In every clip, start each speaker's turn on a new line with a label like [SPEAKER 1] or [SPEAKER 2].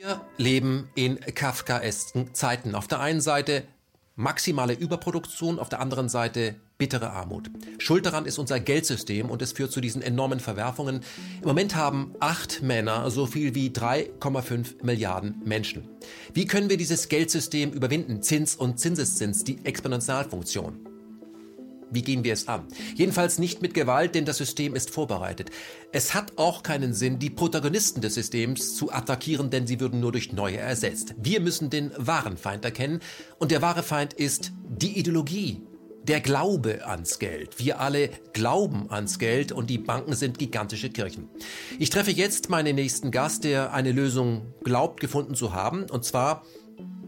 [SPEAKER 1] Wir leben in kafkaesken Zeiten. Auf der einen Seite maximale Überproduktion, auf der anderen Seite bittere Armut. Schuld daran ist unser Geldsystem und es führt zu diesen enormen Verwerfungen. Im Moment haben acht Männer so viel wie 3,5 Milliarden Menschen. Wie können wir dieses Geldsystem überwinden? Zins und Zinseszins, die Exponentialfunktion. Wie gehen wir es an? Jedenfalls nicht mit Gewalt, denn das System ist vorbereitet. Es hat auch keinen Sinn, die Protagonisten des Systems zu attackieren, denn sie würden nur durch neue ersetzt. Wir müssen den wahren Feind erkennen und der wahre Feind ist die Ideologie, der Glaube ans Geld. Wir alle glauben ans Geld und die Banken sind gigantische Kirchen. Ich treffe jetzt meinen nächsten Gast, der eine Lösung glaubt gefunden zu haben, und zwar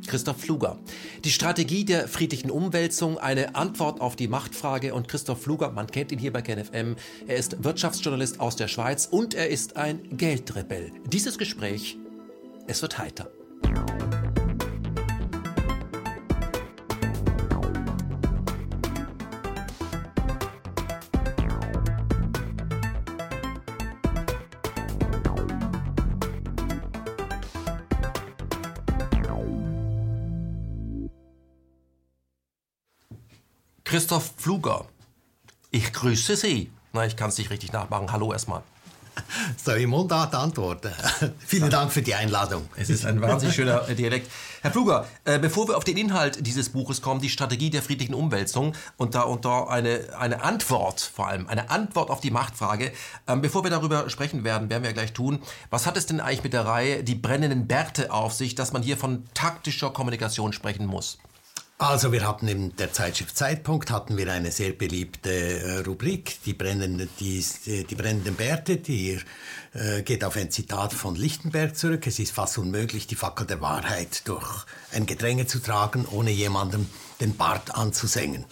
[SPEAKER 1] Christoph Fluger. Die Strategie der friedlichen Umwälzung, eine Antwort auf die Machtfrage und Christoph Fluger, man kennt ihn hier bei KenFM, er ist Wirtschaftsjournalist aus der Schweiz und er ist ein Geldrebell. Dieses Gespräch, es wird heiter. Christoph Pfluger. Ich grüße Sie. Na, ich kann es nicht richtig nachmachen. Hallo erstmal.
[SPEAKER 2] Soll ich Mundart antworten? Vielen Dank für die Einladung.
[SPEAKER 1] Es ist ein wahnsinnig schöner Dialekt. Herr Pfluger, äh, bevor wir auf den Inhalt dieses Buches kommen, die Strategie der friedlichen Umwälzung und da und da eine, eine Antwort, vor allem eine Antwort auf die Machtfrage. Ähm, bevor wir darüber sprechen werden, werden wir gleich tun. Was hat es denn eigentlich mit der Reihe Die brennenden Bärte auf sich, dass man hier von taktischer Kommunikation sprechen muss?
[SPEAKER 2] Also wir hatten in der Zeitschrift Zeitpunkt hatten wir eine sehr beliebte äh, Rubrik, die brennenden, die, die brennenden Bärte, die äh, geht auf ein Zitat von Lichtenberg zurück. Es ist fast unmöglich, die Fackel der Wahrheit durch ein Gedränge zu tragen, ohne jemandem den Bart anzusengen.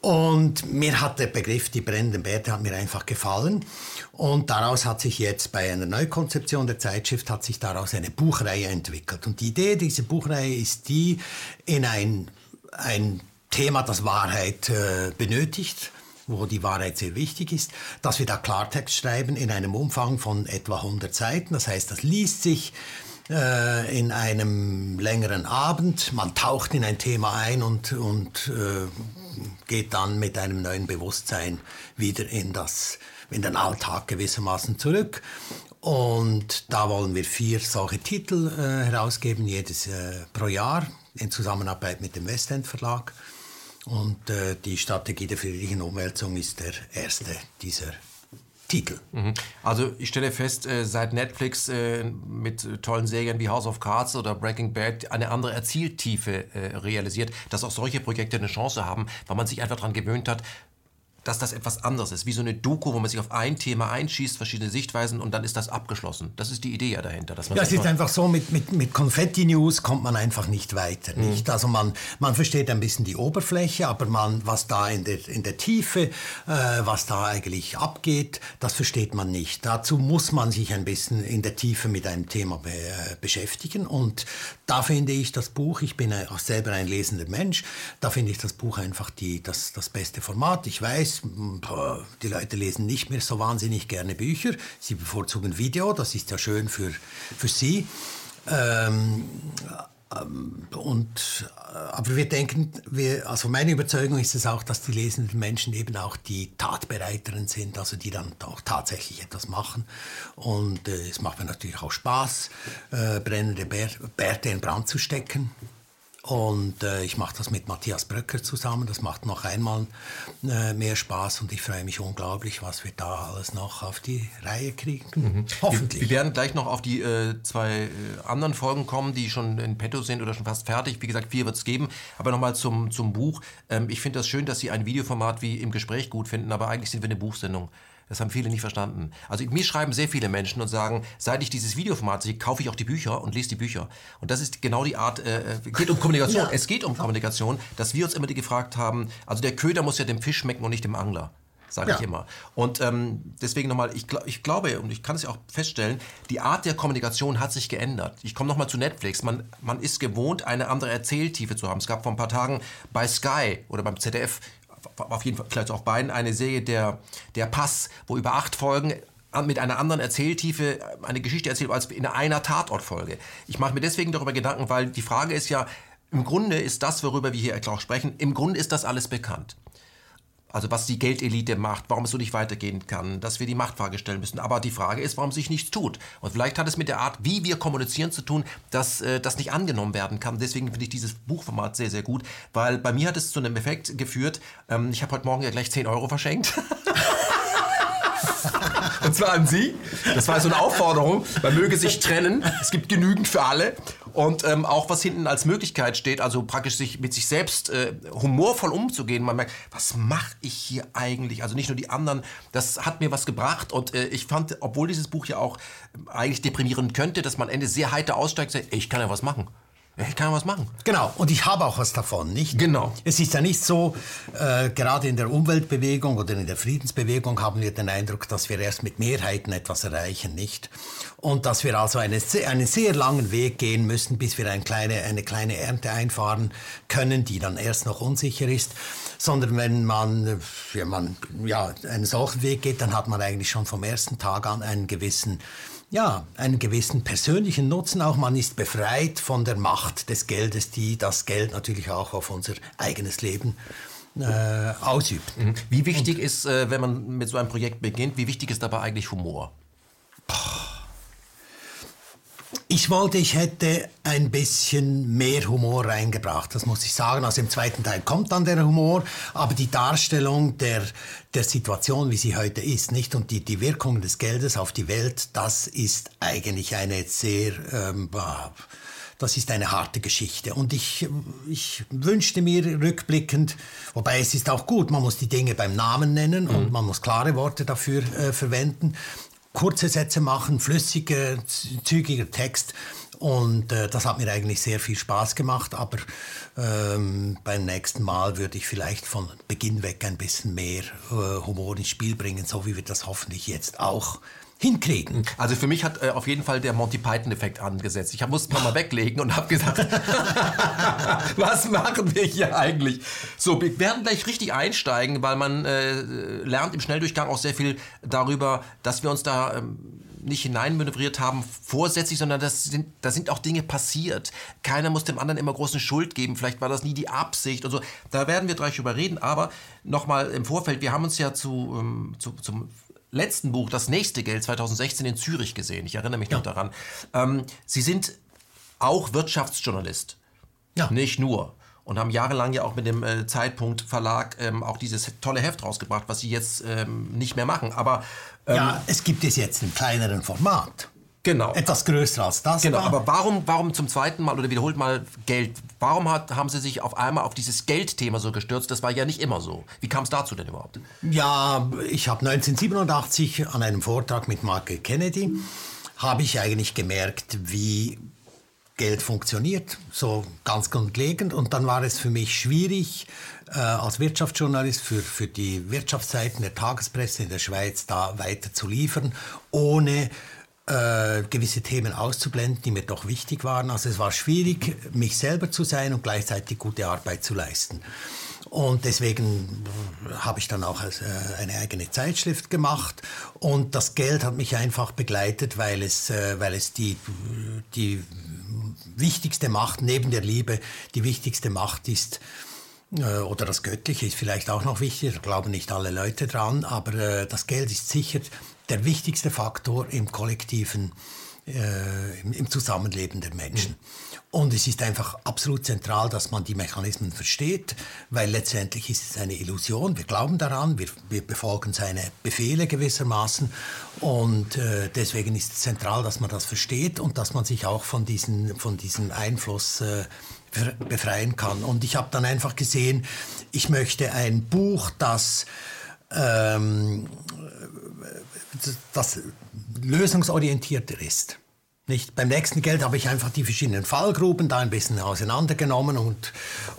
[SPEAKER 2] Und mir hat der Begriff die brennenden Bärte hat mir einfach gefallen. Und daraus hat sich jetzt bei einer Neukonzeption der Zeitschrift hat sich daraus eine Buchreihe entwickelt. Und die Idee dieser Buchreihe ist die, in ein, ein Thema, das Wahrheit äh, benötigt, wo die Wahrheit sehr wichtig ist, dass wir da Klartext schreiben in einem Umfang von etwa 100 Seiten. Das heißt, das liest sich äh, in einem längeren Abend. Man taucht in ein Thema ein und, und äh, geht dann mit einem neuen Bewusstsein wieder in, das, in den Alltag gewissermaßen zurück. Und da wollen wir vier solche Titel äh, herausgeben, jedes äh, pro Jahr in Zusammenarbeit mit dem Westend Verlag. Und äh, die Strategie der friedlichen Umwälzung ist der erste dieser Titel.
[SPEAKER 1] Mhm. Also ich stelle fest, äh, seit Netflix äh, mit tollen Serien wie House of Cards oder Breaking Bad eine andere Erzieltiefe äh, realisiert, dass auch solche Projekte eine Chance haben, weil man sich einfach daran gewöhnt hat, dass das etwas anderes ist, wie so eine Doku, wo man sich auf ein Thema einschießt, verschiedene Sichtweisen und dann ist das abgeschlossen. Das ist die Idee ja dahinter.
[SPEAKER 2] Dass man ja, es ist einfach so, mit, mit, mit Konfetti-News kommt man einfach nicht weiter. Mhm. Nicht? Also man, man versteht ein bisschen die Oberfläche, aber man, was da in der, in der Tiefe, äh, was da eigentlich abgeht, das versteht man nicht. Dazu muss man sich ein bisschen in der Tiefe mit einem Thema be, äh, beschäftigen und da finde ich das Buch, ich bin auch selber ein lesender Mensch, da finde ich das Buch einfach die, das, das beste Format. Ich weiß, weiß, die Leute lesen nicht mehr so wahnsinnig gerne Bücher. Sie bevorzugen Video, das ist ja schön für, für sie. Ähm, ähm und, äh, aber wir denken, wir, also meine Überzeugung ist es auch, dass die lesenden Menschen eben auch die Tatbereiteren sind, also die dann auch tatsächlich etwas machen. Und äh, es macht mir natürlich auch Spaß, äh, brennende Bärte in Brand zu stecken. Und äh, ich mache das mit Matthias Bröcker zusammen. Das macht noch einmal äh, mehr Spaß und ich freue mich unglaublich, was wir da alles noch auf die Reihe kriegen. Mhm.
[SPEAKER 1] Hoffentlich. Wir, wir, werden gleich noch auf die äh, zwei äh, anderen Folgen kommen, die schon in petto sind oder schon fast fertig. Wie gesagt, vier wird es geben. Aber nochmal zum, zum Buch. Ähm, ich finde das schön, dass Sie ein Videoformat wie im Gespräch gut finden, aber eigentlich sind wir eine Buchsendung. Das haben viele nicht verstanden. Also mir schreiben sehr viele Menschen und sagen, seit ich dieses Videoformat sehe, kaufe ich auch die Bücher und lese die Bücher. Und das ist genau die Art, äh, äh geht um Kommunikation. Ja. Es geht um Kommunikation, dass wir uns immer gefragt haben, also der Köder muss ja dem Fisch schmecken und nicht dem Angler sage ja. ich immer. Und ähm, deswegen nochmal, ich, ich glaube, und ich kann es ja auch feststellen, die Art der Kommunikation hat sich geändert. Ich komme nochmal zu Netflix. Man, man ist gewohnt, eine andere Erzähltiefe zu haben. Es gab vor ein paar Tagen bei Sky oder beim ZDF auf jeden Fall vielleicht auch beiden eine Serie der, der Pass, wo über acht Folgen mit einer anderen Erzähltiefe eine Geschichte erzählt als in einer Tatortfolge. Ich mache mir deswegen darüber Gedanken, weil die Frage ist ja, im Grunde ist das, worüber wir hier auch sprechen, im Grunde ist das alles bekannt. Also was die Geldelite macht, warum es so nicht weitergehen kann, dass wir die Machtfrage stellen müssen. Aber die Frage ist, warum sich nichts tut. Und vielleicht hat es mit der Art, wie wir kommunizieren zu tun, dass äh, das nicht angenommen werden kann. Deswegen finde ich dieses Buchformat sehr, sehr gut, weil bei mir hat es zu einem Effekt geführt, ähm, ich habe heute Morgen ja gleich 10 Euro verschenkt. Und zwar an Sie. Das war so eine Aufforderung. Man möge sich trennen. Es gibt genügend für alle. Und ähm, auch was hinten als Möglichkeit steht, also praktisch sich mit sich selbst äh, humorvoll umzugehen. Man merkt, was mache ich hier eigentlich? Also nicht nur die anderen. Das hat mir was gebracht. Und äh, ich fand, obwohl dieses Buch ja auch äh, eigentlich deprimieren könnte, dass man am Ende sehr heiter aussteigt, sagt, ey, ich kann ja was machen. Ich kann was machen.
[SPEAKER 2] Genau, und ich habe auch was davon, nicht?
[SPEAKER 1] Genau.
[SPEAKER 2] Es ist ja nicht so, äh, gerade in der Umweltbewegung oder in der Friedensbewegung haben wir den Eindruck, dass wir erst mit Mehrheiten etwas erreichen, nicht? Und dass wir also eine, einen sehr langen Weg gehen müssen, bis wir eine kleine, eine kleine Ernte einfahren können, die dann erst noch unsicher ist. Sondern wenn man, wenn man ja, einen solchen Weg geht, dann hat man eigentlich schon vom ersten Tag an einen gewissen ja, einen gewissen persönlichen Nutzen auch. Man ist befreit von der Macht des Geldes, die das Geld natürlich auch auf unser eigenes Leben äh, ausübt. Mhm.
[SPEAKER 1] Wie wichtig Und, ist, äh, wenn man mit so einem Projekt beginnt, wie wichtig ist dabei eigentlich Humor?
[SPEAKER 2] Boah. Ich wollte, ich hätte ein bisschen mehr Humor reingebracht, das muss ich sagen. Also im zweiten Teil kommt dann der Humor, aber die Darstellung der, der Situation, wie sie heute ist, nicht und die, die Wirkung des Geldes auf die Welt, das ist eigentlich eine sehr, ähm, das ist eine harte Geschichte. Und ich, ich wünschte mir rückblickend, wobei es ist auch gut, man muss die Dinge beim Namen nennen mhm. und man muss klare Worte dafür äh, verwenden kurze Sätze machen, flüssiger, zügiger Text. Und äh, das hat mir eigentlich sehr viel Spaß gemacht, aber ähm, beim nächsten Mal würde ich vielleicht von Beginn weg ein bisschen mehr äh, Humor ins Spiel bringen, so wie wir das hoffentlich jetzt auch hinkriegen.
[SPEAKER 1] Also für mich hat äh, auf jeden Fall der Monty Python-Effekt angesetzt. Ich musste mal weglegen und habe gesagt, was machen wir hier eigentlich? So, wir werden gleich richtig einsteigen, weil man äh, lernt im Schnelldurchgang auch sehr viel darüber, dass wir uns da ähm, nicht hineinmanövriert haben vorsätzlich, sondern das sind, da sind auch Dinge passiert. Keiner muss dem anderen immer großen Schuld geben. Vielleicht war das nie die Absicht und so. Da werden wir gleich drüber reden. Aber nochmal im Vorfeld, wir haben uns ja zu, ähm, zu, zum letzten Buch, Das nächste Geld, 2016 in Zürich gesehen. Ich erinnere mich ja. noch daran. Ähm, Sie sind auch Wirtschaftsjournalist. Ja. Nicht nur. Und haben jahrelang ja auch mit dem äh, Zeitpunkt Verlag ähm, auch dieses tolle Heft rausgebracht, was Sie jetzt ähm, nicht mehr machen. Aber
[SPEAKER 2] ähm, ja, es gibt es jetzt in kleineren Format.
[SPEAKER 1] Genau.
[SPEAKER 2] Etwas größer als das.
[SPEAKER 1] Genau, war. aber warum, warum zum zweiten Mal oder wiederholt mal Geld? Warum hat, haben Sie sich auf einmal auf dieses Geldthema so gestürzt? Das war ja nicht immer so. Wie kam es dazu denn überhaupt?
[SPEAKER 2] Ja, ich habe 1987 an einem Vortrag mit Mark Kennedy, habe ich eigentlich gemerkt, wie Geld funktioniert, so ganz grundlegend. Und dann war es für mich schwierig, äh, als Wirtschaftsjournalist für, für die Wirtschaftsseiten der Tagespresse in der Schweiz da weiter zu liefern, ohne äh, gewisse Themen auszublenden, die mir doch wichtig waren. Also es war schwierig, mich selber zu sein und gleichzeitig gute Arbeit zu leisten. Und deswegen habe ich dann auch äh, eine eigene Zeitschrift gemacht. Und das Geld hat mich einfach begleitet, weil es, äh, weil es die, die wichtigste Macht neben der Liebe, die wichtigste Macht ist, oder das Göttliche ist vielleicht auch noch wichtig, da glauben nicht alle Leute dran, aber das Geld ist sicher der wichtigste Faktor im kollektiven, äh, im, im, Zusammenleben der Menschen. Und es ist einfach absolut zentral, dass man die Mechanismen versteht, weil letztendlich ist es eine Illusion. Wir glauben daran, wir, wir befolgen seine Befehle gewissermaßen. Und äh, deswegen ist es zentral, dass man das versteht und dass man sich auch von, diesen, von diesem Einfluss äh, befreien kann. Und ich habe dann einfach gesehen, ich möchte ein Buch, das ähm, das lösungsorientierter ist. Nicht? Beim nächsten Geld habe ich einfach die verschiedenen Fallgruben da ein bisschen auseinandergenommen und,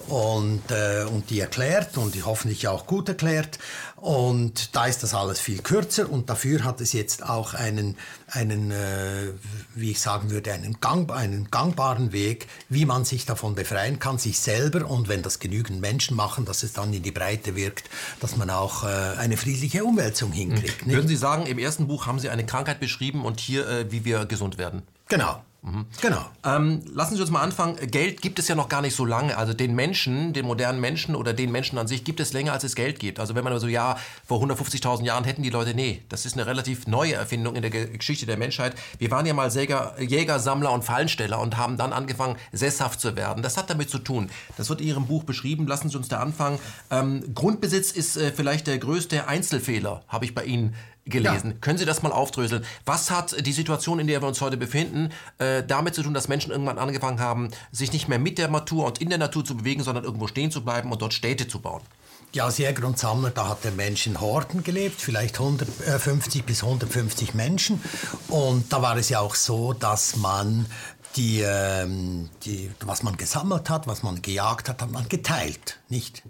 [SPEAKER 2] und, äh, und die erklärt und hoffentlich auch gut erklärt. Und da ist das alles viel kürzer und dafür hat es jetzt auch einen, einen äh, wie ich sagen würde, einen, gang, einen gangbaren Weg, wie man sich davon befreien kann, sich selber und wenn das genügend Menschen machen, dass es dann in die Breite wirkt, dass man auch äh, eine friedliche Umwälzung hinkriegt.
[SPEAKER 1] Mhm. Würden Sie sagen, im ersten Buch haben Sie eine Krankheit beschrieben und hier, äh, wie wir gesund werden?
[SPEAKER 2] Genau. Mhm. Genau.
[SPEAKER 1] Ähm, lassen Sie uns mal anfangen. Geld gibt es ja noch gar nicht so lange. Also den Menschen, den modernen Menschen oder den Menschen an sich gibt es länger, als es Geld gibt. Also wenn man so, ja, vor 150.000 Jahren hätten die Leute, nee, das ist eine relativ neue Erfindung in der Geschichte der Menschheit. Wir waren ja mal Jäger, Jäger, Sammler und Fallensteller und haben dann angefangen, sesshaft zu werden. Das hat damit zu tun. Das wird in Ihrem Buch beschrieben. Lassen Sie uns da anfangen. Ähm, Grundbesitz ist äh, vielleicht der größte Einzelfehler, habe ich bei Ihnen gelesen. Ja. Können Sie das mal aufdröseln? Was hat die Situation, in der wir uns heute befinden, äh, damit zu tun, dass Menschen irgendwann angefangen haben, sich nicht mehr mit der Natur und in der Natur zu bewegen, sondern irgendwo stehen zu bleiben und dort Städte zu bauen?
[SPEAKER 2] Ja, als Jäger und Sammler, da hat der Mensch in Horden gelebt, vielleicht 150 äh, bis 150 Menschen. Und da war es ja auch so, dass man die, ähm, die, was man gesammelt hat, was man gejagt hat, hat man geteilt, nicht?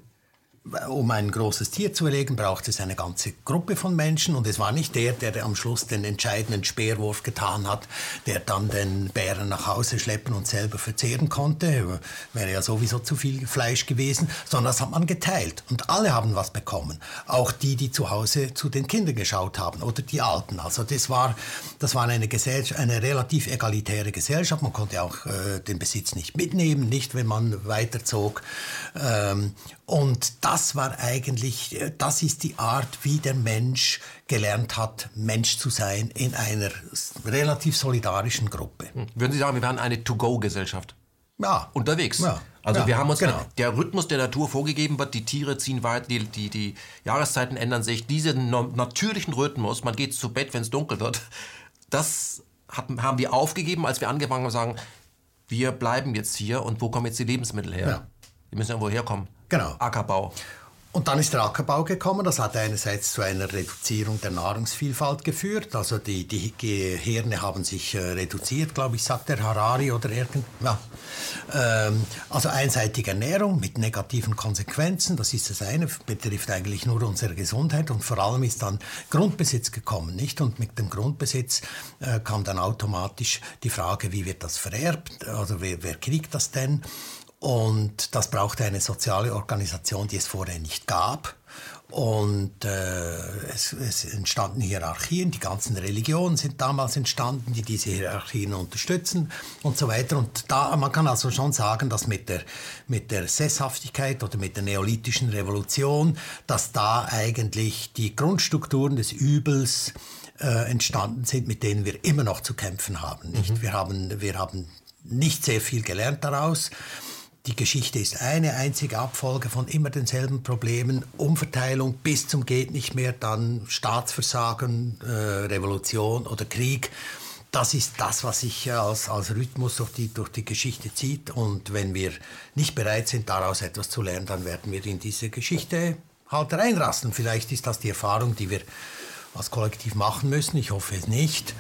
[SPEAKER 2] Um ein großes Tier zu erlegen, braucht es eine ganze Gruppe von Menschen. Und es war nicht der, der am Schluss den entscheidenden Speerwurf getan hat, der dann den Bären nach Hause schleppen und selber verzehren konnte, wäre ja sowieso zu viel Fleisch gewesen, sondern das hat man geteilt. Und alle haben was bekommen, auch die, die zu Hause zu den Kindern geschaut haben oder die Alten. Also das war, das war eine, Gesellschaft, eine relativ egalitäre Gesellschaft, man konnte auch äh, den Besitz nicht mitnehmen, nicht wenn man weiterzog. Ähm, und das war eigentlich, äh, das ist die Art, wie der Mensch gelernt hat, Mensch zu sein in einer relativ solidarischen Gruppe. Hm.
[SPEAKER 1] Würden Sie sagen, wir waren eine To-Go-Gesellschaft?
[SPEAKER 2] Ja.
[SPEAKER 1] Unterwegs. Ja. Also ja, wir haben uns genau. der Rhythmus der Natur vorgegeben wird, die Tiere ziehen weiter, die, die, die Jahreszeiten ändern sich. Diesen natürlichen Rhythmus, man geht zu Bett, wenn es dunkel wird, das hat, haben wir aufgegeben, als wir angefangen haben zu sagen, wir bleiben jetzt hier und wo kommen jetzt die Lebensmittel her? Ja. Die müssen irgendwo herkommen.
[SPEAKER 2] Genau.
[SPEAKER 1] Ackerbau.
[SPEAKER 2] Und dann ist der Ackerbau gekommen. Das hat einerseits zu einer Reduzierung der Nahrungsvielfalt geführt. Also die, die Gehirne haben sich äh, reduziert, glaube ich, sagt der Harari oder irgend. Ja. Ähm, also einseitige Ernährung mit negativen Konsequenzen. Das ist das eine, betrifft eigentlich nur unsere Gesundheit. Und vor allem ist dann Grundbesitz gekommen, nicht? Und mit dem Grundbesitz äh, kam dann automatisch die Frage, wie wird das vererbt? Also wer, wer kriegt das denn? Und das brauchte eine soziale Organisation, die es vorher nicht gab. Und äh, es, es, entstanden Hierarchien, die ganzen Religionen sind damals entstanden, die diese Hierarchien unterstützen und so weiter. Und da, man kann also schon sagen, dass mit der, mit der Sesshaftigkeit oder mit der neolithischen Revolution, dass da eigentlich die Grundstrukturen des Übels äh, entstanden sind, mit denen wir immer noch zu kämpfen haben. Nicht? Mhm. Wir, haben wir haben nicht sehr viel gelernt daraus. Die Geschichte ist eine einzige Abfolge von immer denselben Problemen. Umverteilung bis zum geht nicht mehr, dann Staatsversagen, äh, Revolution oder Krieg. Das ist das, was sich als, als Rhythmus durch die, durch die Geschichte zieht. Und wenn wir nicht bereit sind, daraus etwas zu lernen, dann werden wir in diese Geschichte halt reinrasten. Vielleicht ist das die Erfahrung, die wir als Kollektiv machen müssen. Ich hoffe es nicht.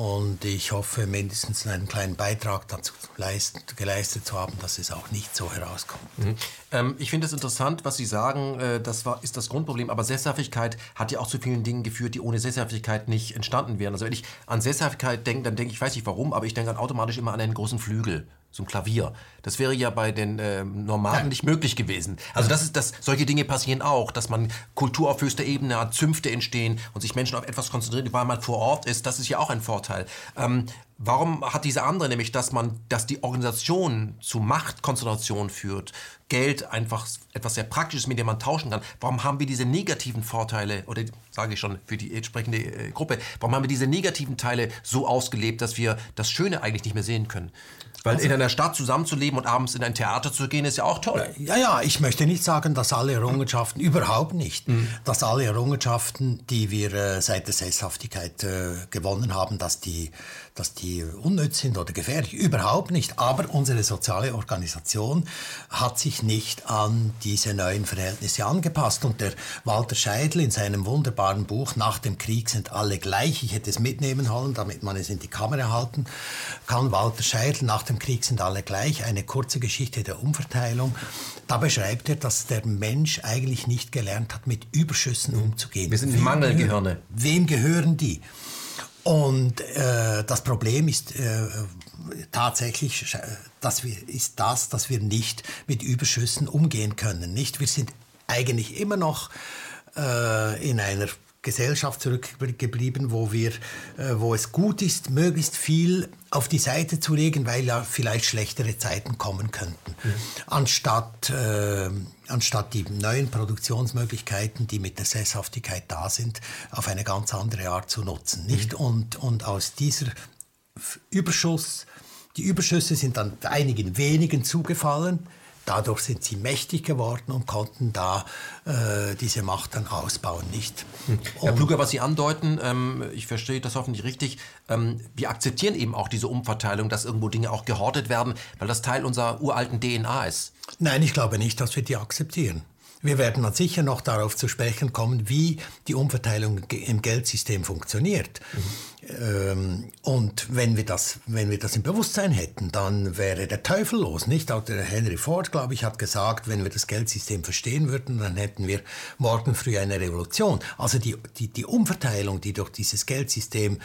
[SPEAKER 2] Und ich hoffe, mindestens einen kleinen Beitrag dazu leist, geleistet zu haben, dass es auch nicht so herauskommt.
[SPEAKER 1] Mhm. Ähm, ich finde es interessant, was Sie sagen. Äh, das war, ist das Grundproblem. Aber Sesshaftigkeit hat ja auch zu vielen Dingen geführt, die ohne Sesshaftigkeit nicht entstanden wären. Also wenn ich an Sesshaftigkeit denke, dann denke ich, ich weiß nicht warum, aber ich denke dann automatisch immer an einen großen Flügel so ein Klavier. Das wäre ja bei den äh, Nomaden ja. nicht möglich gewesen. Also das ist das, solche Dinge passieren auch, dass man Kultur auf höchster Ebene hat, Zünfte entstehen und sich Menschen auf etwas konzentrieren, weil man vor Ort ist. Das ist ja auch ein Vorteil. Ähm, warum hat diese andere nämlich, dass man, dass die Organisation zu Machtkonzentration führt, Geld einfach etwas sehr Praktisches, mit dem man tauschen kann. Warum haben wir diese negativen Vorteile, oder sage ich schon für die entsprechende äh, Gruppe, warum haben wir diese negativen Teile so ausgelebt, dass wir das Schöne eigentlich nicht mehr sehen können? Weil also, in einer Stadt zusammenzuleben und abends in ein Theater zu gehen, ist ja auch toll.
[SPEAKER 2] Ja, ja, ich möchte nicht sagen, dass alle Errungenschaften, überhaupt nicht, mhm. dass alle Errungenschaften, die wir äh, seit der Sesshaftigkeit äh, gewonnen haben, dass die, dass die unnütz sind oder gefährlich. Überhaupt nicht. Aber unsere soziale Organisation hat sich nicht an diese neuen Verhältnisse angepasst. Und der Walter Scheidel in seinem wunderbaren Buch Nach dem Krieg sind alle gleich, ich hätte es mitnehmen sollen, damit man es in die Kamera halten kann, Walter Scheidel, Nach dem Krieg sind alle gleich, eine kurze Geschichte der Umverteilung. Da beschreibt er, dass der Mensch eigentlich nicht gelernt hat, mit Überschüssen umzugehen.
[SPEAKER 1] Wir sind Mangelgehirne.
[SPEAKER 2] Wem gehören die? Und äh, das Problem ist äh, tatsächlich, dass wir, ist das, dass wir nicht mit Überschüssen umgehen können. Nicht? Wir sind eigentlich immer noch äh, in einer Gesellschaft zurückgeblieben, wo, wir, äh, wo es gut ist, möglichst viel auf die Seite zu legen, weil ja vielleicht schlechtere Zeiten kommen könnten. Mhm. Anstatt, äh, anstatt die neuen Produktionsmöglichkeiten, die mit der Sesshaftigkeit da sind, auf eine ganz andere Art zu nutzen. Nicht? Mhm. Und, und aus dieser Überschuss, die Überschüsse sind dann einigen wenigen zugefallen, Dadurch sind sie mächtig geworden und konnten da äh, diese Macht dann ausbauen, nicht?
[SPEAKER 1] Hm. Herr Pluger, was Sie andeuten, ähm, ich verstehe das hoffentlich richtig, ähm, wir akzeptieren eben auch diese Umverteilung, dass irgendwo Dinge auch gehortet werden, weil das Teil unserer uralten DNA ist.
[SPEAKER 2] Nein, ich glaube nicht, dass wir die akzeptieren. Wir werden dann sicher noch darauf zu sprechen kommen, wie die Umverteilung im Geldsystem funktioniert. Mhm. Ähm, und wenn wir, das, wenn wir das im Bewusstsein hätten, dann wäre der Teufel los, nicht? Auch der Henry Ford, glaube ich, hat gesagt, wenn wir das Geldsystem verstehen würden, dann hätten wir morgen früh eine Revolution. Also die, die, die Umverteilung, die durch dieses Geldsystem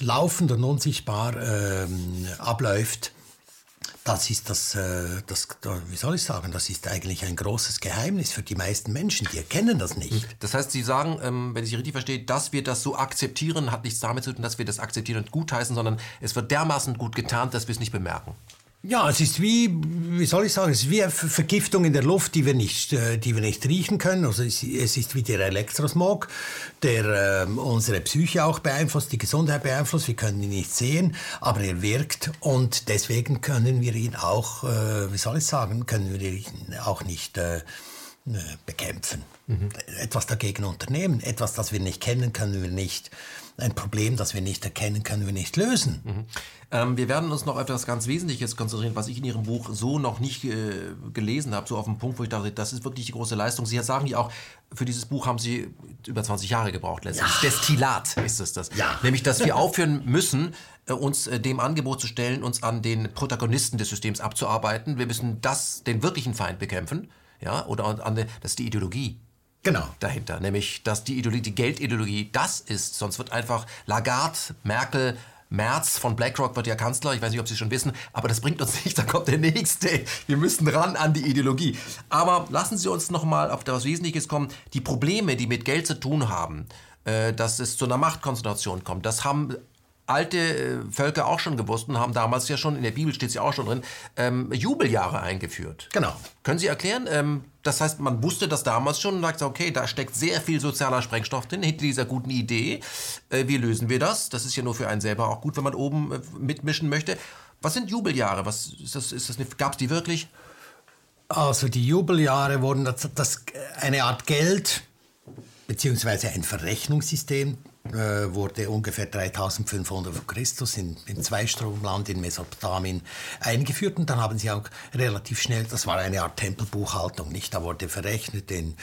[SPEAKER 2] laufend und unsichtbar ähm, abläuft, das ist das, äh, das, wie soll ich sagen, das ist eigentlich ein großes Geheimnis für die meisten Menschen, die erkennen das nicht.
[SPEAKER 1] Das heißt, Sie sagen, ähm, wenn ich Sie richtig verstehe, dass wir das so akzeptieren, hat nichts damit zu tun, dass wir das akzeptieren und gutheißen, sondern es wird dermaßen gut getarnt, dass wir es nicht bemerken.
[SPEAKER 2] Ja, es ist wie, wie soll ich sagen, es ist wie eine Vergiftung in der Luft, die wir nicht, äh, die wir nicht riechen können. Also es, ist wie der Elektrosmog, der äh, unsere Psyche auch beeinflusst, die Gesundheit beeinflusst. Wir können ihn nicht sehen, aber er wirkt und deswegen können wir ihn auch, äh, wie soll ich sagen, können wir ihn auch nicht äh, bekämpfen. Mhm. Etwas dagegen unternehmen, etwas, das wir nicht kennen, können wir nicht ein Problem, das wir nicht erkennen, können wir nicht lösen.
[SPEAKER 1] Mhm. Ähm, wir werden uns noch auf etwas ganz Wesentliches konzentrieren, was ich in Ihrem Buch so noch nicht äh, gelesen habe, so auf den Punkt, wo ich dachte, das ist wirklich die große Leistung. Sie sagen ja auch, für dieses Buch haben Sie über 20 Jahre gebraucht letztlich. Ja. Destillat ist es das. Ja. Nämlich, dass wir aufhören müssen, äh, uns äh, dem Angebot zu stellen, uns an den Protagonisten des Systems abzuarbeiten. Wir müssen das, den wirklichen Feind bekämpfen. Ja, oder an, das ist die Ideologie. Genau. Dahinter. Nämlich, dass die Ideologie, die Geldideologie das ist. Sonst wird einfach Lagarde, Merkel, Merz von BlackRock wird ja Kanzler. Ich weiß nicht, ob Sie schon wissen, aber das bringt uns nicht. Da kommt der nächste. Wir müssen ran an die Ideologie. Aber lassen Sie uns noch mal auf das Wesentliches kommen. Die Probleme, die mit Geld zu tun haben, äh, dass es zu einer Machtkonzentration kommt, das haben alte äh, Völker auch schon gewusst und haben damals ja schon, in der Bibel steht es ja auch schon drin, ähm, Jubeljahre eingeführt.
[SPEAKER 2] Genau.
[SPEAKER 1] Können Sie erklären? Ähm, das heißt, man wusste das damals schon und sagt, okay, da steckt sehr viel sozialer Sprengstoff drin, hinter dieser guten Idee. Äh, wie lösen wir das? Das ist ja nur für einen selber auch gut, wenn man oben äh, mitmischen möchte. Was sind Jubeljahre? Was ist das, ist das Gab es die wirklich?
[SPEAKER 2] Also die Jubeljahre wurden das, das eine Art Geld beziehungsweise ein Verrechnungssystem äh, wurde ungefähr 3500 vor Christus in, in Zweistromland in Mesopotamien eingeführt und dann haben sie auch relativ schnell, das war eine Art Tempelbuchhaltung, nicht? Da wurde verrechnet in,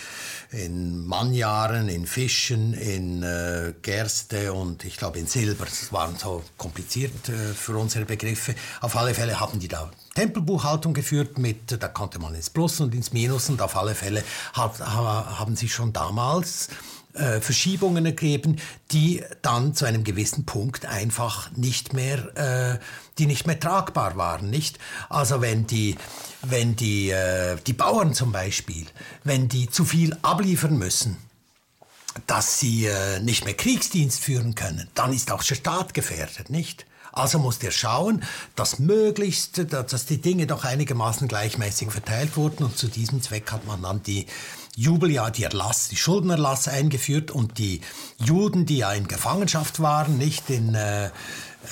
[SPEAKER 2] in Mannjahren, in Fischen, in äh, Gerste und ich glaube in Silber. Das waren so kompliziert äh, für unsere Begriffe. Auf alle Fälle haben die da Tempelbuchhaltung geführt mit, da konnte man ins Plus und ins Minus und auf alle Fälle hat, haben sie schon damals äh, Verschiebungen ergeben, die dann zu einem gewissen Punkt einfach nicht mehr, äh, die nicht mehr tragbar waren, nicht? Also wenn die, wenn die, äh, die Bauern zum Beispiel, wenn die zu viel abliefern müssen, dass sie äh, nicht mehr Kriegsdienst führen können, dann ist auch der Staat gefährdet, nicht? Also muss der schauen, dass möglichst, dass die Dinge doch einigermaßen gleichmäßig verteilt wurden und zu diesem Zweck hat man dann die Jubeljahr die Erlass, die Schuldenerlass eingeführt und die Juden, die ja in Gefangenschaft waren, nicht in, äh,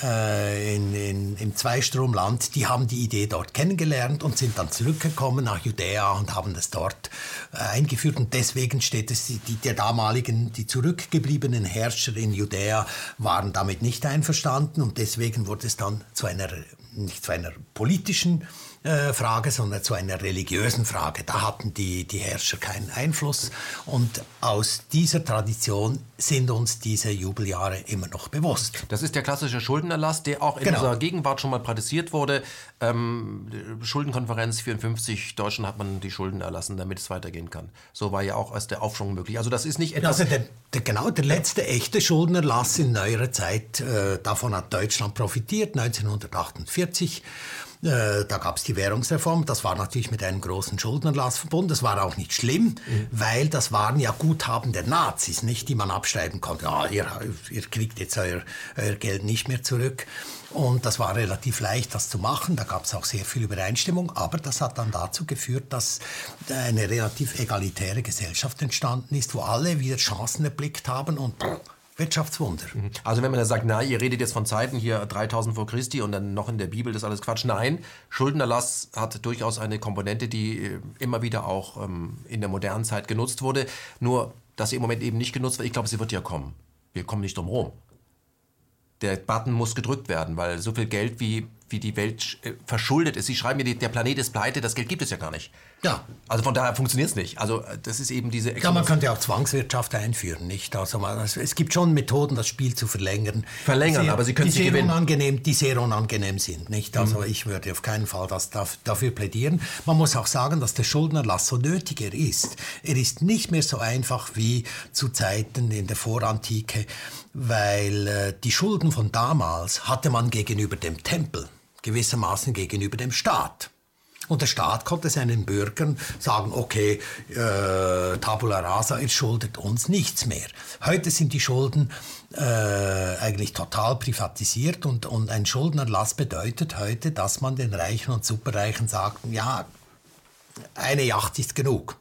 [SPEAKER 2] äh, in, in, im Zweistromland, die haben die Idee dort kennengelernt und sind dann zurückgekommen nach Judäa und haben das dort äh, eingeführt. Und deswegen steht es, die, die damaligen, die zurückgebliebenen Herrscher in Judäa waren damit nicht einverstanden und deswegen wurde es dann zu einer, nicht zu einer politischen äh, Frage, sondern zu einer religiösen Frage. Da hatten die, die Herrscher keinen Einfluss und aus dieser Tradition sind uns diese Jubeljahre immer noch bewusst.
[SPEAKER 1] Das ist der klassische Schuldenerlass, der auch in genau. unserer Gegenwart schon mal praktiziert wurde. Ähm, Schuldenkonferenz 54, Deutschland hat man die Schulden erlassen, damit es weitergehen kann. So war ja auch erst der Aufschwung möglich. Also das ist nicht etwas...
[SPEAKER 2] Also der, der, genau, der letzte echte Schuldenerlass in neuerer Zeit, äh, davon hat Deutschland profitiert, 1948. Äh, da gab es die Währungsreform. Das war natürlich mit einem großen Schuldenerlass verbunden. Das war auch nicht schlimm, mhm. weil das waren ja Guthaben der Nazis, nicht, die man abschreiben konnte. Ah, ihr, ihr kriegt jetzt euer, euer Geld nicht mehr zurück. Und das war relativ leicht, das zu machen. Da gab es auch sehr viel Übereinstimmung. Aber das hat dann dazu geführt, dass eine relativ egalitäre Gesellschaft entstanden ist, wo alle wieder Chancen erblickt haben und Wirtschaftswunder.
[SPEAKER 1] Also wenn man da sagt, na, ihr redet jetzt von Zeiten hier 3000 vor Christi und dann noch in der Bibel, das ist alles Quatsch. Nein, Schuldenerlass hat durchaus eine Komponente, die äh, immer wieder auch ähm, in der modernen Zeit genutzt wurde. Nur, dass sie im Moment eben nicht genutzt wird, ich glaube, sie wird ja kommen. Wir kommen nicht drum herum. Der Button muss gedrückt werden, weil so viel Geld wie wie die Welt äh, verschuldet ist. Sie schreiben mir, der Planet ist pleite, das Geld gibt es ja gar nicht.
[SPEAKER 2] Ja.
[SPEAKER 1] Also von daher funktioniert es nicht. Also äh, das ist eben diese...
[SPEAKER 2] Exodus ja, man könnte auch Zwangswirtschaft einführen, nicht? Also man, es gibt schon Methoden, das Spiel zu verlängern.
[SPEAKER 1] Verlängern, sehr, aber Sie können
[SPEAKER 2] die sehr gewinnen. Unangenehm, die sehr unangenehm sind, nicht? Also mhm. ich würde auf keinen Fall das dafür plädieren. Man muss auch sagen, dass der Schuldenerlass so nötiger ist. Er ist nicht mehr so einfach wie zu Zeiten in der Vorantike, weil äh, die Schulden von damals hatte man gegenüber dem Tempel gewissermaßen gegenüber dem Staat. Und der Staat konnte seinen Bürgern sagen, okay, äh, tabula rasa, ihr schuldet uns nichts mehr. Heute sind die Schulden äh, eigentlich total privatisiert und, und ein Schuldenerlass bedeutet heute, dass man den Reichen und Superreichen sagt, ja, eine Yacht ist genug.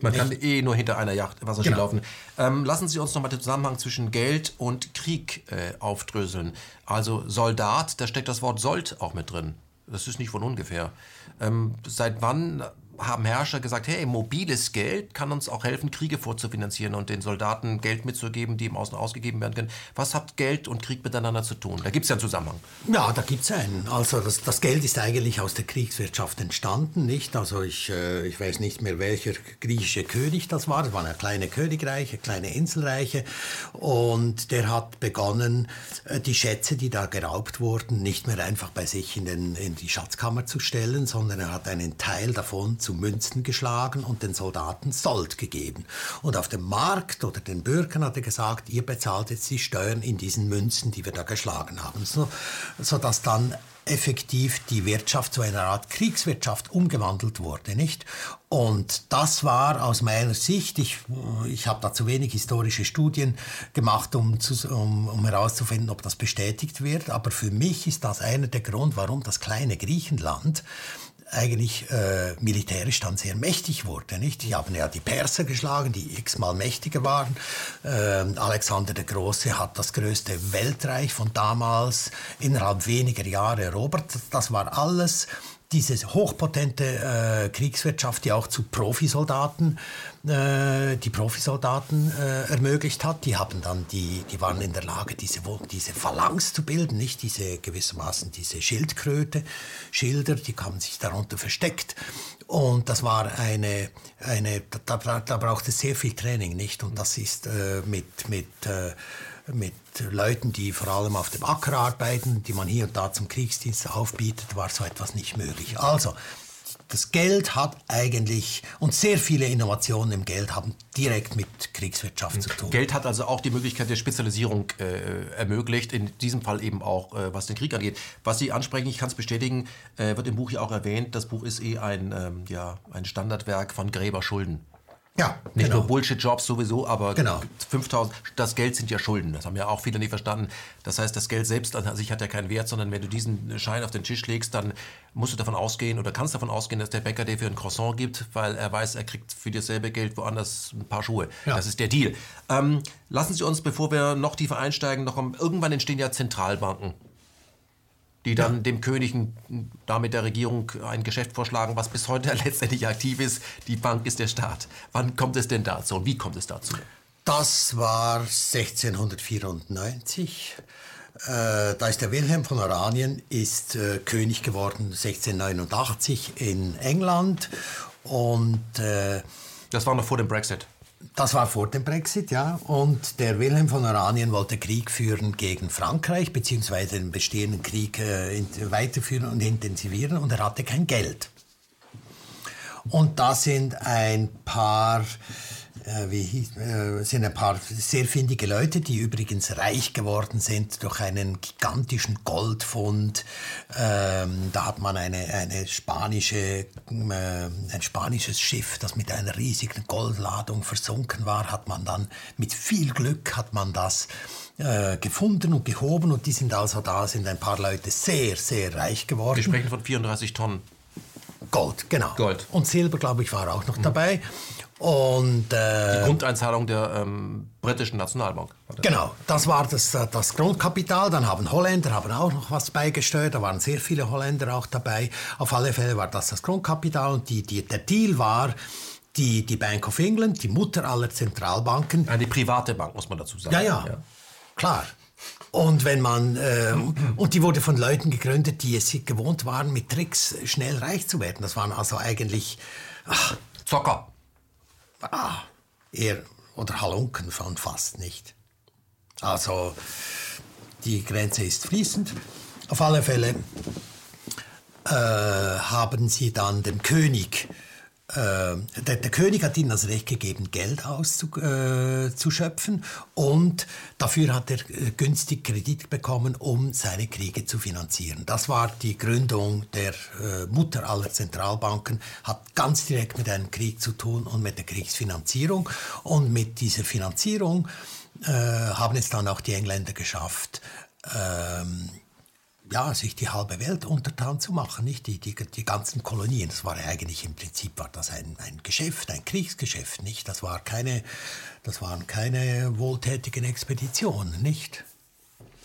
[SPEAKER 1] Man kann eh nur hinter einer Yacht Wasserski genau. laufen. Ähm, lassen Sie uns nochmal den Zusammenhang zwischen Geld und Krieg äh, aufdröseln. Also Soldat, da steckt das Wort Sold auch mit drin. Das ist nicht von ungefähr. Ähm, seit wann haben Herrscher gesagt, hey, mobiles Geld kann uns auch helfen, Kriege vorzufinanzieren und den Soldaten Geld mitzugeben, die im Außen ausgegeben werden können. Was hat Geld und Krieg miteinander zu tun? Da gibt es ja einen Zusammenhang.
[SPEAKER 2] Ja, da gibt es einen. Also das, das, Geld ist eigentlich aus der Kriegswirtschaft entstanden, nicht? Also ich, äh, ich weiß nicht mehr, welcher griechische König das war. Das waren ja kleine Königreiche, kleine Inselreiche. Und der hat begonnen, äh, die Schätze, die da geraubt wurden, nicht mehr einfach bei sich in, den, in die Schatzkammer zu stellen, sondern er hat einen Teil davon zu zu Münzen geschlagen und den Soldaten Sold gegeben. Und auf dem Markt oder den Bürgern hat er gesagt, ihr bezahlt jetzt die Steuern in diesen Münzen, die wir da geschlagen haben. So, sodass dann effektiv die Wirtschaft zu einer Art Kriegswirtschaft umgewandelt wurde, nicht? Und das war aus meiner Sicht, ich, ich habe da zu wenig historische Studien gemacht, um, zu, um, um herauszufinden, ob das bestätigt wird, aber für mich ist das einer der Grund, warum das kleine Griechenland eigentlich äh, militärisch dann sehr mächtig wurde. Nicht? Die haben ja die Perser geschlagen, die x-mal mächtiger waren. Ähm, Alexander der Große hat das größte Weltreich von damals innerhalb weniger Jahre erobert. Das war alles diese hochpotente äh, Kriegswirtschaft, die auch zu Profisoldaten, äh, die Profisoldaten äh, ermöglicht hat, die haben dann die, die waren in der Lage, diese, diese Phalanx zu bilden, nicht diese gewissermaßen diese Schildkröte, Schilder, die haben sich darunter versteckt und das war eine, eine da, da braucht es sehr viel Training, nicht? Und das ist äh, mit, mit äh, mit Leuten, die vor allem auf dem Acker arbeiten, die man hier und da zum Kriegsdienst aufbietet, war so etwas nicht möglich. Also, das Geld hat eigentlich, und sehr viele Innovationen im Geld haben direkt mit Kriegswirtschaft zu tun.
[SPEAKER 1] Geld hat also auch die Möglichkeit der Spezialisierung äh, ermöglicht, in diesem Fall eben auch, äh, was den Krieg angeht. Was Sie ansprechen, ich kann es bestätigen, äh, wird im Buch ja auch erwähnt, das Buch ist eh ein, ähm, ja, ein Standardwerk von Gräber Schulden. Ja, nicht genau. nur Bullshit-Jobs sowieso, aber
[SPEAKER 2] genau.
[SPEAKER 1] 5000, das Geld sind ja Schulden. Das haben ja auch viele nicht verstanden. Das heißt, das Geld selbst an sich hat ja keinen Wert, sondern wenn du diesen Schein auf den Tisch legst, dann musst du davon ausgehen oder kannst davon ausgehen, dass der Bäcker dir für ein Croissant gibt, weil er weiß, er kriegt für dasselbe Geld woanders ein paar Schuhe. Ja. Das ist der Deal. Ähm, lassen Sie uns, bevor wir noch tiefer einsteigen, noch irgendwann entstehen ja Zentralbanken die dann ja. dem König damit der Regierung ein Geschäft vorschlagen, was bis heute letztendlich aktiv ist. Die Bank ist der Staat. Wann kommt es denn dazu und wie kommt es dazu?
[SPEAKER 2] Das war 1694. Äh, da ist der Wilhelm von Oranien ist äh, König geworden 1689 in England und
[SPEAKER 1] äh, das war noch vor dem Brexit.
[SPEAKER 2] Das war vor dem Brexit, ja. Und der Wilhelm von Oranien wollte Krieg führen gegen Frankreich, beziehungsweise den bestehenden Krieg äh, weiterführen und intensivieren. Und er hatte kein Geld. Und da sind ein paar äh, wie hieß, äh, sind ein paar sehr findige Leute, die übrigens reich geworden sind durch einen gigantischen Goldfund. Ähm, da hat man eine, eine spanische, äh, ein spanisches Schiff, das mit einer riesigen Goldladung versunken war, hat man dann mit viel Glück hat man das äh, gefunden und gehoben und die sind also da, sind ein paar Leute sehr, sehr reich geworden. Wir
[SPEAKER 1] sprechen von 34 Tonnen.
[SPEAKER 2] Gold, genau.
[SPEAKER 1] Gold.
[SPEAKER 2] Und Silber, glaube ich, war auch noch mhm. dabei. Und,
[SPEAKER 1] äh, die Grundeinzahlung der ähm, britischen Nationalbank.
[SPEAKER 2] Genau, das war das, äh, das Grundkapital. Dann haben Holländer haben auch noch was beigesteuert. Da waren sehr viele Holländer auch dabei. Auf alle Fälle war das das Grundkapital. Und die, die, der Deal war, die, die Bank of England, die Mutter aller Zentralbanken.
[SPEAKER 1] Eine private Bank, muss man dazu sagen.
[SPEAKER 2] Ja, ja, ja. klar. Und wenn man äh, und die wurde von Leuten gegründet, die es gewohnt waren, mit Tricks schnell reich zu werden. Das waren also eigentlich
[SPEAKER 1] ach, Zocker
[SPEAKER 2] ah, eher oder Halunken von fast nicht. Also die Grenze ist fließend. Auf alle Fälle äh, haben sie dann dem König der, der, König hat ihnen das Recht gegeben, Geld auszuschöpfen äh, und dafür hat er äh, günstig Kredit bekommen, um seine Kriege zu finanzieren. Das war die Gründung der äh, Mutter aller Zentralbanken, hat ganz direkt mit einem Krieg zu tun und mit der Kriegsfinanzierung. Und mit dieser Finanzierung äh, haben es dann auch die Engländer geschafft, ähm, ja, sich die halbe Welt untertan zu machen, nicht die, die, die ganzen Kolonien. Das war eigentlich im Prinzip war das ein, ein Geschäft, ein Kriegsgeschäft, nicht? Das war keine, das waren keine wohltätigen Expeditionen, nicht?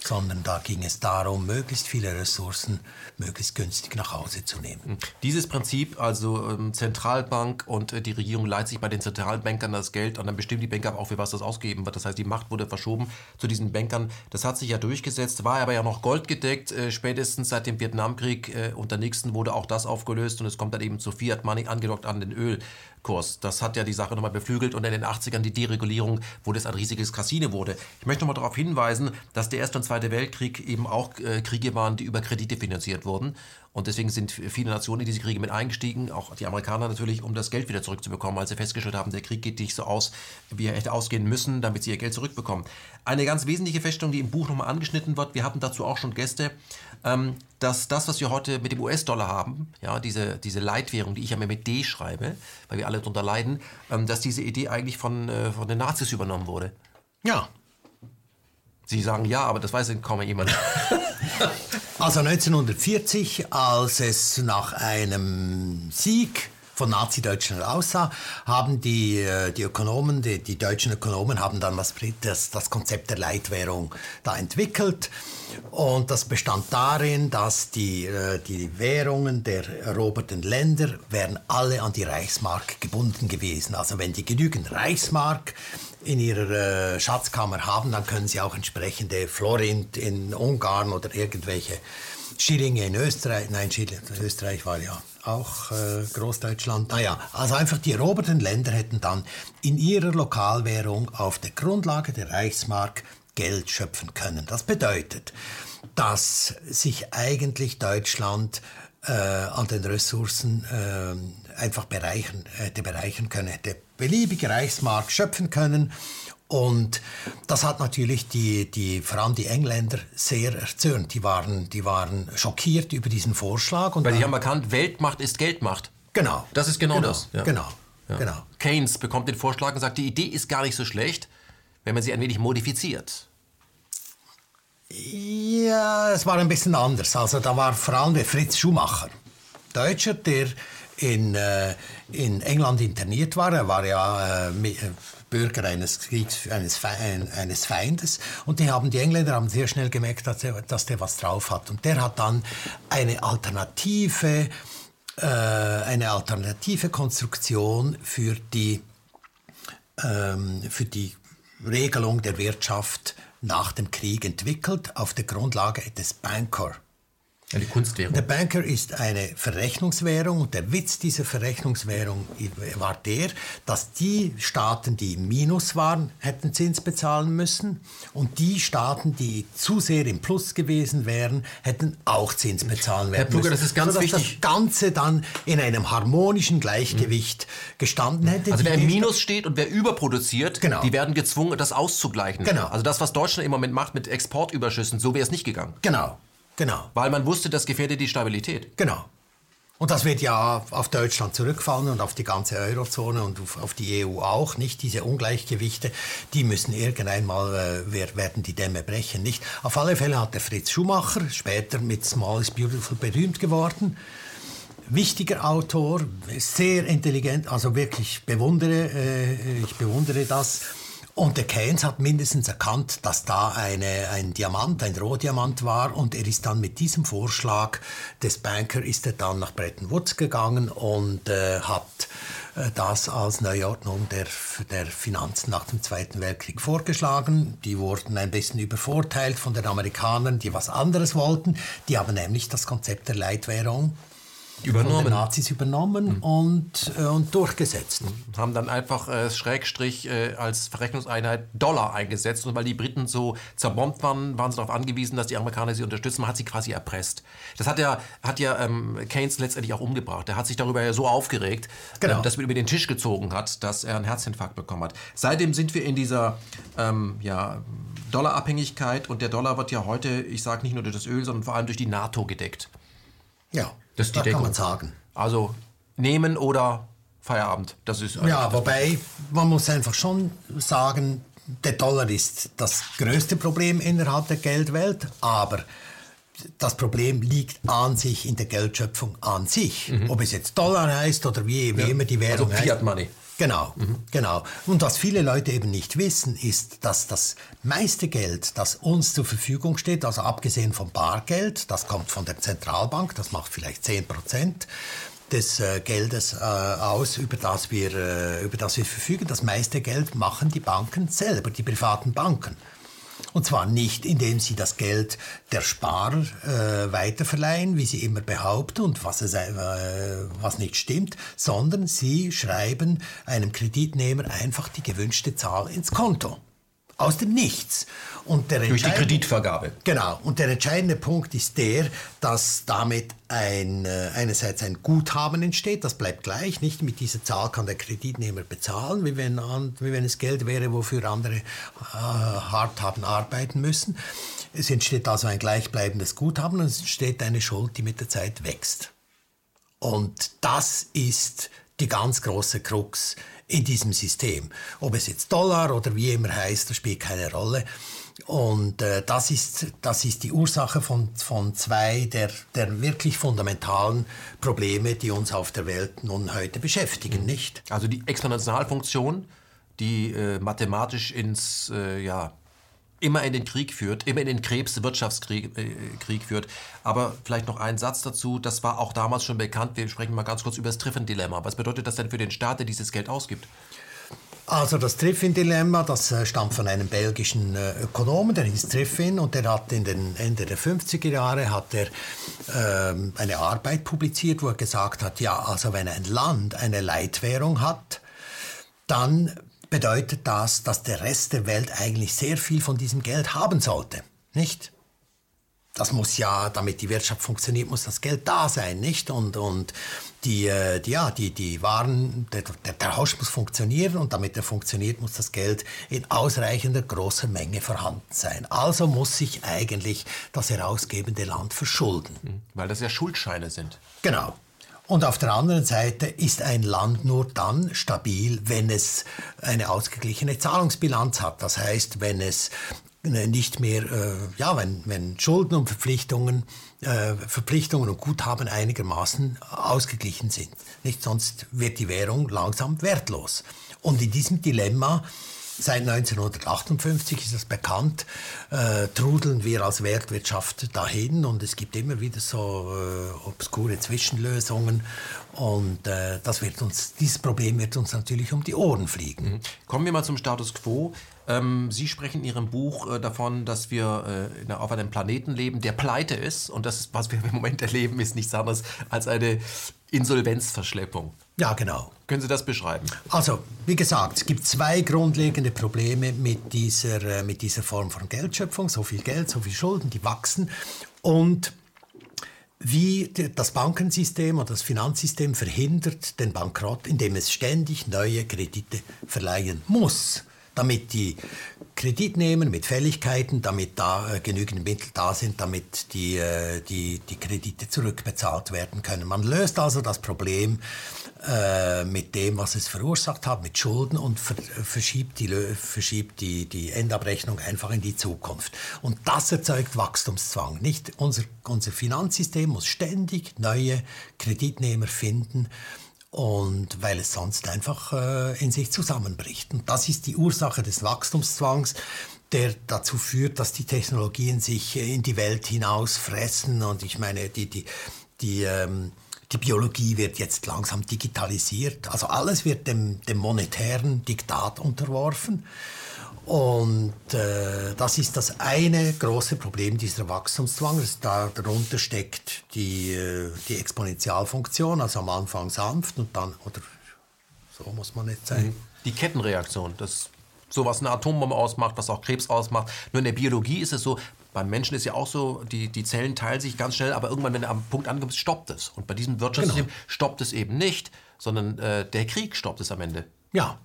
[SPEAKER 2] Sondern da ging es darum, möglichst viele Ressourcen möglichst günstig nach Hause zu nehmen. Hm.
[SPEAKER 1] Dieses Prinzip, also ähm, Zentralbank und äh, die Regierung leiht sich bei den Zentralbankern das Geld und dann bestimmen die Banker auch, für was das ausgegeben wird. Das heißt, die Macht wurde verschoben zu diesen Bankern. Das hat sich ja durchgesetzt, war aber ja noch goldgedeckt. Äh, spätestens seit dem Vietnamkrieg äh, der nächsten wurde auch das aufgelöst und es kommt dann eben zu Fiat Money angedockt an den Öl. Kurs. Das hat ja die Sache nochmal beflügelt und in den 80ern die Deregulierung, wo das ein riesiges Casino wurde. Ich möchte nochmal darauf hinweisen, dass der Erste und Zweite Weltkrieg eben auch äh, Kriege waren, die über Kredite finanziert wurden. Und deswegen sind viele Nationen in diese Kriege mit eingestiegen, auch die Amerikaner natürlich, um das Geld wieder zurückzubekommen, weil sie festgestellt haben, der Krieg geht nicht so aus, wie er hätte ausgehen müssen, damit sie ihr Geld zurückbekommen. Eine ganz wesentliche Feststellung, die im Buch nochmal angeschnitten wird, wir hatten dazu auch schon Gäste, ähm, dass das, was wir heute mit dem US-Dollar haben, ja, diese, diese Leitwährung, die ich ja mir mit D schreibe, weil wir alle darunter leiden, ähm, dass diese Idee eigentlich von, äh, von den Nazis übernommen wurde.
[SPEAKER 2] Ja.
[SPEAKER 1] Sie sagen ja, aber das weiß kaum jemand.
[SPEAKER 2] also 1940, als es nach einem Sieg von Nazi-Deutschland aussah, haben die, äh, die Ökonomen, die, die deutschen Ökonomen haben dann das, das, das Konzept der Leitwährung da entwickelt. Und das bestand darin, dass die, äh, die Währungen der eroberten Länder wären alle an die Reichsmark gebunden gewesen. Also wenn die genügend Reichsmark in ihrer äh, Schatzkammer haben, dann können sie auch entsprechende Florint in Ungarn oder irgendwelche Schillinge in Österreich, nein, Schilling, Österreich war ja auch äh, Großdeutschland. Naja, also einfach die eroberten Länder hätten dann in ihrer Lokalwährung auf der Grundlage der Reichsmark Geld schöpfen können. Das bedeutet, dass sich eigentlich Deutschland äh, an den Ressourcen äh, einfach bereichern, hätte bereichern können, hätte beliebige Reichsmark schöpfen können. Und das hat natürlich die, die, vor allem die Engländer sehr erzürnt. Die waren, die waren schockiert über diesen Vorschlag.
[SPEAKER 1] Und Weil die haben erkannt, Weltmacht ist Geldmacht.
[SPEAKER 2] Genau.
[SPEAKER 1] Das ist genau,
[SPEAKER 2] genau
[SPEAKER 1] das.
[SPEAKER 2] Ja. Genau.
[SPEAKER 1] Ja. Genau. Keynes bekommt den Vorschlag und sagt, die Idee ist gar nicht so schlecht, wenn man sie ein wenig modifiziert.
[SPEAKER 2] Ja, es war ein bisschen anders. Also da war vor allem der Fritz Schumacher, Deutscher, der in, äh, in England interniert war. Er war ja äh, äh Bürger eines Kriegs, eines, eines Feindes. Und die, haben, die Engländer haben sehr schnell gemerkt, dass, er, dass der was drauf hat. Und der hat dann eine alternative, äh, eine alternative Konstruktion für die, ähm, für die Regelung der Wirtschaft nach dem Krieg entwickelt auf der Grundlage des Banker
[SPEAKER 1] eine Kunstwährung.
[SPEAKER 2] Der Banker ist eine Verrechnungswährung und der Witz dieser Verrechnungswährung war der, dass die Staaten, die im Minus waren, hätten Zins bezahlen müssen und die Staaten, die zu sehr im Plus gewesen wären, hätten auch Zins bezahlen werden
[SPEAKER 1] Herr Plugger,
[SPEAKER 2] müssen.
[SPEAKER 1] das ist ganz wichtig.
[SPEAKER 2] das Ganze dann in einem harmonischen Gleichgewicht mhm. gestanden hätte.
[SPEAKER 1] Also wer im Minus steht und wer überproduziert, genau. die werden gezwungen, das auszugleichen. Genau. Also das, was Deutschland im Moment macht mit Exportüberschüssen, so wäre es nicht gegangen.
[SPEAKER 2] Genau. Genau.
[SPEAKER 1] Weil man wusste, das gefährdet die Stabilität.
[SPEAKER 2] Genau. Und das wird ja auf Deutschland zurückfallen und auf die ganze Eurozone und auf die EU auch. Nicht diese Ungleichgewichte, die müssen irgendeinmal äh, werden die Dämme brechen. Nicht. Auf alle Fälle hat der Fritz Schumacher später mit Small is Beautiful berühmt geworden. Wichtiger Autor, sehr intelligent, also wirklich bewundere, äh, ich bewundere das. Und der Keynes hat mindestens erkannt, dass da eine, ein Diamant, ein Rohdiamant war und er ist dann mit diesem Vorschlag des Banker ist er dann nach Bretton Woods gegangen und äh, hat äh, das als Neuordnung der, der Finanzen nach dem Zweiten Weltkrieg vorgeschlagen. Die wurden ein bisschen übervorteilt von den Amerikanern, die was anderes wollten. Die haben nämlich das Konzept der Leitwährung übernommen. Nazis übernommen mhm. und, äh, und durchgesetzt.
[SPEAKER 1] Mhm. Haben dann einfach äh, Schrägstrich äh, als Verrechnungseinheit Dollar eingesetzt und weil die Briten so zerbombt waren, waren sie darauf angewiesen, dass die Amerikaner sie unterstützen. Man hat sie quasi erpresst. Das hat ja, hat ja ähm, Keynes letztendlich auch umgebracht. Er hat sich darüber ja so aufgeregt, genau. ähm, dass man über den Tisch gezogen hat, dass er einen Herzinfarkt bekommen hat. Seitdem sind wir in dieser ähm, ja, Dollarabhängigkeit und der Dollar wird ja heute, ich sage nicht nur durch das Öl, sondern vor allem durch die NATO gedeckt.
[SPEAKER 2] Ja. Das ist die das Deckung. kann man sagen.
[SPEAKER 1] Also nehmen oder Feierabend. Das ist
[SPEAKER 2] ja, wobei man muss einfach schon sagen, der Dollar ist das größte Problem innerhalb der Geldwelt, aber das Problem liegt an sich in der Geldschöpfung an sich. Mhm. Ob es jetzt Dollar heißt oder wie, wie ja. immer die Währung
[SPEAKER 1] also Fiat Money.
[SPEAKER 2] Genau, mhm. genau. Und was viele Leute eben nicht wissen, ist, dass das meiste Geld, das uns zur Verfügung steht, also abgesehen vom Bargeld, das kommt von der Zentralbank, das macht vielleicht 10 Prozent des äh, Geldes äh, aus, über das, wir, äh, über das wir verfügen. Das meiste Geld machen die Banken selber, die privaten Banken. Und zwar nicht, indem sie das Geld der Sparer äh, weiterverleihen, wie sie immer behaupten und was, es, äh, was nicht stimmt, sondern sie schreiben einem Kreditnehmer einfach die gewünschte Zahl ins Konto. Aus dem Nichts.
[SPEAKER 1] Und der Durch die Kreditvergabe.
[SPEAKER 2] Genau. Und der entscheidende Punkt ist der, dass damit ein, äh, einerseits ein Guthaben entsteht, das bleibt gleich, nicht mit dieser Zahl kann der Kreditnehmer bezahlen, wie wenn, wie wenn es Geld wäre, wofür andere äh, hart haben arbeiten müssen. Es entsteht also ein gleichbleibendes Guthaben und es entsteht eine Schuld, die mit der Zeit wächst. Und das ist die ganz große Krux in diesem System. Ob es jetzt Dollar oder wie immer heißt, das spielt keine Rolle. Und äh, das, ist, das ist die Ursache von, von zwei der, der wirklich fundamentalen Probleme, die uns auf der Welt nun heute beschäftigen, mhm. nicht?
[SPEAKER 1] Also die Exponentialfunktion, die äh, mathematisch ins, äh, ja, immer in den Krieg führt, immer in den Krebswirtschaftskrieg äh, führt. Aber vielleicht noch ein Satz dazu, das war auch damals schon bekannt, wir sprechen mal ganz kurz über das Triffendilemma. Was bedeutet das denn für den Staat, der dieses Geld ausgibt?
[SPEAKER 2] Also das Triffin-Dilemma, das äh, stammt von einem belgischen äh, Ökonomen, der hieß Triffin und der hat in den Ende der 50er Jahre hat er ähm, eine Arbeit publiziert, wo er gesagt hat, ja, also wenn ein Land eine Leitwährung hat, dann bedeutet das, dass der Rest der Welt eigentlich sehr viel von diesem Geld haben sollte, nicht? das muss ja, damit die Wirtschaft funktioniert, muss das Geld da sein, nicht? Und, und die, äh, die, ja, die, die Waren, der, der, Rausch muss funktionieren und damit er funktioniert, muss das Geld in ausreichender großer Menge vorhanden sein. Also muss sich eigentlich das herausgebende Land verschulden. Mhm.
[SPEAKER 1] Weil das ja Schuldscheine sind.
[SPEAKER 2] Genau. Und auf der anderen Seite ist ein Land nur dann stabil, wenn es eine ausgeglichene Zahlungsbilanz hat. Das heißt, wenn es nicht mehr, äh, ja, wenn, wenn Schulden und Verpflichtungen, äh, Verpflichtungen und Guthaben einigermaßen ausgeglichen sind. Nicht sonst wird die Währung langsam wertlos. Und in diesem Dilemma Seit 1958 ist es bekannt, äh, trudeln wir als Weltwirtschaft dahin und es gibt immer wieder so äh, obskure Zwischenlösungen und äh, das wird uns, dieses Problem wird uns natürlich um die Ohren fliegen. Mhm.
[SPEAKER 1] Kommen wir mal zum Status quo. Ähm, Sie sprechen in Ihrem Buch äh, davon, dass wir äh, auf einem Planeten leben, der pleite ist und das, was wir im Moment erleben, ist nichts anderes als eine Insolvenzverschleppung.
[SPEAKER 2] Ja, genau.
[SPEAKER 1] Können Sie das beschreiben?
[SPEAKER 2] Also, wie gesagt, es gibt zwei grundlegende Probleme mit dieser, äh, mit dieser Form von Geldschöpfung. So viel Geld, so viel Schulden, die wachsen. Und wie das Bankensystem oder das Finanzsystem verhindert den Bankrott, indem es ständig neue Kredite verleihen muss damit die Kreditnehmer mit Fälligkeiten, damit da äh, genügend Mittel da sind, damit die, äh, die, die Kredite zurückbezahlt werden können. Man löst also das Problem äh, mit dem, was es verursacht hat, mit Schulden und ver verschiebt, die, verschiebt die, die Endabrechnung einfach in die Zukunft. Und das erzeugt Wachstumszwang. Nicht unser, unser Finanzsystem muss ständig neue Kreditnehmer finden und weil es sonst einfach äh, in sich zusammenbricht. Und das ist die Ursache des Wachstumszwangs, der dazu führt, dass die Technologien sich äh, in die Welt hinaus fressen. Und ich meine, die, die, die, ähm, die Biologie wird jetzt langsam digitalisiert. Also alles wird dem, dem monetären Diktat unterworfen. Und äh, das ist das eine große Problem dieser Wachstumszwang. Da, darunter steckt die, äh, die Exponentialfunktion, also am Anfang sanft und dann, oder so muss man jetzt sagen. Mhm.
[SPEAKER 1] Die Kettenreaktion, das so was eine Atombombe ausmacht, was auch Krebs ausmacht. Nur in der Biologie ist es so, beim Menschen ist ja auch so, die, die Zellen teilen sich ganz schnell, aber irgendwann, wenn er am Punkt ankommt, stoppt es. Und bei diesem Wirtschaftssystem genau. stoppt es eben nicht, sondern äh, der Krieg stoppt es am Ende.
[SPEAKER 2] Ja,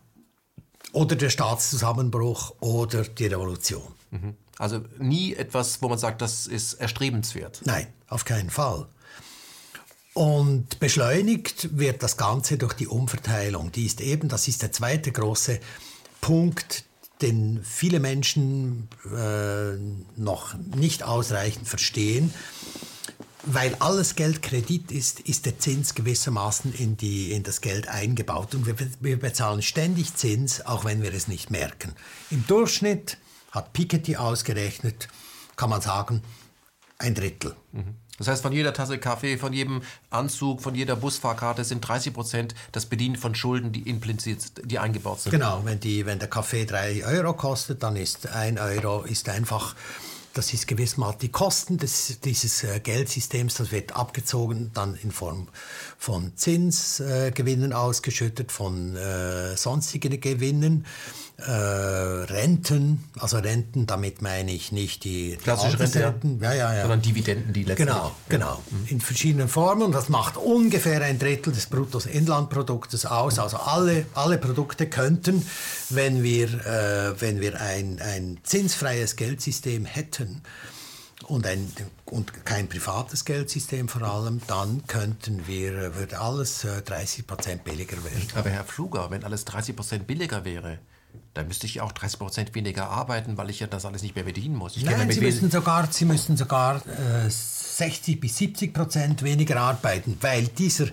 [SPEAKER 2] oder der Staatszusammenbruch oder die Revolution.
[SPEAKER 1] Mhm. Also nie etwas, wo man sagt, das ist erstrebenswert.
[SPEAKER 2] Nein, auf keinen Fall. Und beschleunigt wird das Ganze durch die Umverteilung. Die ist eben, das ist der zweite große Punkt, den viele Menschen äh, noch nicht ausreichend verstehen weil alles Geld Kredit ist, ist der Zins gewissermaßen in, die, in das Geld eingebaut. Und wir, wir bezahlen ständig Zins, auch wenn wir es nicht merken. Im Durchschnitt hat Piketty ausgerechnet, kann man sagen, ein Drittel.
[SPEAKER 1] Mhm. Das heißt, von jeder Tasse Kaffee, von jedem Anzug, von jeder Busfahrkarte sind 30 Prozent das Bedienen von Schulden, die implizit, die eingebaut sind.
[SPEAKER 2] Genau, wenn, die, wenn der Kaffee 3 Euro kostet, dann ist 1 Euro ist einfach das ist gewissermaßen die Kosten des, dieses äh, Geldsystems, das wird abgezogen, dann in Form von Zinsgewinnen ausgeschüttet, von äh, sonstigen Gewinnen äh, Renten, also Renten, damit meine ich nicht die,
[SPEAKER 1] klassische Rente, Renten, ja, ja, ja. sondern Dividenden, die letztendlich.
[SPEAKER 2] Genau, genau, mhm. in verschiedenen Formen und das macht ungefähr ein Drittel des Bruttoinlandproduktes aus. Also alle, alle Produkte könnten, wenn wir, äh, wenn wir ein, ein zinsfreies Geldsystem hätten, und, ein, und kein privates Geldsystem vor allem, dann könnten wir, würde alles 30% äh, billiger werden.
[SPEAKER 1] Aber Herr Fluger, wenn alles 30% billiger wäre, dann müsste ich auch 30 Prozent weniger arbeiten, weil ich ja das alles nicht mehr bedienen muss. Ich
[SPEAKER 2] Nein, Sie müssen sogar, Sie müssen sogar äh, 60 bis 70 Prozent weniger arbeiten, weil dieser,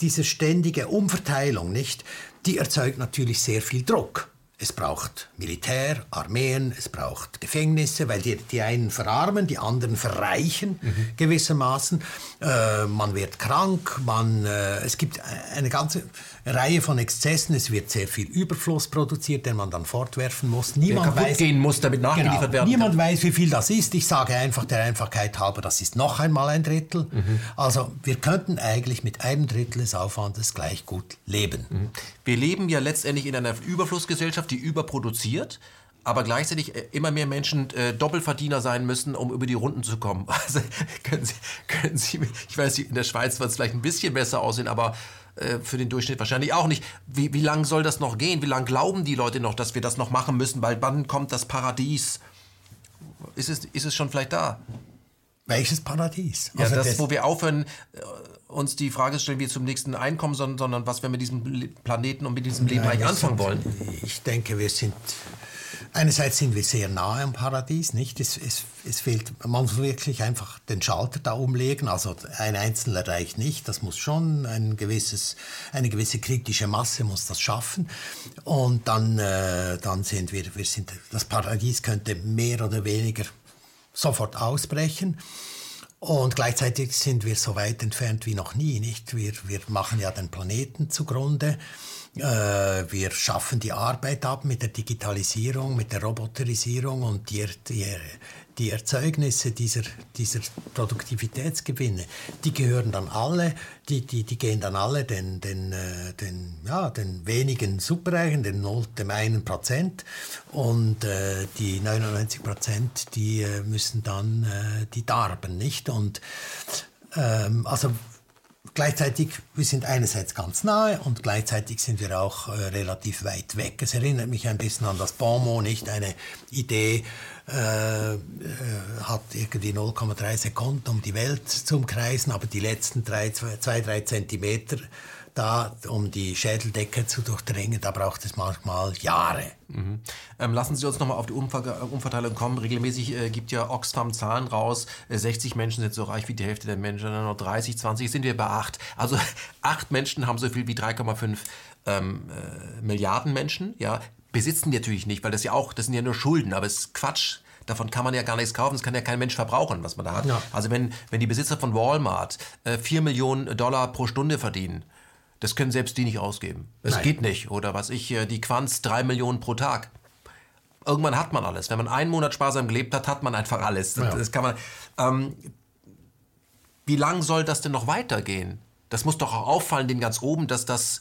[SPEAKER 2] diese ständige Umverteilung, nicht, die erzeugt natürlich sehr viel Druck. Es braucht Militär, Armeen, es braucht Gefängnisse, weil die, die einen verarmen, die anderen verreichen mhm. gewissermaßen. Äh, man wird krank, man, äh, es gibt eine ganze Reihe von Exzessen. Es wird sehr viel Überfluss produziert, den man dann fortwerfen muss.
[SPEAKER 1] Niemand der weiß, gehen muss, damit nachgeliefert genau, werden
[SPEAKER 2] Niemand kann. weiß, wie viel das ist. Ich sage einfach der Einfachkeit halber, das ist noch einmal ein Drittel. Mhm. Also wir könnten eigentlich mit einem Drittel des Aufwandes gleich gut leben. Mhm.
[SPEAKER 1] Wir leben ja letztendlich in einer Überflussgesellschaft, die überproduziert aber gleichzeitig äh, immer mehr Menschen äh, Doppelverdiener sein müssen, um über die Runden zu kommen. Also können Sie, können Sie, ich weiß, in der Schweiz wird es vielleicht ein bisschen besser aussehen, aber äh, für den Durchschnitt wahrscheinlich auch nicht. Wie, wie lange soll das noch gehen? Wie lange glauben die Leute noch, dass wir das noch machen müssen? Weil wann kommt das Paradies? Ist es, ist es schon vielleicht da?
[SPEAKER 2] Welches Paradies?
[SPEAKER 1] Ja, also das, das, wo wir aufhören, äh, uns die Frage stellen, wie wir zum nächsten Einkommen, sondern, sondern was wir mit diesem Planeten und mit diesem Leben eigentlich anfangen wollen.
[SPEAKER 2] Ich denke, wir sind Einerseits sind wir sehr nahe am Paradies, nicht? Es, es, es fehlt, man muss wirklich einfach den Schalter da umlegen. Also ein Einzelner reicht nicht. Das muss schon ein gewisses, eine gewisse kritische Masse muss das schaffen. Und dann, äh, dann sind wir, wir sind, das Paradies könnte mehr oder weniger sofort ausbrechen. Und gleichzeitig sind wir so weit entfernt wie noch nie, nicht? Wir, wir machen ja den Planeten zugrunde. Äh, wir schaffen die Arbeit ab mit der Digitalisierung, mit der Roboterisierung und die, die, die Erzeugnisse dieser, dieser Produktivitätsgewinne, die gehören dann alle, die, die, die gehen dann alle den, den, äh, den, ja, den wenigen Superreichen, den 0, dem einen Prozent und äh, die 99 Prozent, die äh, müssen dann äh, die darben, nicht? Und ähm, also gleichzeitig, wir sind einerseits ganz nahe und gleichzeitig sind wir auch äh, relativ weit weg. Es erinnert mich ein bisschen an das Bonmot, nicht eine Idee, äh, äh, hat irgendwie 0,3 Sekunden, um die Welt zu umkreisen, aber die letzten 2-3 Zentimeter da, um die Schädeldecke zu durchdringen, da braucht es manchmal Jahre.
[SPEAKER 1] Mhm. Ähm, lassen Sie uns nochmal auf die Umver Umverteilung kommen. Regelmäßig äh, gibt ja Oxfam Zahlen raus. Äh, 60 Menschen sind so reich wie die Hälfte der Menschen, dann noch 30, 20 sind wir bei 8. Also 8 Menschen haben so viel wie 3,5 ähm, äh, Milliarden Menschen. Ja, besitzen die natürlich nicht, weil das ja auch, das sind ja nur Schulden, aber es ist Quatsch. Davon kann man ja gar nichts kaufen, das kann ja kein Mensch verbrauchen, was man da hat. Ja. Also wenn, wenn die Besitzer von Walmart äh, 4 Millionen Dollar pro Stunde verdienen, das können selbst die nicht ausgeben. Das Nein. geht nicht. Oder was ich, äh, die Quanz, drei Millionen pro Tag. Irgendwann hat man alles. Wenn man einen Monat sparsam gelebt hat, hat man einfach alles. Das, ja. das kann man. Ähm, wie lang soll das denn noch weitergehen? Das muss doch auch auffallen, den ganz oben, dass das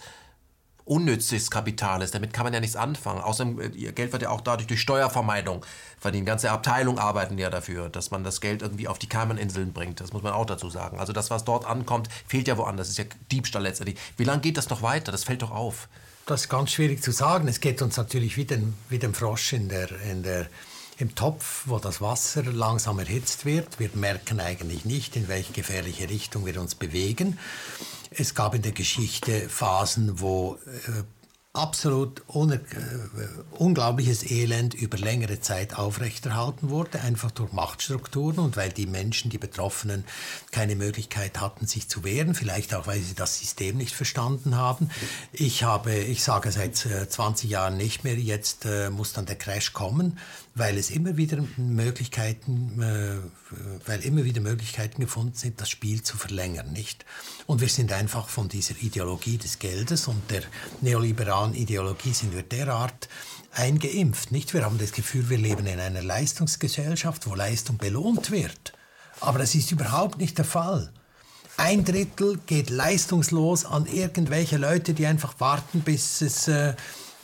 [SPEAKER 1] unnützes Kapital ist. Damit kann man ja nichts anfangen. Außerdem, äh, ihr Geld wird ja auch dadurch durch Steuervermeidung verdienen. Ganze Abteilungen arbeiten ja dafür, dass man das Geld irgendwie auf die Kaimaninseln bringt. Das muss man auch dazu sagen. Also das, was dort ankommt, fehlt ja woanders. Das ist ja Diebstahl letztendlich. Wie lange geht das noch weiter? Das fällt doch auf.
[SPEAKER 2] Das ist ganz schwierig zu sagen. Es geht uns natürlich wie, den, wie dem Frosch in der, in der, im Topf, wo das Wasser langsam erhitzt wird. Wir merken eigentlich nicht, in welche gefährliche Richtung wir uns bewegen. Es gab in der Geschichte Phasen, wo äh, absolut ohne, äh, unglaubliches Elend über längere Zeit aufrechterhalten wurde, einfach durch Machtstrukturen und weil die Menschen, die Betroffenen, keine Möglichkeit hatten, sich zu wehren, vielleicht auch, weil sie das System nicht verstanden haben. Ich habe, ich sage seit 20 äh, Jahren nicht mehr, jetzt äh, muss dann der Crash kommen weil es immer wieder Möglichkeiten, äh, weil immer wieder Möglichkeiten gefunden sind, das Spiel zu verlängern, nicht? Und wir sind einfach von dieser Ideologie des Geldes und der neoliberalen Ideologie sind wir derart eingeimpft, nicht? Wir haben das Gefühl, wir leben in einer Leistungsgesellschaft, wo Leistung belohnt wird. Aber das ist überhaupt nicht der Fall. Ein Drittel geht leistungslos an irgendwelche Leute, die einfach warten, bis es äh,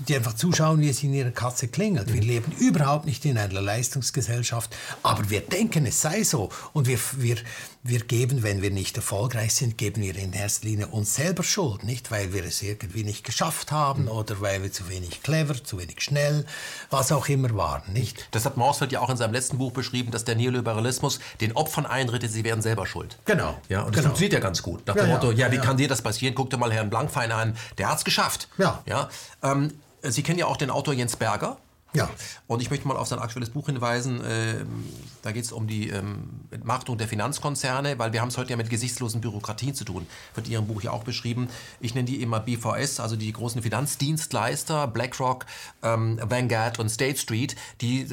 [SPEAKER 2] die einfach zuschauen, wie es in ihrer Kasse klingelt. Wir leben überhaupt nicht in einer Leistungsgesellschaft, aber wir denken, es sei so. Und wir, wir, wir geben, wenn wir nicht erfolgreich sind, geben wir in erster Linie uns selber Schuld. Nicht, weil wir es irgendwie nicht geschafft haben oder weil wir zu wenig clever, zu wenig schnell, was auch immer waren. Nicht?
[SPEAKER 1] Das hat Mausfeld ja auch in seinem letzten Buch beschrieben, dass der Neoliberalismus den Opfern einredet, sie werden selber schuld.
[SPEAKER 2] Genau.
[SPEAKER 1] Ja, und das genau. funktioniert ja ganz gut. Nach ja, dem Motto, ja, ja wie ja. kann dir das passieren? Guck dir mal Herrn Blankfein an, der hat es geschafft.
[SPEAKER 2] Ja.
[SPEAKER 1] ja ähm, Sie kennen ja auch den Autor Jens Berger.
[SPEAKER 2] Ja.
[SPEAKER 1] Und ich möchte mal auf sein aktuelles Buch hinweisen. Äh, da geht es um die ähm, Entmachtung der Finanzkonzerne, weil wir haben es heute ja mit gesichtslosen Bürokratien zu tun. Wird in Ihrem Buch ja auch beschrieben. Ich nenne die immer BVS, also die großen Finanzdienstleister, BlackRock, ähm, Vanguard und State Street, die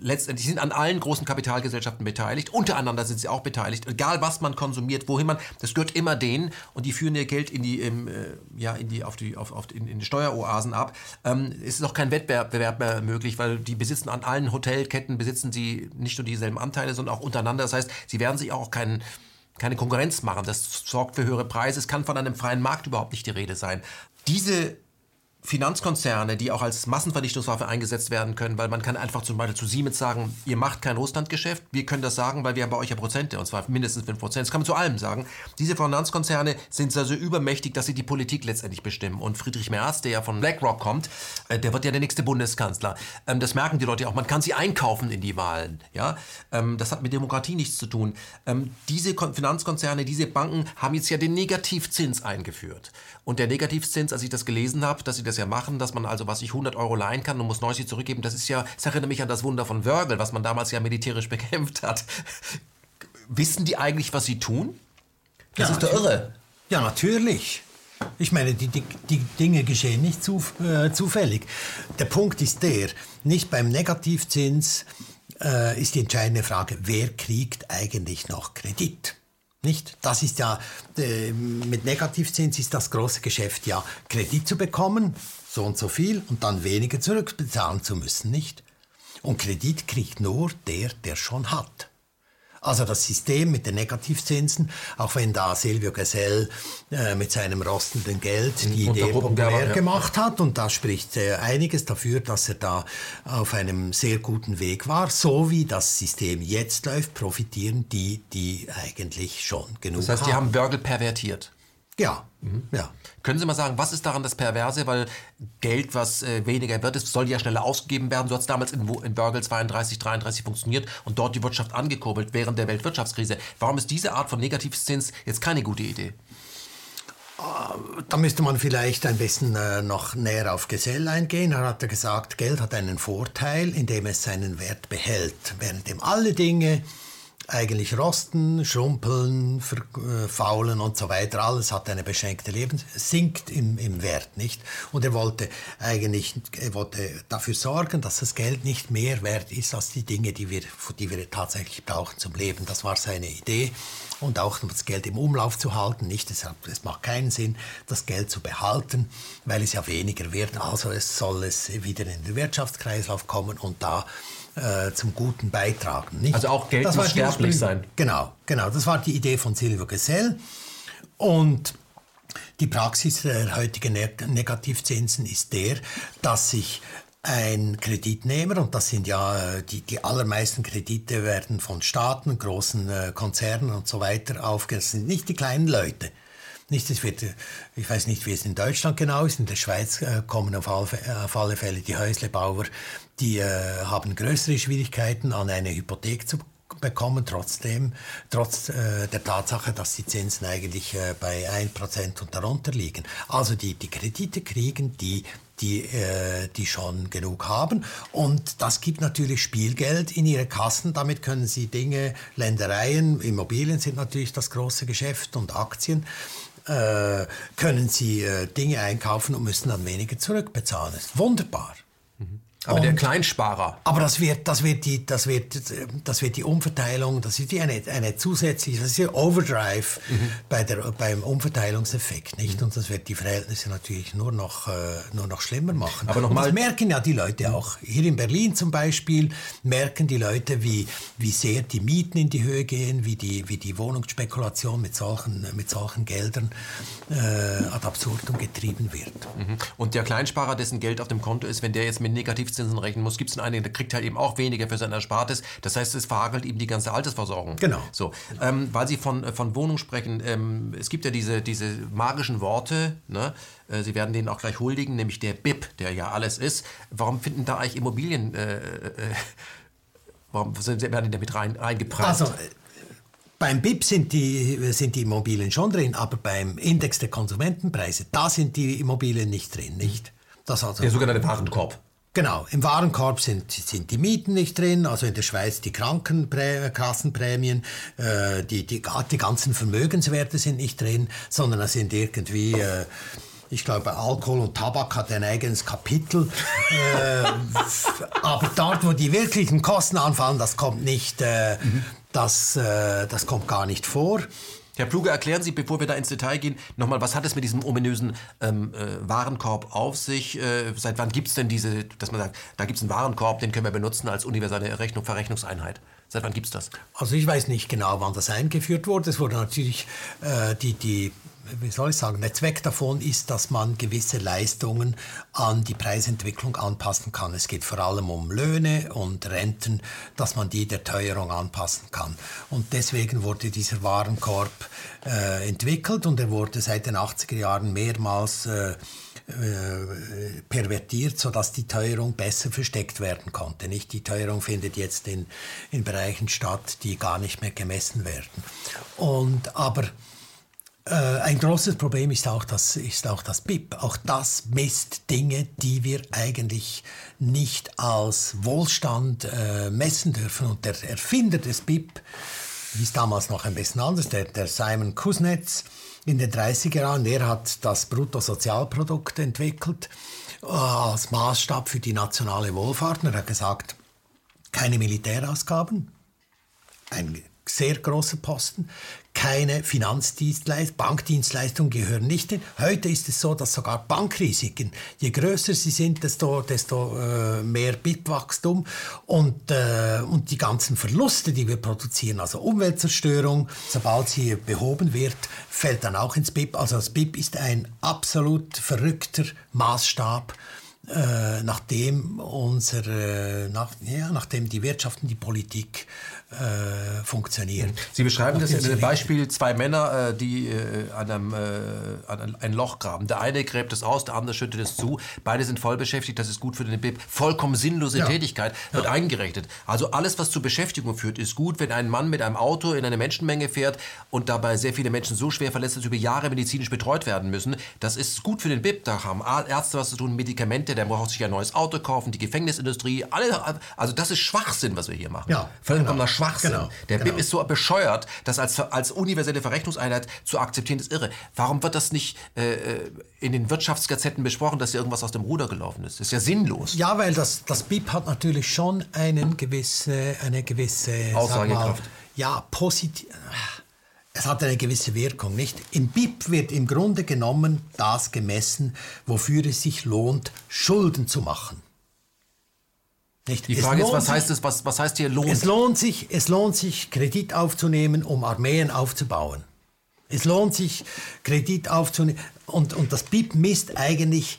[SPEAKER 1] letztendlich sind an allen großen Kapitalgesellschaften beteiligt. Untereinander sind sie auch beteiligt. Egal was man konsumiert, wohin man, das gehört immer denen und die führen ihr Geld in die, ähm, äh, ja, in die, auf die, auf, auf, in, in die Steueroasen ab. Ähm, es ist auch kein Wettbewerb mehr möglich, weil die besitzen an allen Hotelketten besitzen sie nicht nur dieselben Anteile, sondern auch untereinander. Das heißt, sie werden sich auch keinen keine Konkurrenz machen. Das sorgt für höhere Preise. Es kann von einem freien Markt überhaupt nicht die Rede sein. Diese Finanzkonzerne, die auch als Massenvernichtungswaffe eingesetzt werden können, weil man kann einfach zum Beispiel zu Siemens sagen, ihr macht kein Russlandgeschäft, wir können das sagen, weil wir haben bei euch ja Prozente, und zwar mindestens 5 Prozent. Das kann man zu allem sagen. Diese Finanzkonzerne sind also übermächtig, dass sie die Politik letztendlich bestimmen. Und Friedrich Merz, der ja von BlackRock kommt, äh, der wird ja der nächste Bundeskanzler. Ähm, das merken die Leute auch. Man kann sie einkaufen in die Wahlen. Ja? Ähm, das hat mit Demokratie nichts zu tun. Ähm, diese Finanzkonzerne, diese Banken haben jetzt ja den Negativzins eingeführt. Und der Negativzins, als ich das gelesen habe, dass sie das ja machen, dass man also, was ich 100 Euro leihen kann und muss 90 zurückgeben, das ist ja, das erinnert mich an das Wunder von Wörgl, was man damals ja militärisch bekämpft hat. Wissen die eigentlich, was sie tun?
[SPEAKER 2] Das ja, ist doch irre. Ja, natürlich. Ich meine, die, die, die Dinge geschehen nicht zu, äh, zufällig. Der Punkt ist der, nicht beim Negativzins äh, ist die entscheidende Frage, wer kriegt eigentlich noch Kredit? Nicht? Das ist ja, äh, mit Negativzins ist das große Geschäft ja, Kredit zu bekommen, so und so viel, und dann weniger zurückbezahlen zu müssen, nicht? Und Kredit kriegt nur der, der schon hat. Also das System mit den Negativzinsen, auch wenn da Silvio Gesell äh, mit seinem rostenden Geld die Idee populär ja. gemacht hat und da spricht äh, einiges dafür, dass er da auf einem sehr guten Weg war. So wie das System jetzt läuft, profitieren die, die eigentlich schon genug haben.
[SPEAKER 1] Das heißt, die haben Börgel pervertiert.
[SPEAKER 2] Ja, mhm. ja.
[SPEAKER 1] Können Sie mal sagen, was ist daran das Perverse? Weil Geld, was äh, weniger wird, soll ja schneller ausgegeben werden. So hat es damals in, in Börgel 32, 33 funktioniert und dort die Wirtschaft angekurbelt während der Weltwirtschaftskrise. Warum ist diese Art von Negativzins jetzt keine gute Idee?
[SPEAKER 2] Äh, da müsste man vielleicht ein bisschen äh, noch näher auf Gesell eingehen. Er hat ja gesagt, Geld hat einen Vorteil, indem es seinen Wert behält, währenddem alle Dinge eigentlich rosten, schrumpeln, verfaulen und so weiter. Alles hat eine beschränkte Leben, sinkt im, im Wert, nicht? Und er wollte eigentlich er wollte dafür sorgen, dass das Geld nicht mehr wert ist als die Dinge, die wir, die wir tatsächlich brauchen zum Leben. Das war seine Idee. Und auch das Geld im Umlauf zu halten, nicht? Es, es macht keinen Sinn, das Geld zu behalten, weil es ja weniger wird. Also es soll es wieder in den Wirtschaftskreislauf kommen und da äh, zum Guten beitragen. Nicht?
[SPEAKER 1] Also auch Geld das muss sterblich sein.
[SPEAKER 2] Genau, genau. Das war die Idee von Silvio Gesell. Und die Praxis der heutigen Negativzinsen ist der, dass sich ein Kreditnehmer, und das sind ja äh, die, die allermeisten Kredite werden von Staaten, großen äh, Konzernen und so weiter sind nicht die kleinen Leute. Nicht, es wird, ich weiß nicht, wie es in Deutschland genau ist. In der Schweiz äh, kommen auf alle, auf alle Fälle die Häuslebauer die äh, haben größere Schwierigkeiten, an eine Hypothek zu bekommen, trotzdem, trotz äh, der Tatsache, dass die Zinsen eigentlich äh, bei 1% und darunter liegen. Also die, die Kredite kriegen die die, äh, die schon genug haben. Und das gibt natürlich Spielgeld in ihre Kassen. Damit können sie Dinge, Ländereien, Immobilien sind natürlich das große Geschäft und Aktien, äh, können sie äh, Dinge einkaufen und müssen dann weniger zurückbezahlen. Das ist wunderbar.
[SPEAKER 1] Aber und, der Kleinsparer.
[SPEAKER 2] Aber das wird, das wird die, das wird, das wird die Umverteilung, das ist eine, eine zusätzliche, das ist ja Overdrive mhm. bei der, beim Umverteilungseffekt, nicht? Und das wird die Verhältnisse natürlich nur noch, äh, nur noch schlimmer machen. Aber noch mal, das merken ja die Leute auch. Hier in Berlin zum Beispiel merken die Leute, wie, wie sehr die Mieten in die Höhe gehen, wie die, wie die Wohnungsspekulation mit solchen, mit solchen Geldern äh, ad absurdum getrieben wird.
[SPEAKER 1] Mhm. Und der Kleinsparer, dessen Geld auf dem Konto ist, wenn der jetzt mit negativ Negativzinsen rechnen muss, gibt es einen, der kriegt halt eben auch weniger für sein Erspartes. Das heißt, es verhagelt ihm die ganze Altersversorgung.
[SPEAKER 2] Genau.
[SPEAKER 1] So, ähm, weil Sie von, äh, von Wohnung sprechen, ähm, es gibt ja diese, diese magischen Worte, ne? Äh, Sie werden denen auch gleich huldigen, nämlich der BIP, der ja alles ist. Warum finden da eigentlich Immobilien, äh, äh, warum sind, werden die damit rein, reingepreist?
[SPEAKER 2] Also, beim BIP sind die, sind die Immobilien schon drin, aber beim Index der Konsumentenpreise, da sind die Immobilien nicht drin, nicht?
[SPEAKER 1] Das also der sogenannte Warenkorb.
[SPEAKER 2] Genau, im Warenkorb sind, sind die Mieten nicht drin, also in der Schweiz die Krankenkassenprämien, äh, die, die, die ganzen Vermögenswerte sind nicht drin, sondern es sind irgendwie... Äh, ich glaube, Alkohol und Tabak hat ein eigenes Kapitel. äh, aber dort, wo die wirklichen Kosten anfallen, das kommt nicht, äh, mhm. das, äh, das kommt gar nicht vor.
[SPEAKER 1] Herr Pluge, erklären Sie, bevor wir da ins Detail gehen, nochmal, was hat es mit diesem ominösen ähm, äh, Warenkorb auf sich? Äh, seit wann gibt es denn diese, dass man sagt, da gibt es einen Warenkorb, den können wir benutzen als universelle Rechnung, Verrechnungseinheit? Seit wann gibt es das?
[SPEAKER 2] Also ich weiß nicht genau, wann das eingeführt wurde. Es wurde natürlich, äh, die, die wie soll ich sagen, der Zweck davon ist, dass man gewisse Leistungen an die Preisentwicklung anpassen kann. Es geht vor allem um Löhne und Renten, dass man die der Teuerung anpassen kann. Und deswegen wurde dieser Warenkorb äh, entwickelt und er wurde seit den 80er Jahren mehrmals äh, äh, pervertiert, sodass die Teuerung besser versteckt werden konnte. Nicht die Teuerung findet jetzt in, in Bereichen statt, die gar nicht mehr gemessen werden. Und aber ein großes Problem ist auch, das, ist auch das BIP. Auch das misst Dinge, die wir eigentlich nicht als Wohlstand äh, messen dürfen. Und der Erfinder des BIP, es damals noch ein bisschen anders, der, der Simon Kuznets, in den 30er Jahren, der hat das Bruttosozialprodukt entwickelt äh, als Maßstab für die nationale Wohlfahrt. Er hat gesagt, keine Militärausgaben, ein sehr großer Posten, keine Finanzdienstleistung, Bankdienstleistungen gehören nicht hin. Heute ist es so, dass sogar Bankrisiken, je größer sie sind, desto, desto äh, mehr BIP-Wachstum und, äh, und die ganzen Verluste, die wir produzieren, also Umweltzerstörung, sobald sie behoben wird, fällt dann auch ins BIP. Also das BIP ist ein absolut verrückter Maßstab, äh, nachdem, unsere, nach, ja, nachdem die Wirtschaft und die Politik äh, funktionieren.
[SPEAKER 1] Sie beschreiben das in dem Beispiel zwei Männer, äh, die äh, an, einem, äh, an ein Loch graben. Der eine gräbt es aus, der andere schüttet es zu. Beide sind voll beschäftigt, das ist gut für den BIP. Vollkommen sinnlose ja. Tätigkeit wird ja. eingerechnet. Also alles, was zu Beschäftigung führt, ist gut. Wenn ein Mann mit einem Auto in eine Menschenmenge fährt und dabei sehr viele Menschen so schwer verletzt, dass über Jahre medizinisch betreut werden müssen, das ist gut für den BIP. Da haben Ärzte was zu tun, Medikamente, der braucht sich ein neues Auto kaufen, die Gefängnisindustrie. Alle, also das ist Schwachsinn, was wir hier machen. Ja, Vollkommener genau. Schwachsinn. Genau, der genau. BIP ist so bescheuert, das als, als universelle Verrechnungseinheit zu akzeptieren, ist irre. Warum wird das nicht äh, äh in den Wirtschaftsgazetten besprochen, dass hier irgendwas aus dem Ruder gelaufen ist? Das ist ja sinnlos.
[SPEAKER 2] Ja, weil das, das BIP hat natürlich schon einen gewisse, eine gewisse
[SPEAKER 1] Aussagekraft. Mal,
[SPEAKER 2] ja, positiv. Es hat eine gewisse Wirkung, nicht? Im BIP wird im Grunde genommen das gemessen, wofür es sich lohnt, Schulden zu machen.
[SPEAKER 1] Nicht? Die Frage ist, was sich, heißt es, was, was heißt hier lohnt?
[SPEAKER 2] Es lohnt, sich, es lohnt sich, Kredit aufzunehmen, um Armeen aufzubauen. Es lohnt sich, Kredit aufzunehmen. Und, und das BIP misst eigentlich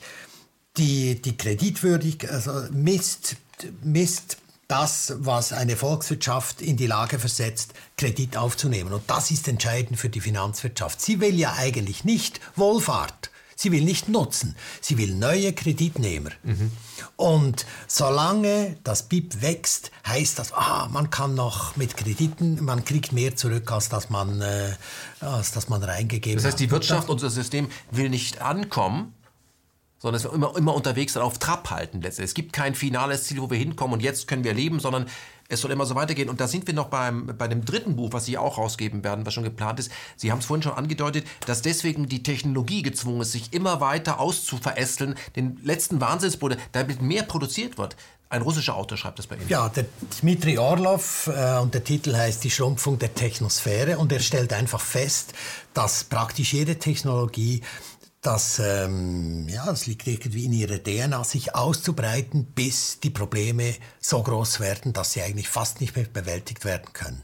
[SPEAKER 2] die, die Kreditwürdigkeit, also misst, misst das, was eine Volkswirtschaft in die Lage versetzt, Kredit aufzunehmen. Und das ist entscheidend für die Finanzwirtschaft. Sie will ja eigentlich nicht Wohlfahrt. Sie will nicht nutzen. Sie will neue Kreditnehmer. Mhm. Und solange das BIP wächst, heißt das, ah, man kann noch mit Krediten, man kriegt mehr zurück, als dass man, äh, als dass man reingegeben hat.
[SPEAKER 1] Das heißt, die Wirtschaft und das System will nicht ankommen, sondern es wird immer, immer unterwegs dann auf Trab halten. Es gibt kein finales Ziel, wo wir hinkommen und jetzt können wir leben, sondern es soll immer so weitergehen. Und da sind wir noch beim, bei dem dritten Buch, was Sie auch rausgeben werden, was schon geplant ist. Sie haben es vorhin schon angedeutet, dass deswegen die Technologie gezwungen ist, sich immer weiter auszuverästeln, den letzten Wahnsinnsbruder, damit mehr produziert wird. Ein russischer Autor schreibt das bei Ihnen.
[SPEAKER 2] Ja, der Dmitri Orlov äh, und der Titel heißt Die Schrumpfung der Technosphäre und er stellt einfach fest, dass praktisch jede Technologie dass ähm, ja, es liegt irgendwie in ihrer DNA, sich auszubreiten, bis die Probleme so groß werden, dass sie eigentlich fast nicht mehr bewältigt werden können.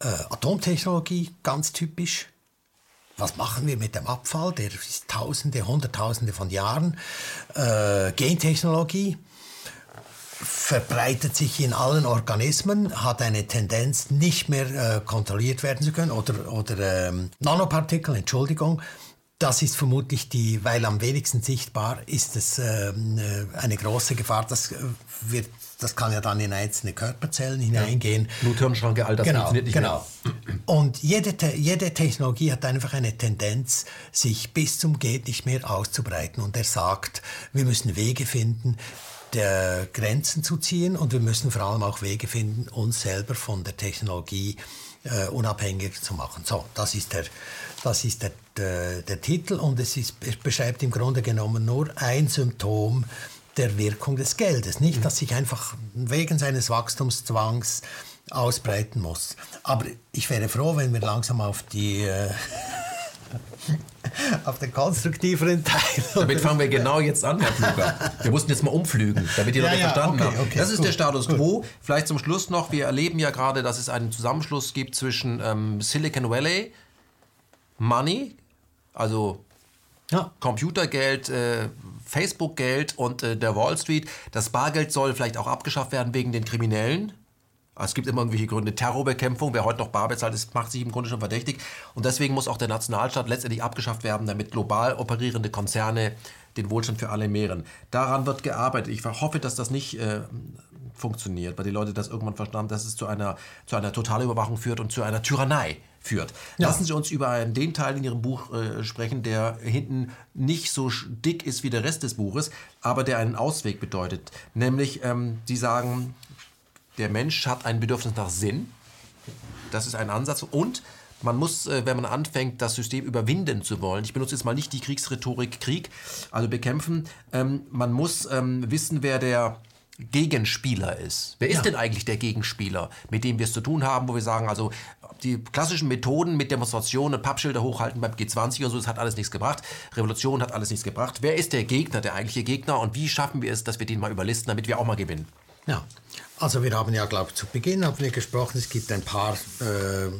[SPEAKER 2] Äh, Atomtechnologie, ganz typisch. Was machen wir mit dem Abfall? Der ist Tausende, Hunderttausende von Jahren. Äh, Gentechnologie verbreitet sich in allen Organismen, hat eine Tendenz, nicht mehr äh, kontrolliert werden zu können. Oder, oder ähm, Nanopartikel, Entschuldigung, das ist vermutlich die, weil am wenigsten sichtbar ist es ähm, äh, eine große Gefahr. Das äh, wird, das kann ja dann in einzelne Körperzellen hineingehen.
[SPEAKER 1] Ja. Bluthirnschranke, all das
[SPEAKER 2] genau, funktioniert nicht genau. mehr. Und jede, jede Technologie hat einfach eine Tendenz, sich bis zum geht nicht mehr auszubreiten. Und er sagt, wir müssen Wege finden, der Grenzen zu ziehen und wir müssen vor allem auch Wege finden, uns selber von der Technologie äh, unabhängig zu machen. So, das ist der, das ist der der, der Titel und es, ist, es beschreibt im Grunde genommen nur ein Symptom der Wirkung des Geldes. Nicht, mhm. dass sich einfach wegen seines Wachstumszwangs ausbreiten muss. Aber ich wäre froh, wenn wir langsam auf die äh, auf den konstruktiveren Teil.
[SPEAKER 1] Damit fangen wir genau jetzt an, Herr Fluger. Wir mussten jetzt mal umflügen, damit die ja, Leute ja, verstanden okay, haben. Okay, das ist gut, der Status gut. quo. Vielleicht zum Schluss noch, wir erleben ja gerade, dass es einen Zusammenschluss gibt zwischen ähm, Silicon Valley, Money, Also ja. Computergeld, äh, Facebook-Geld und äh, der Wall Street. Das Bargeld soll vielleicht auch abgeschafft werden wegen den Kriminellen. Es gibt immer irgendwelche Gründe. Terrorbekämpfung, wer heute noch bar bezahlt ist, macht sich im Grunde schon verdächtig. Und deswegen muss auch der Nationalstaat letztendlich abgeschafft werden, damit global operierende Konzerne den Wohlstand für alle mehren. Daran wird gearbeitet. Ich hoffe, dass das nicht äh, funktioniert, weil die Leute das irgendwann verstanden, dass es zu einer, zu einer Totalüberwachung führt und zu einer Tyrannei führt. Ja. Lassen Sie uns über den Teil in Ihrem Buch äh, sprechen, der hinten nicht so dick ist wie der Rest des Buches, aber der einen Ausweg bedeutet. Nämlich, ähm, Sie sagen, der Mensch hat ein Bedürfnis nach Sinn. Das ist ein Ansatz. Und man muss, äh, wenn man anfängt, das System überwinden zu wollen, ich benutze jetzt mal nicht die Kriegsrhetorik Krieg, also bekämpfen, ähm, man muss ähm, wissen, wer der Gegenspieler ist. Wer ist ja. denn eigentlich der Gegenspieler, mit dem wir es zu tun haben, wo wir sagen, also die klassischen Methoden mit Demonstrationen Pappschilder hochhalten beim G20 und so, das hat alles nichts gebracht. Revolution hat alles nichts gebracht. Wer ist der Gegner, der eigentliche Gegner und wie schaffen wir es, dass wir den mal überlisten, damit wir auch mal gewinnen?
[SPEAKER 2] Ja, also wir haben ja, glaube ich, zu Beginn haben wir gesprochen, es gibt ein paar äh,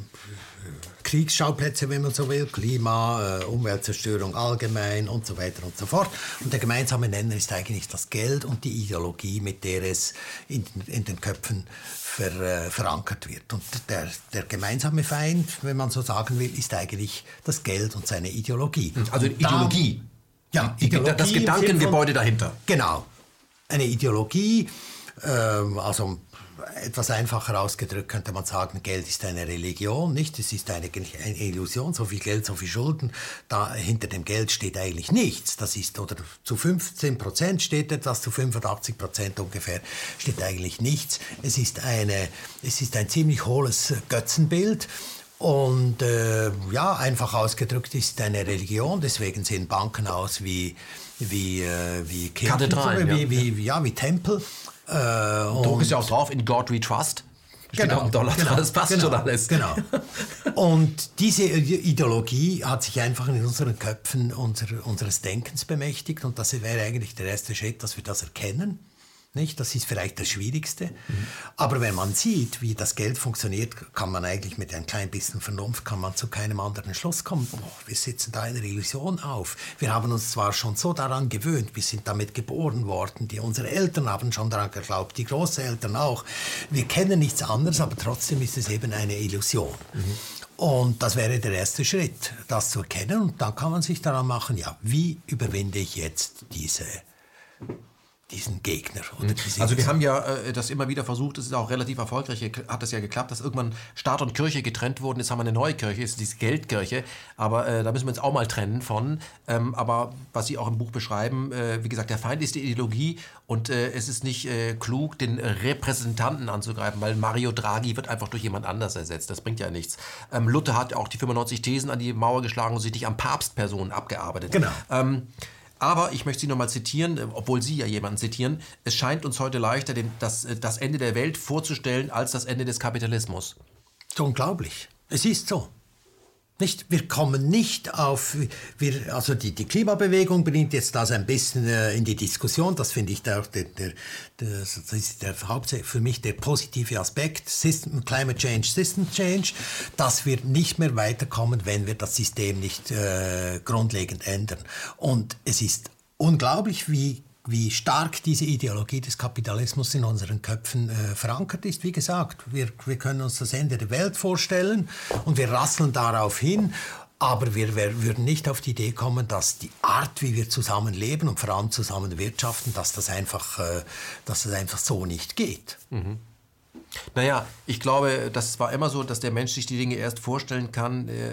[SPEAKER 2] Kriegsschauplätze, wenn man so will, Klima, äh, Umweltzerstörung allgemein und so weiter und so fort. Und der gemeinsame Nenner ist eigentlich das Geld und die Ideologie, mit der es in, in den Köpfen ver, äh, verankert wird. Und der, der gemeinsame Feind, wenn man so sagen will, ist eigentlich das Geld und seine Ideologie.
[SPEAKER 1] Also Ideologie. Da, ja, Ideologie. Das Gedankengebäude dahinter.
[SPEAKER 2] Genau. Eine Ideologie, ähm, also etwas einfacher ausgedrückt könnte man sagen, Geld ist eine Religion, nicht? Es ist eine, eine Illusion, so viel Geld, so viel Schulden. Da hinter dem Geld steht eigentlich nichts. Das ist, oder zu 15 Prozent steht etwas, zu 85 Prozent ungefähr steht eigentlich nichts. Es ist, eine, es ist ein ziemlich hohles Götzenbild. Und äh, ja, einfach ausgedrückt ist eine Religion, deswegen sehen Banken aus wie, wie, äh, wie
[SPEAKER 1] Kirchen, Kathedralen,
[SPEAKER 2] wie, ja. Wie, ja, wie Tempel.
[SPEAKER 1] Äh, Druck ist ja auch drauf, in God we trust. Steht genau, Dollar genau, das passt
[SPEAKER 2] genau,
[SPEAKER 1] schon alles.
[SPEAKER 2] Genau. Und diese Ideologie hat sich einfach in unseren Köpfen unser, unseres Denkens bemächtigt und das wäre eigentlich der erste Schritt, dass wir das erkennen nicht? Das ist vielleicht das Schwierigste. Mhm. Aber wenn man sieht, wie das Geld funktioniert, kann man eigentlich mit ein klein bisschen Vernunft kann man zu keinem anderen Schluss kommen. Oh, wir sitzen da eine Illusion auf. Wir haben uns zwar schon so daran gewöhnt, wir sind damit geboren worden, die, unsere Eltern haben schon daran geglaubt, die Großeltern auch. Wir kennen nichts anderes, aber trotzdem ist es eben eine Illusion. Mhm. Und das wäre der erste Schritt, das zu erkennen. Und dann kann man sich daran machen, ja, wie überwinde ich jetzt diese diesen Gegner.
[SPEAKER 1] Mhm. also wir haben ja äh, das immer wieder versucht, es ist auch relativ erfolgreich, hat es ja geklappt, dass irgendwann Staat und Kirche getrennt wurden. Jetzt haben wir eine neue Kirche, ist diese Geldkirche, aber äh, da müssen wir uns auch mal trennen von. Ähm, aber was Sie auch im Buch beschreiben, äh, wie gesagt, der Feind ist die Ideologie und äh, es ist nicht äh, klug, den Repräsentanten anzugreifen, weil Mario Draghi wird einfach durch jemand anders ersetzt. Das bringt ja nichts. Ähm, Luther hat auch die 95 Thesen an die Mauer geschlagen und sich nicht am Papstpersonen abgearbeitet.
[SPEAKER 2] Genau. Ähm,
[SPEAKER 1] aber ich möchte Sie nochmal zitieren, äh, obwohl Sie ja jemanden zitieren. Es scheint uns heute leichter, den, das, äh, das Ende der Welt vorzustellen, als das Ende des Kapitalismus.
[SPEAKER 2] So unglaublich. Es ist so. Nicht, wir kommen nicht auf, wir, also die, die Klimabewegung bringt jetzt das ein bisschen äh, in die Diskussion. Das finde ich der, der, der, das ist der für mich der positive Aspekt. System, Climate Change, System Change, dass wir nicht mehr weiterkommen, wenn wir das System nicht äh, grundlegend ändern. Und es ist unglaublich, wie wie stark diese Ideologie des Kapitalismus in unseren Köpfen äh, verankert ist. Wie gesagt, wir, wir können uns das Ende der Welt vorstellen und wir rasseln darauf hin. Aber wir, würden nicht auf die Idee kommen, dass die Art, wie wir zusammenleben und vor allem zusammen wirtschaften, dass das einfach, äh, dass das einfach so nicht geht. Mhm.
[SPEAKER 1] Naja, ich glaube, das war immer so, dass der Mensch sich die Dinge erst vorstellen kann, äh,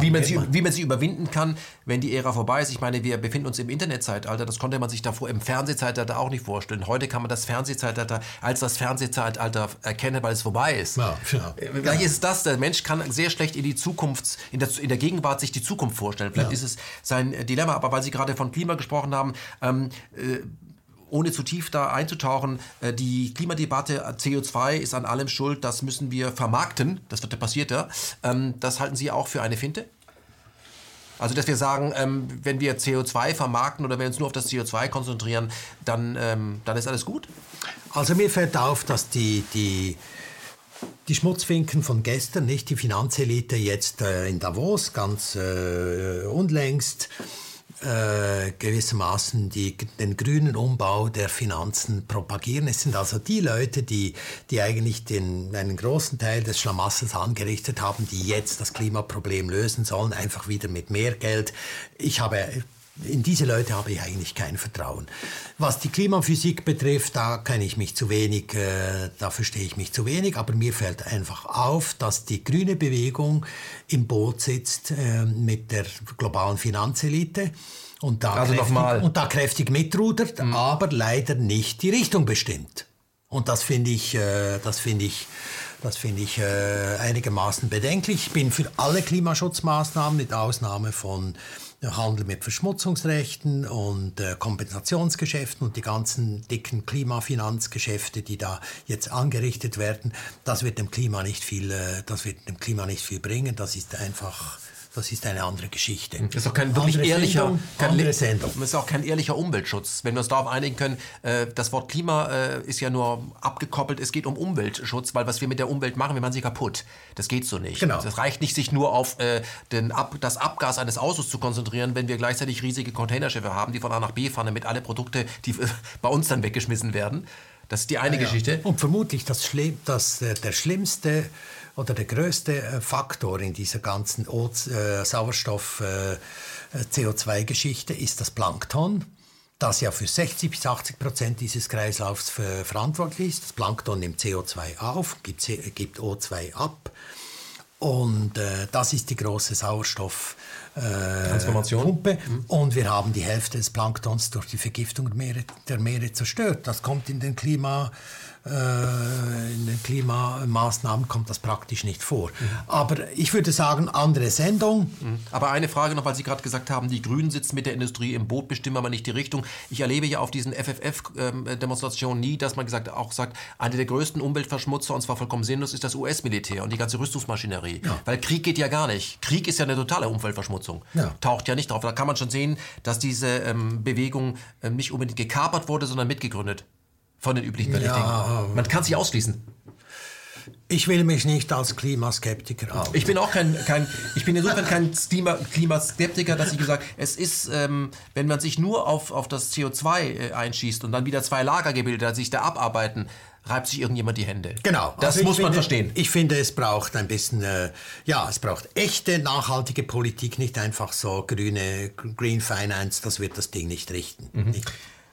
[SPEAKER 1] wie, man sie, wie man sie überwinden kann, wenn die Ära vorbei ist. Ich meine, wir befinden uns im Internetzeitalter. Das konnte man sich davor im Fernsehzeitalter auch nicht vorstellen. Heute kann man das Fernsehzeitalter als das Fernsehzeitalter erkennen, weil es vorbei ist. Ja, ja. Vielleicht ist es das. Der Mensch kann sehr schlecht in die Zukunft, in der, in der Gegenwart sich die Zukunft vorstellen. Vielleicht ja. ist es sein Dilemma. Aber weil Sie gerade von Klima gesprochen haben, ähm, äh, ohne zu tief da einzutauchen, äh, die Klimadebatte äh, CO2 ist an allem schuld, das müssen wir vermarkten, das wird ja passiert. Ähm, das halten Sie auch für eine Finte? Also, dass wir sagen, ähm, wenn wir CO2 vermarkten oder wenn wir uns nur auf das CO2 konzentrieren, dann, ähm, dann ist alles gut?
[SPEAKER 2] Also mir fällt auf, dass die, die die Schmutzfinken von gestern, nicht die Finanzelite jetzt äh, in Davos, ganz äh, unlängst, äh, gewissermaßen die, den grünen Umbau der Finanzen propagieren. Es sind also die Leute, die, die eigentlich den, einen großen Teil des Schlamassels angerichtet haben, die jetzt das Klimaproblem lösen sollen, einfach wieder mit mehr Geld. Ich habe in diese Leute habe ich eigentlich kein Vertrauen. Was die Klimaphysik betrifft, da kenne ich mich zu wenig, äh, da verstehe ich mich zu wenig, aber mir fällt einfach auf, dass die grüne Bewegung im Boot sitzt äh, mit der globalen Finanzelite und da, also kräftig, und da kräftig mitrudert, mhm. aber leider nicht die Richtung bestimmt. Und das finde ich, äh, das finde ich, das finde ich äh, einigermaßen bedenklich. Ich bin für alle Klimaschutzmaßnahmen mit Ausnahme von Handel mit Verschmutzungsrechten und äh, Kompensationsgeschäften und die ganzen dicken Klimafinanzgeschäfte, die da jetzt angerichtet werden, das wird dem Klima nicht viel, äh, das wird dem Klima nicht viel bringen. Das ist einfach das ist eine andere Geschichte.
[SPEAKER 1] Das ist auch kein wirklich andere ehrlicher, Sendung, kein, andere Sendung. Das ist auch kein ehrlicher Umweltschutz. Wenn wir uns darauf einigen können, äh, das Wort Klima äh, ist ja nur abgekoppelt, es geht um Umweltschutz, weil was wir mit der Umwelt machen, wir machen sie kaputt. Das geht so nicht. Genau. Das reicht nicht, sich nur auf äh, den Ab das Abgas eines Autos zu konzentrieren, wenn wir gleichzeitig riesige Containerschiffe haben, die von A nach B fahren, damit alle Produkte, die bei uns dann weggeschmissen werden. Das ist die eine ja, Geschichte. Ja.
[SPEAKER 2] Und vermutlich das das, äh, der schlimmste oder der größte äh, Faktor in dieser ganzen äh, Sauerstoff-CO2-Geschichte äh, ist das Plankton, das ja für 60 bis 80 Prozent dieses Kreislaufs verantwortlich ist. Das Plankton nimmt CO2 auf, gibt, gibt O2 ab. Und äh, das ist die große Sauerstoff- Transformation. Pumpe. Mhm. Und wir haben die Hälfte des Planktons durch die Vergiftung der Meere, der Meere zerstört. Das kommt in den Klima, äh, in den Klimamaßnahmen kommt das praktisch nicht vor. Mhm. Aber ich würde sagen, andere Sendung.
[SPEAKER 1] Mhm. Aber eine Frage noch, weil Sie gerade gesagt haben, die Grünen sitzen mit der Industrie im Boot, bestimmen aber nicht die Richtung. Ich erlebe ja auf diesen FFF-Demonstrationen nie, dass man gesagt, auch sagt, eine der größten Umweltverschmutzer, und zwar vollkommen sinnlos, ist das US-Militär und die ganze Rüstungsmaschinerie. Ja. Weil Krieg geht ja gar nicht. Krieg ist ja eine totale Umweltverschmutzung. Ja. Taucht ja nicht drauf. Da kann man schon sehen, dass diese ähm, Bewegung ähm, nicht unbedingt gekapert wurde, sondern mitgegründet von den üblichen Verdächtigen. Ja. Man kann sie ausschließen.
[SPEAKER 2] Ich will mich nicht als Klimaskeptiker
[SPEAKER 1] outen. Ich bin auch kein, kein ich bin insofern kein Klima, Klimaskeptiker, dass ich gesagt, es ist, ähm, wenn man sich nur auf, auf das CO2 äh, einschießt und dann wieder zwei Lager gebildet hat, sich da abarbeiten, reibt sich irgendjemand die Hände.
[SPEAKER 2] Genau.
[SPEAKER 1] Das also muss man
[SPEAKER 2] finde,
[SPEAKER 1] verstehen.
[SPEAKER 2] Ich finde, es braucht ein bisschen, äh, ja, es braucht echte, nachhaltige Politik, nicht einfach so grüne Green Finance, das wird das Ding nicht richten. Mhm. Nicht?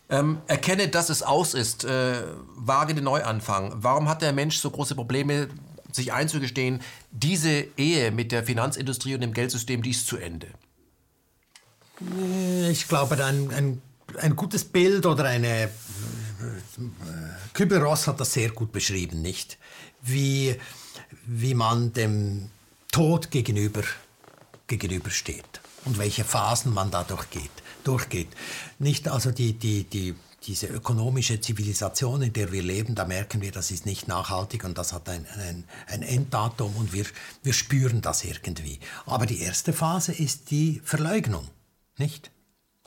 [SPEAKER 1] Ähm, erkenne, dass es aus ist. Äh, wage den Neuanfang. Warum hat der Mensch so große Probleme, sich einzugestehen, diese Ehe mit der Finanzindustrie und dem Geldsystem, die ist zu Ende?
[SPEAKER 2] Äh, ich glaube, ein, ein, ein gutes Bild oder eine. Äh, Kübler-Ross hat das sehr gut beschrieben, nicht? Wie, wie man dem Tod gegenüber, gegenübersteht und welche Phasen man dadurch geht durchgeht. Nicht also die, die, die, diese ökonomische Zivilisation, in der wir leben, da merken wir, das ist nicht nachhaltig und das hat ein, ein, ein Enddatum und wir, wir spüren das irgendwie. Aber die erste Phase ist die Verleugnung, nicht?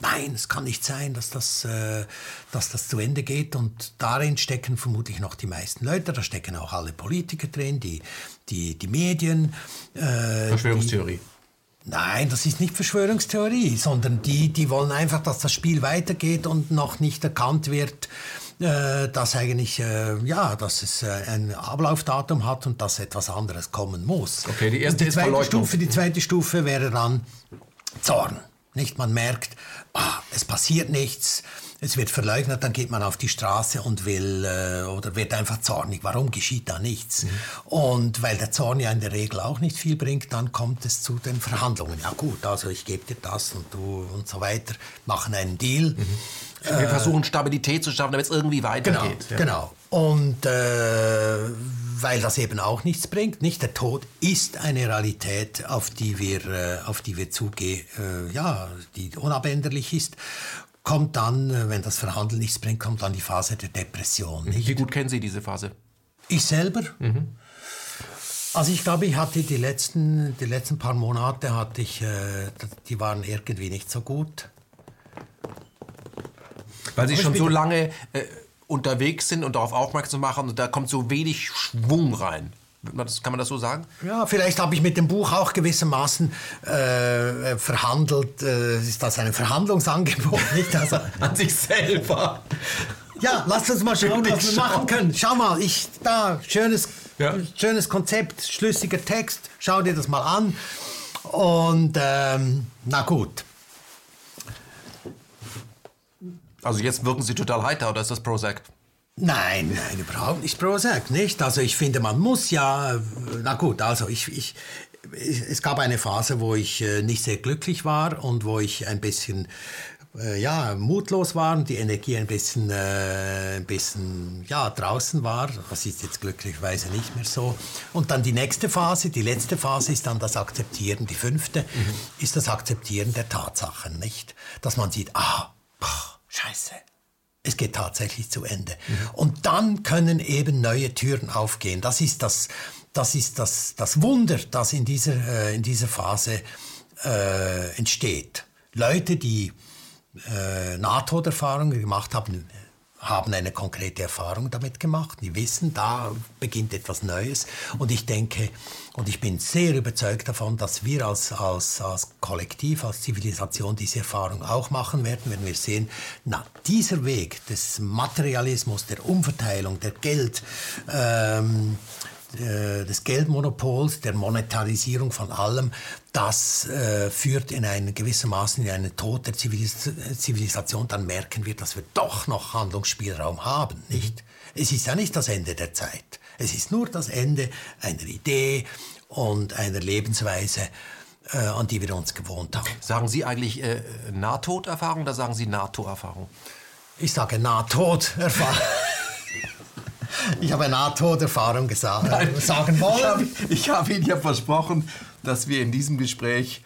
[SPEAKER 2] Nein, es kann nicht sein, dass das, äh, dass das zu Ende geht. Und darin stecken vermutlich noch die meisten Leute. Da stecken auch alle Politiker drin, die, die, die Medien.
[SPEAKER 1] Äh, Verschwörungstheorie. Die,
[SPEAKER 2] Nein, das ist nicht Verschwörungstheorie, sondern die, die wollen einfach, dass das Spiel weitergeht und noch nicht erkannt wird, äh, dass eigentlich, äh, ja, dass es äh, ein Ablaufdatum hat und dass etwas anderes kommen muss.
[SPEAKER 1] Okay, die erste
[SPEAKER 2] die zweite Stufe, die zweite Stufe wäre dann Zorn. Nicht, man merkt, ah, es passiert nichts, es wird verleugnet, dann geht man auf die Straße und will äh, oder wird einfach zornig. Warum geschieht da nichts? Mhm. Und weil der Zorn ja in der Regel auch nicht viel bringt, dann kommt es zu den Verhandlungen. Ja gut, also ich gebe dir das und du und so weiter, machen einen Deal. Mhm.
[SPEAKER 1] Wir äh, versuchen Stabilität zu schaffen, damit es irgendwie weitergeht.
[SPEAKER 2] Genau, ja. genau. Und äh, weil das eben auch nichts bringt, nicht der Tod ist eine Realität, auf die wir, äh, auf die wir zugehen, äh, ja, die unabänderlich ist kommt dann, äh, wenn das Verhandeln nichts bringt, kommt dann die Phase der Depression.
[SPEAKER 1] Nicht? Wie gut kennen Sie diese Phase?
[SPEAKER 2] Ich selber? Mhm. Also ich glaube, ich hatte die letzten, die letzten paar Monate, hatte ich, äh, die waren irgendwie nicht so gut.
[SPEAKER 1] Weil Sie schon so lange äh, unterwegs sind und darauf aufmerksam machen und da kommt so wenig Schwung rein. Kann man das so sagen?
[SPEAKER 2] Ja, vielleicht habe ich mit dem Buch auch gewissermaßen äh, verhandelt. Äh, ist das ein Verhandlungsangebot, nicht? Also,
[SPEAKER 1] An sich selber.
[SPEAKER 2] Ja, lass uns mal schauen, was wir machen können. Schau mal, ich da schönes,
[SPEAKER 1] ja.
[SPEAKER 2] schönes Konzept, schlüssiger Text. Schau dir das mal an. Und ähm, na gut.
[SPEAKER 1] Also jetzt wirken Sie total heiter oder ist das Prozac?
[SPEAKER 2] Nein, nein, überhaupt nicht Prozac, nicht? Also ich finde, man muss ja, na gut, also ich, ich, es gab eine Phase, wo ich äh, nicht sehr glücklich war und wo ich ein bisschen äh, ja, mutlos war und die Energie ein bisschen, äh, ein bisschen ja, draußen war. Das ist jetzt glücklicherweise nicht mehr so. Und dann die nächste Phase, die letzte Phase ist dann das Akzeptieren, die fünfte mhm. ist das Akzeptieren der Tatsachen, nicht? Dass man sieht, ah, boah, scheiße, es geht tatsächlich zu Ende. Mhm. Und dann können eben neue Türen aufgehen. Das ist das, das, ist das, das Wunder, das in dieser, äh, in dieser Phase äh, entsteht. Leute, die äh, Nahtoderfahrungen gemacht haben, haben eine konkrete Erfahrung damit gemacht. Die wissen, da beginnt etwas Neues. Und ich denke, und ich bin sehr überzeugt davon, dass wir als, als, als Kollektiv, als Zivilisation diese Erfahrung auch machen werden, wenn wir sehen, na, dieser Weg des Materialismus, der Umverteilung, der Geld, ähm, äh, des Geldmonopols, der Monetarisierung von allem, das äh, führt in einen gewissermaßen in einen Tod der Zivilis Zivilisation, dann merken wir, dass wir doch noch Handlungsspielraum haben, nicht? Es ist ja nicht das Ende der Zeit. Es ist nur das Ende einer Idee und einer Lebensweise, äh, an die wir uns gewohnt haben.
[SPEAKER 1] Sagen Sie eigentlich äh, Nahtoderfahrung oder sagen Sie NATO-Erfahrung?
[SPEAKER 2] Ich sage Nahtoderfahrung. Ich habe Nahtoderfahrung gesagt, Nein, sagen wollen.
[SPEAKER 1] Ich habe hab Ihnen ja versprochen, dass wir in diesem Gespräch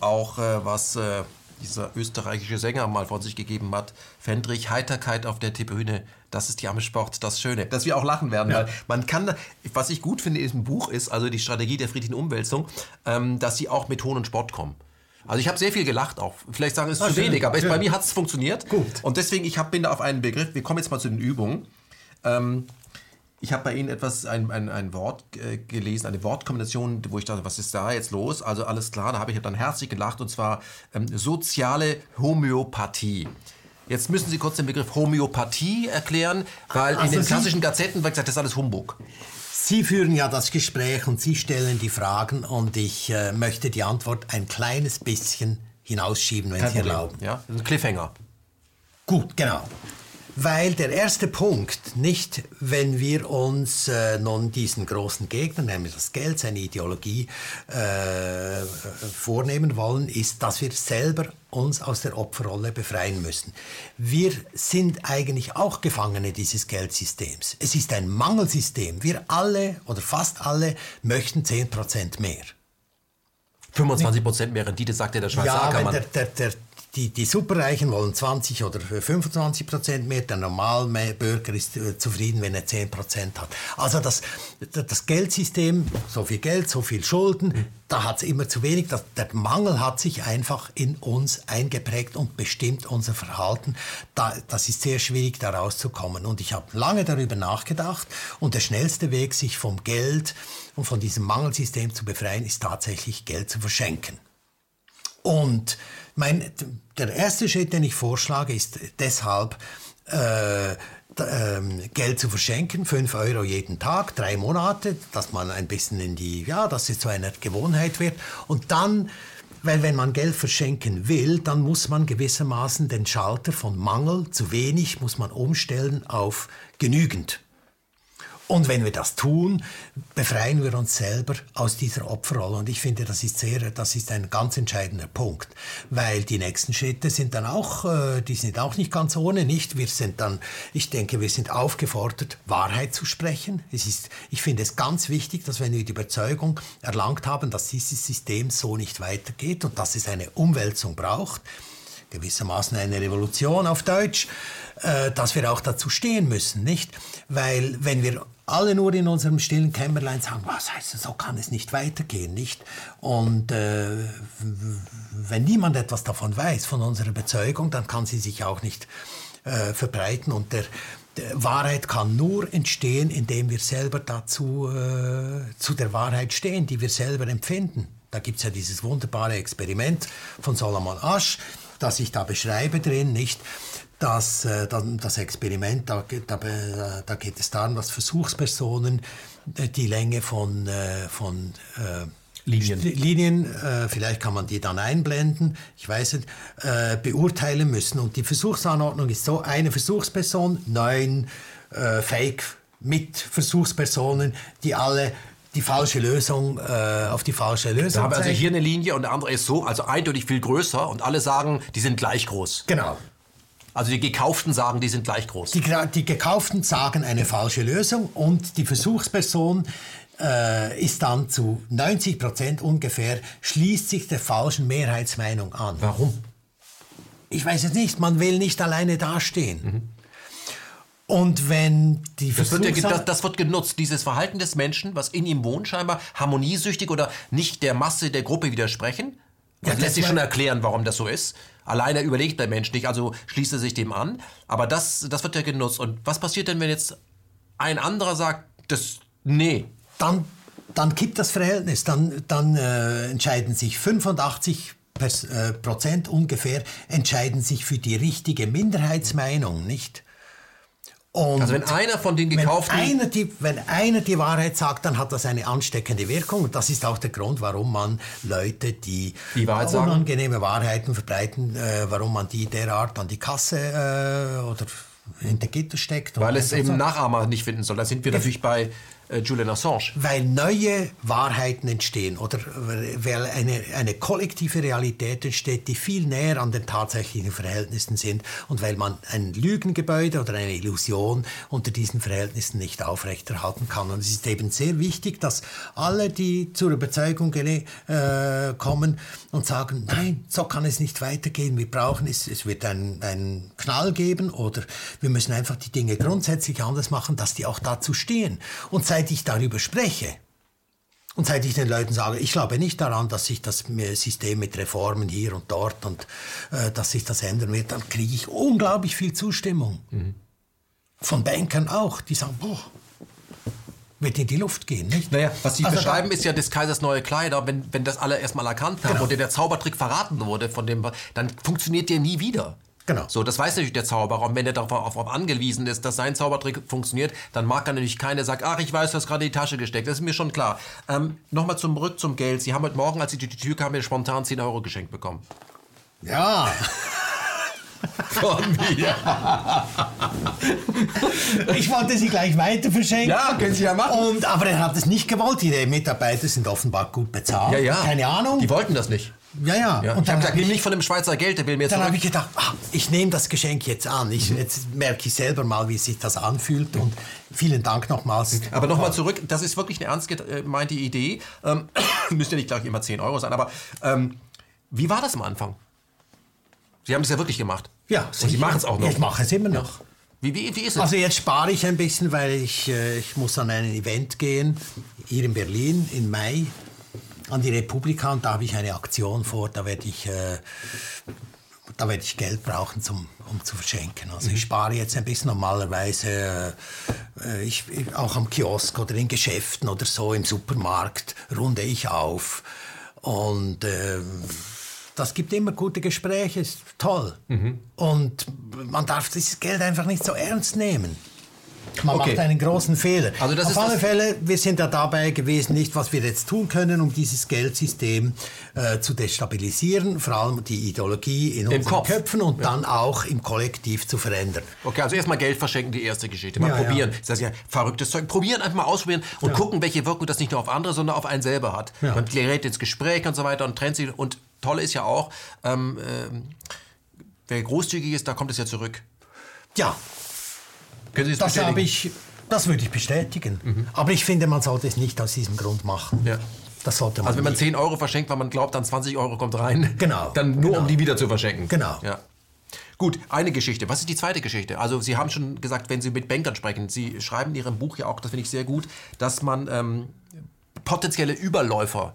[SPEAKER 1] auch äh, was äh, dieser österreichische Sänger mal von sich gegeben hat, Fendrich, Heiterkeit auf der Tribüne, das ist ja am Sport das Schöne. Dass wir auch lachen werden, ja. weil man kann, was ich gut finde in diesem Buch ist, also die Strategie der friedlichen Umwälzung, ähm, dass sie auch mit Ton und Sport kommen. Also ich habe sehr viel gelacht auch. Vielleicht sagen es ah, zu wenig, aber ja. bei mir hat es funktioniert. Gut. Und deswegen, ich hab, bin da auf einen Begriff, wir kommen jetzt mal zu den Übungen. Ähm, ich habe bei Ihnen etwas, ein, ein, ein Wort äh, gelesen, eine Wortkombination, wo ich dachte, was ist da jetzt los? Also alles klar, da habe ich dann herzlich gelacht und zwar ähm, soziale Homöopathie. Jetzt müssen Sie kurz den Begriff Homöopathie erklären, weil also in den klassischen Gazetten wird gesagt, das ist alles Humbug.
[SPEAKER 2] Sie führen ja das Gespräch und Sie stellen die Fragen und ich äh, möchte die Antwort ein kleines bisschen hinausschieben, wenn Kein Sie Problem. erlauben.
[SPEAKER 1] Ja, ein Cliffhanger.
[SPEAKER 2] Gut, genau. Weil der erste Punkt, nicht wenn wir uns äh, nun diesen großen Gegner, nämlich das Geld, seine Ideologie, äh, vornehmen wollen, ist, dass wir selber uns aus der Opferrolle befreien müssen. Wir sind eigentlich auch Gefangene dieses Geldsystems. Es ist ein Mangelsystem. Wir alle oder fast alle möchten 10% mehr.
[SPEAKER 1] 25% mehr Rendite, sagt ja der Schweizer ja, Ackermann. Der, der,
[SPEAKER 2] der, die, die Superreichen wollen 20 oder 25 Prozent mehr, der Normalbürger ist äh, zufrieden, wenn er 10 Prozent hat. Also das, das Geldsystem, so viel Geld, so viel Schulden, da hat es immer zu wenig. Das, der Mangel hat sich einfach in uns eingeprägt und bestimmt unser Verhalten. Da, das ist sehr schwierig, da rauszukommen. Und ich habe lange darüber nachgedacht und der schnellste Weg, sich vom Geld und von diesem Mangelsystem zu befreien, ist tatsächlich Geld zu verschenken. Und mein, der erste Schritt, den ich vorschlage, ist deshalb, äh, ähm, Geld zu verschenken, 5 Euro jeden Tag, drei Monate, dass man ein bisschen in die, ja, dass es zu einer Gewohnheit wird. Und dann, weil wenn man Geld verschenken will, dann muss man gewissermaßen den Schalter von Mangel zu wenig, muss man umstellen auf genügend. Und wenn wir das tun, befreien wir uns selber aus dieser Opferrolle. Und ich finde, das ist sehr, das ist ein ganz entscheidender Punkt, weil die nächsten Schritte sind dann auch, äh, die sind auch nicht ganz ohne, nicht? Wir sind dann, ich denke, wir sind aufgefordert, Wahrheit zu sprechen. Es ist, ich finde es ganz wichtig, dass wenn wir die Überzeugung erlangt haben, dass dieses System so nicht weitergeht und dass es eine Umwälzung braucht, gewissermaßen eine Revolution auf Deutsch, äh, dass wir auch dazu stehen müssen, nicht? Weil wenn wir alle nur in unserem stillen Kämmerlein sagen, was heißt das, so kann es nicht weitergehen, nicht? Und äh, wenn niemand etwas davon weiß, von unserer Überzeugung, dann kann sie sich auch nicht äh, verbreiten. Und der, der, Wahrheit kann nur entstehen, indem wir selber dazu äh, zu der Wahrheit stehen, die wir selber empfinden. Da gibt es ja dieses wunderbare Experiment von Solomon Asch, das ich da beschreibe drin, nicht? Das, äh, das Experiment, da, da, da, geht es darum, dass Versuchspersonen äh, die Länge von, äh, von äh, Linien, Linien äh, vielleicht kann man die dann einblenden, ich weiß nicht, äh, beurteilen müssen. Und die Versuchsanordnung ist so, eine Versuchsperson, neun äh, Fake mit Versuchspersonen, die alle die falsche Lösung äh, auf die falsche Lösung.
[SPEAKER 1] Da haben wir also hier eine Linie und der andere ist so, also eindeutig viel größer und alle sagen, die sind gleich groß.
[SPEAKER 2] Genau.
[SPEAKER 1] Also die Gekauften sagen, die sind gleich groß.
[SPEAKER 2] Die, die Gekauften sagen eine falsche Lösung und die Versuchsperson äh, ist dann zu 90 Prozent ungefähr, schließt sich der falschen Mehrheitsmeinung an.
[SPEAKER 1] Warum?
[SPEAKER 2] Ich weiß es nicht, man will nicht alleine dastehen. Mhm. Und wenn die
[SPEAKER 1] das wird, ja, das, das wird, genutzt, dieses Verhalten des Menschen, was in ihm wohnt, scheinbar harmoniesüchtig oder nicht der Masse der Gruppe widersprechen. Das lässt sich schon erklären, warum das so ist. Alleine überlegt der Mensch nicht, also schließt er sich dem an. Aber das, das wird ja genutzt. Und was passiert denn, wenn jetzt ein anderer sagt, das, nee,
[SPEAKER 2] dann, dann kippt das Verhältnis. Dann, dann äh, entscheiden sich 85 äh, Prozent ungefähr entscheiden sich für die richtige Minderheitsmeinung, nicht?
[SPEAKER 1] Und also wenn einer von den gekauften...
[SPEAKER 2] Wenn einer, die, wenn einer die Wahrheit sagt, dann hat das eine ansteckende Wirkung. Und das ist auch der Grund, warum man Leute, die,
[SPEAKER 1] die Wahrheit
[SPEAKER 2] unangenehme sagen. Wahrheiten verbreiten, äh, warum man die derart an die Kasse äh, oder hinter Gitter steckt.
[SPEAKER 1] Weil es eben Nachahmer nicht finden soll. Da sind wir natürlich bei Julian Assange.
[SPEAKER 2] Weil neue Wahrheiten entstehen oder weil eine, eine kollektive Realität entsteht, die viel näher an den tatsächlichen Verhältnissen sind und weil man ein Lügengebäude oder eine Illusion unter diesen Verhältnissen nicht aufrechterhalten kann. Und es ist eben sehr wichtig, dass alle, die zur Überzeugung äh, kommen und sagen, nein, so kann es nicht weitergehen, wir brauchen es, es wird einen Knall geben oder wir müssen einfach die Dinge grundsätzlich anders machen, dass die auch dazu stehen. Und seit seit ich darüber spreche und seit ich den Leuten sage, ich glaube nicht daran, dass sich das System mit Reformen hier und dort und äh, dass sich das ändern wird, dann kriege ich unglaublich viel Zustimmung. Mhm. Von Bankern auch, die sagen, boah, wird in die Luft gehen, nicht?
[SPEAKER 1] Naja, was Sie also beschreiben, ist ja des Kaisers neue Kleider. Wenn, wenn das alle erstmal erkannt haben genau. und der Zaubertrick verraten wurde, von dem, dann funktioniert der nie wieder. Genau. So, das weiß natürlich der Zauberer. Und wenn er darauf angewiesen ist, dass sein Zaubertrick funktioniert, dann mag er natürlich keiner sagen, ach, ich weiß, du hast gerade in die Tasche gesteckt. Das ist mir schon klar. Ähm, Nochmal zurück zum Geld. Sie haben heute Morgen, als Sie durch die Tür kamen, spontan 10 Euro geschenkt bekommen.
[SPEAKER 2] Ja.
[SPEAKER 1] Von mir.
[SPEAKER 2] ich wollte sie gleich weiter verschenken.
[SPEAKER 1] Ja, können Sie ja machen.
[SPEAKER 2] Und, aber er hat es nicht gewollt. Die Mitarbeiter sind offenbar gut bezahlt.
[SPEAKER 1] Ja, ja.
[SPEAKER 2] Keine Ahnung.
[SPEAKER 1] Die wollten das nicht.
[SPEAKER 2] Ja, ja.
[SPEAKER 1] ja. Und ich habe gesagt, nicht von dem Schweizer Geld, der will mir
[SPEAKER 2] Dann habe ich gedacht, ach, ich nehme das Geschenk jetzt an. Ich, jetzt merke ich selber mal, wie sich das anfühlt. Und vielen Dank nochmals.
[SPEAKER 1] Aber nochmal zurück, das ist wirklich eine ernst gemeinte Idee. Ähm, müsste nicht gleich immer 10 Euro sein, aber ähm, wie war das am Anfang? Sie haben es ja wirklich gemacht.
[SPEAKER 2] Ja,
[SPEAKER 1] und Sie machen es auch noch.
[SPEAKER 2] Ich mache es immer noch. Ja.
[SPEAKER 1] Wie, wie, wie ist es?
[SPEAKER 2] Also jetzt spare ich ein bisschen, weil ich, äh, ich muss an ein Event gehen, hier in Berlin im Mai an die Republika und da habe ich eine Aktion vor, da werde ich, äh, da werde ich Geld brauchen, zum, um zu verschenken. Also mhm. ich spare jetzt ein bisschen normalerweise, äh, ich, auch am Kiosk oder in Geschäften oder so im Supermarkt runde ich auf und äh, das gibt immer gute Gespräche, ist toll. Mhm. Und man darf dieses Geld einfach nicht so ernst nehmen. Man okay. macht einen großen Fehler. Also Auf alle Fälle, wir sind ja dabei gewesen, nicht, was wir jetzt tun können, um dieses Geldsystem äh, zu destabilisieren, vor allem die Ideologie in unseren Kopf. Köpfen und ja. dann auch im Kollektiv zu verändern.
[SPEAKER 1] Okay, also erstmal Geld verschenken, die erste Geschichte. Mal ja, probieren. Ja. Das ist ja verrücktes Zeug. Probieren, einfach mal ausprobieren und gucken, welche Wirkung das nicht nur auf andere, sondern auf einen selber hat. Man gerät ins Gespräch und so weiter und trennt sich. Und toll ist ja auch, ähm, äh, wer großzügig ist, da kommt es ja zurück.
[SPEAKER 2] Ja, können Sie das habe ich, das würde ich bestätigen. Mhm. Aber ich finde, man sollte es nicht aus diesem Grund machen.
[SPEAKER 1] Ja.
[SPEAKER 2] Das sollte man
[SPEAKER 1] also wenn man 10 Euro verschenkt, weil man glaubt, dann 20 Euro kommt rein.
[SPEAKER 2] Genau.
[SPEAKER 1] Dann nur,
[SPEAKER 2] genau.
[SPEAKER 1] um die wieder zu verschenken.
[SPEAKER 2] Genau.
[SPEAKER 1] Ja. Gut, eine Geschichte. Was ist die zweite Geschichte? Also Sie haben schon gesagt, wenn Sie mit Bankern sprechen, Sie schreiben in Ihrem Buch ja auch, das finde ich sehr gut, dass man ähm, potenzielle Überläufer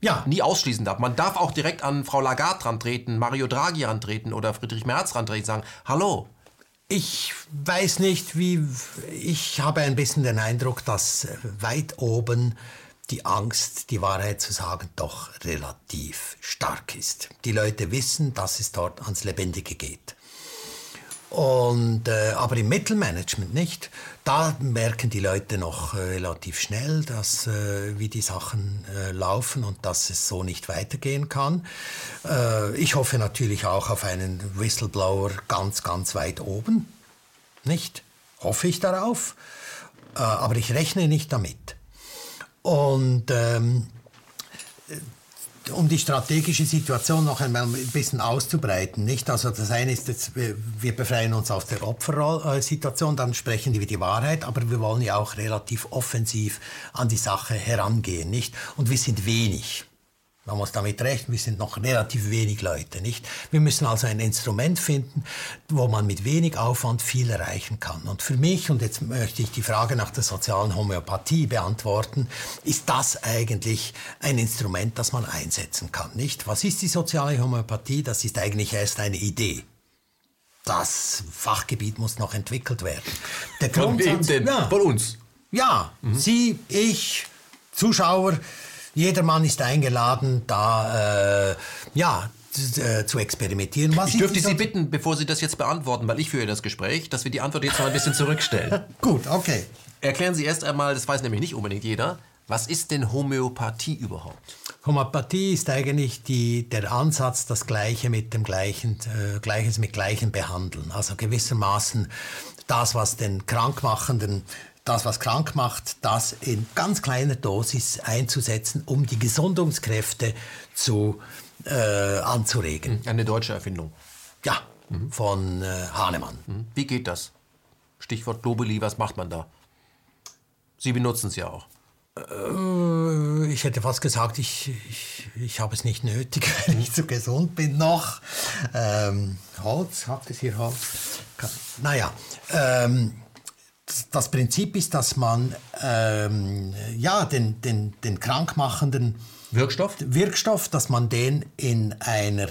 [SPEAKER 1] ja. nie ausschließen darf. Man darf auch direkt an Frau Lagarde rantreten, Mario Draghi rantreten oder Friedrich Merz rantreten, sagen, hallo.
[SPEAKER 2] Ich weiß nicht, wie. Ich habe ein bisschen den Eindruck, dass weit oben die Angst, die Wahrheit zu sagen, doch relativ stark ist. Die Leute wissen, dass es dort ans Lebendige geht. Und, äh, aber im Mittelmanagement nicht. Da merken die Leute noch äh, relativ schnell, dass, äh, wie die Sachen äh, laufen und dass es so nicht weitergehen kann. Ich hoffe natürlich auch auf einen Whistleblower ganz, ganz weit oben. Nicht? Hoffe ich darauf. Aber ich rechne nicht damit. Und ähm, um die strategische Situation noch einmal ein bisschen auszubreiten, nicht? Also das eine ist, jetzt, wir befreien uns aus der Opfersituation, dann sprechen wir die Wahrheit, aber wir wollen ja auch relativ offensiv an die Sache herangehen, nicht? Und wir sind wenig. Man muss damit rechnen, wir sind noch relativ wenig Leute, nicht? Wir müssen also ein Instrument finden, wo man mit wenig Aufwand viel erreichen kann. Und für mich, und jetzt möchte ich die Frage nach der sozialen Homöopathie beantworten, ist das eigentlich ein Instrument, das man einsetzen kann, nicht? Was ist die soziale Homöopathie? Das ist eigentlich erst eine Idee. Das Fachgebiet muss noch entwickelt werden.
[SPEAKER 1] Der Von wem denn? Ja, Von uns?
[SPEAKER 2] Ja, mhm. Sie, ich, Zuschauer, Jedermann ist eingeladen, da äh, ja, äh, zu experimentieren.
[SPEAKER 1] Was ich dürfte Sie bitten, bevor Sie das jetzt beantworten, weil ich führe das Gespräch, dass wir die Antwort jetzt noch ein bisschen zurückstellen.
[SPEAKER 2] Gut, okay.
[SPEAKER 1] Erklären Sie erst einmal, das weiß nämlich nicht unbedingt jeder, was ist denn Homöopathie überhaupt?
[SPEAKER 2] Homöopathie ist eigentlich die, der Ansatz, das Gleiche mit dem Gleichen, äh, Gleiches mit Gleichem behandeln. Also gewissermaßen das, was den Krankmachenden das, was krank macht, das in ganz kleiner Dosis einzusetzen, um die Gesundungskräfte zu, äh, anzuregen.
[SPEAKER 1] Eine deutsche Erfindung.
[SPEAKER 2] Ja, mhm. von äh, Hahnemann.
[SPEAKER 1] Mhm. Wie geht das? Stichwort Globuli, was macht man da? Sie benutzen es ja auch.
[SPEAKER 2] Äh, ich hätte fast gesagt, ich, ich, ich habe es nicht nötig, wenn ich zu gesund bin noch. Ähm, Holz, habt ihr hier Holz? Naja, ähm, das Prinzip ist, dass man ähm, ja, den, den, den krankmachenden
[SPEAKER 1] Wirkstoff?
[SPEAKER 2] Wirkstoff, dass man den in einer,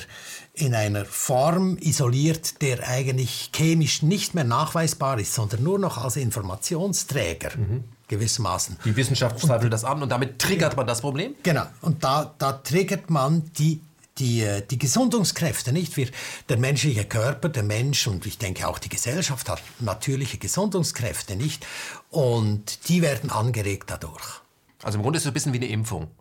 [SPEAKER 2] in einer Form isoliert, der eigentlich chemisch nicht mehr nachweisbar ist, sondern nur noch als Informationsträger. Mhm. Gewissermaßen.
[SPEAKER 1] Die Wissenschaft zweifelt das an und damit triggert man das Problem?
[SPEAKER 2] Genau. Und da, da triggert man die die, äh, die Gesundungskräfte, nicht? Wir, der menschliche Körper, der Mensch und ich denke auch die Gesellschaft hat natürliche Gesundungskräfte, nicht? Und die werden angeregt dadurch.
[SPEAKER 1] Also im Grunde ist es ein bisschen wie eine Impfung.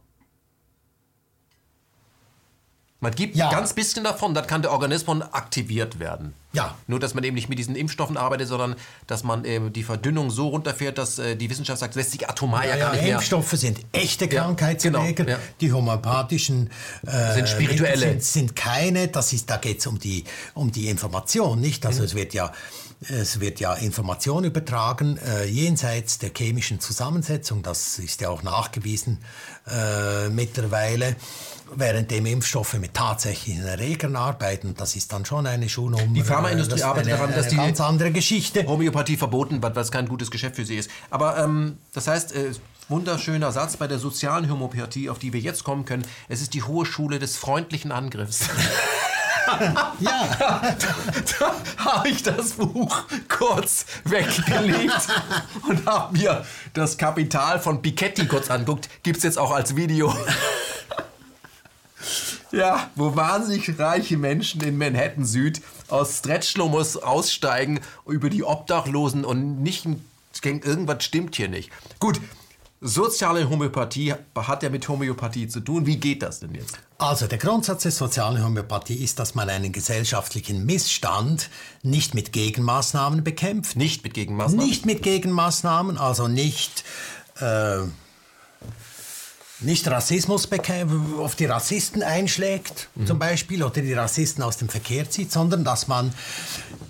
[SPEAKER 1] Man gibt ja. ganz bisschen davon, dann kann der Organismus aktiviert werden.
[SPEAKER 2] Ja.
[SPEAKER 1] Nur, dass man eben nicht mit diesen Impfstoffen arbeitet, sondern dass man eben die Verdünnung so runterfährt, dass äh, die Wissenschaft sagt, lässt sich atomar ja, ja gar nicht
[SPEAKER 2] mehr. Impfstoffe sind echte Krankheitserreger. Genau, ja. Die homöopathischen
[SPEAKER 1] äh, sind spirituelle.
[SPEAKER 2] Sind, sind, keine. Das ist, da geht es um die, um die Information, nicht? Also mhm. es wird ja es wird ja Information übertragen äh, jenseits der chemischen Zusammensetzung. Das ist ja auch nachgewiesen äh, mittlerweile während dem Impfstoffe mit tatsächlichen Erregern arbeiten. Das ist dann schon eine Schuhnummer.
[SPEAKER 1] Die Pharmaindustrie das arbeitet eine, daran, dass
[SPEAKER 2] eine die ganz andere Geschichte.
[SPEAKER 1] Homöopathie verboten wird, was kein gutes Geschäft für sie ist. Aber ähm, das heißt, äh, wunderschöner Satz bei der sozialen Homöopathie, auf die wir jetzt kommen können. Es ist die hohe Schule des freundlichen Angriffs.
[SPEAKER 2] ja.
[SPEAKER 1] Da, da habe ich das Buch kurz weggelegt und habe mir das Kapital von Piketty kurz anguckt. Gibt es jetzt auch als Video. Ja, wo wahnsinnig reiche Menschen in Manhattan Süd aus Stretchlomos aussteigen über die Obdachlosen und nicht irgendwas stimmt hier nicht. Gut, soziale Homöopathie hat ja mit Homöopathie zu tun. Wie geht das denn jetzt?
[SPEAKER 2] Also der Grundsatz der sozialen Homöopathie ist, dass man einen gesellschaftlichen Missstand nicht mit Gegenmaßnahmen bekämpft.
[SPEAKER 1] Nicht mit Gegenmaßnahmen?
[SPEAKER 2] Nicht mit Gegenmaßnahmen, also nicht... Äh, nicht Rassismus auf die Rassisten einschlägt, mhm. zum Beispiel, oder die Rassisten aus dem Verkehr zieht, sondern dass man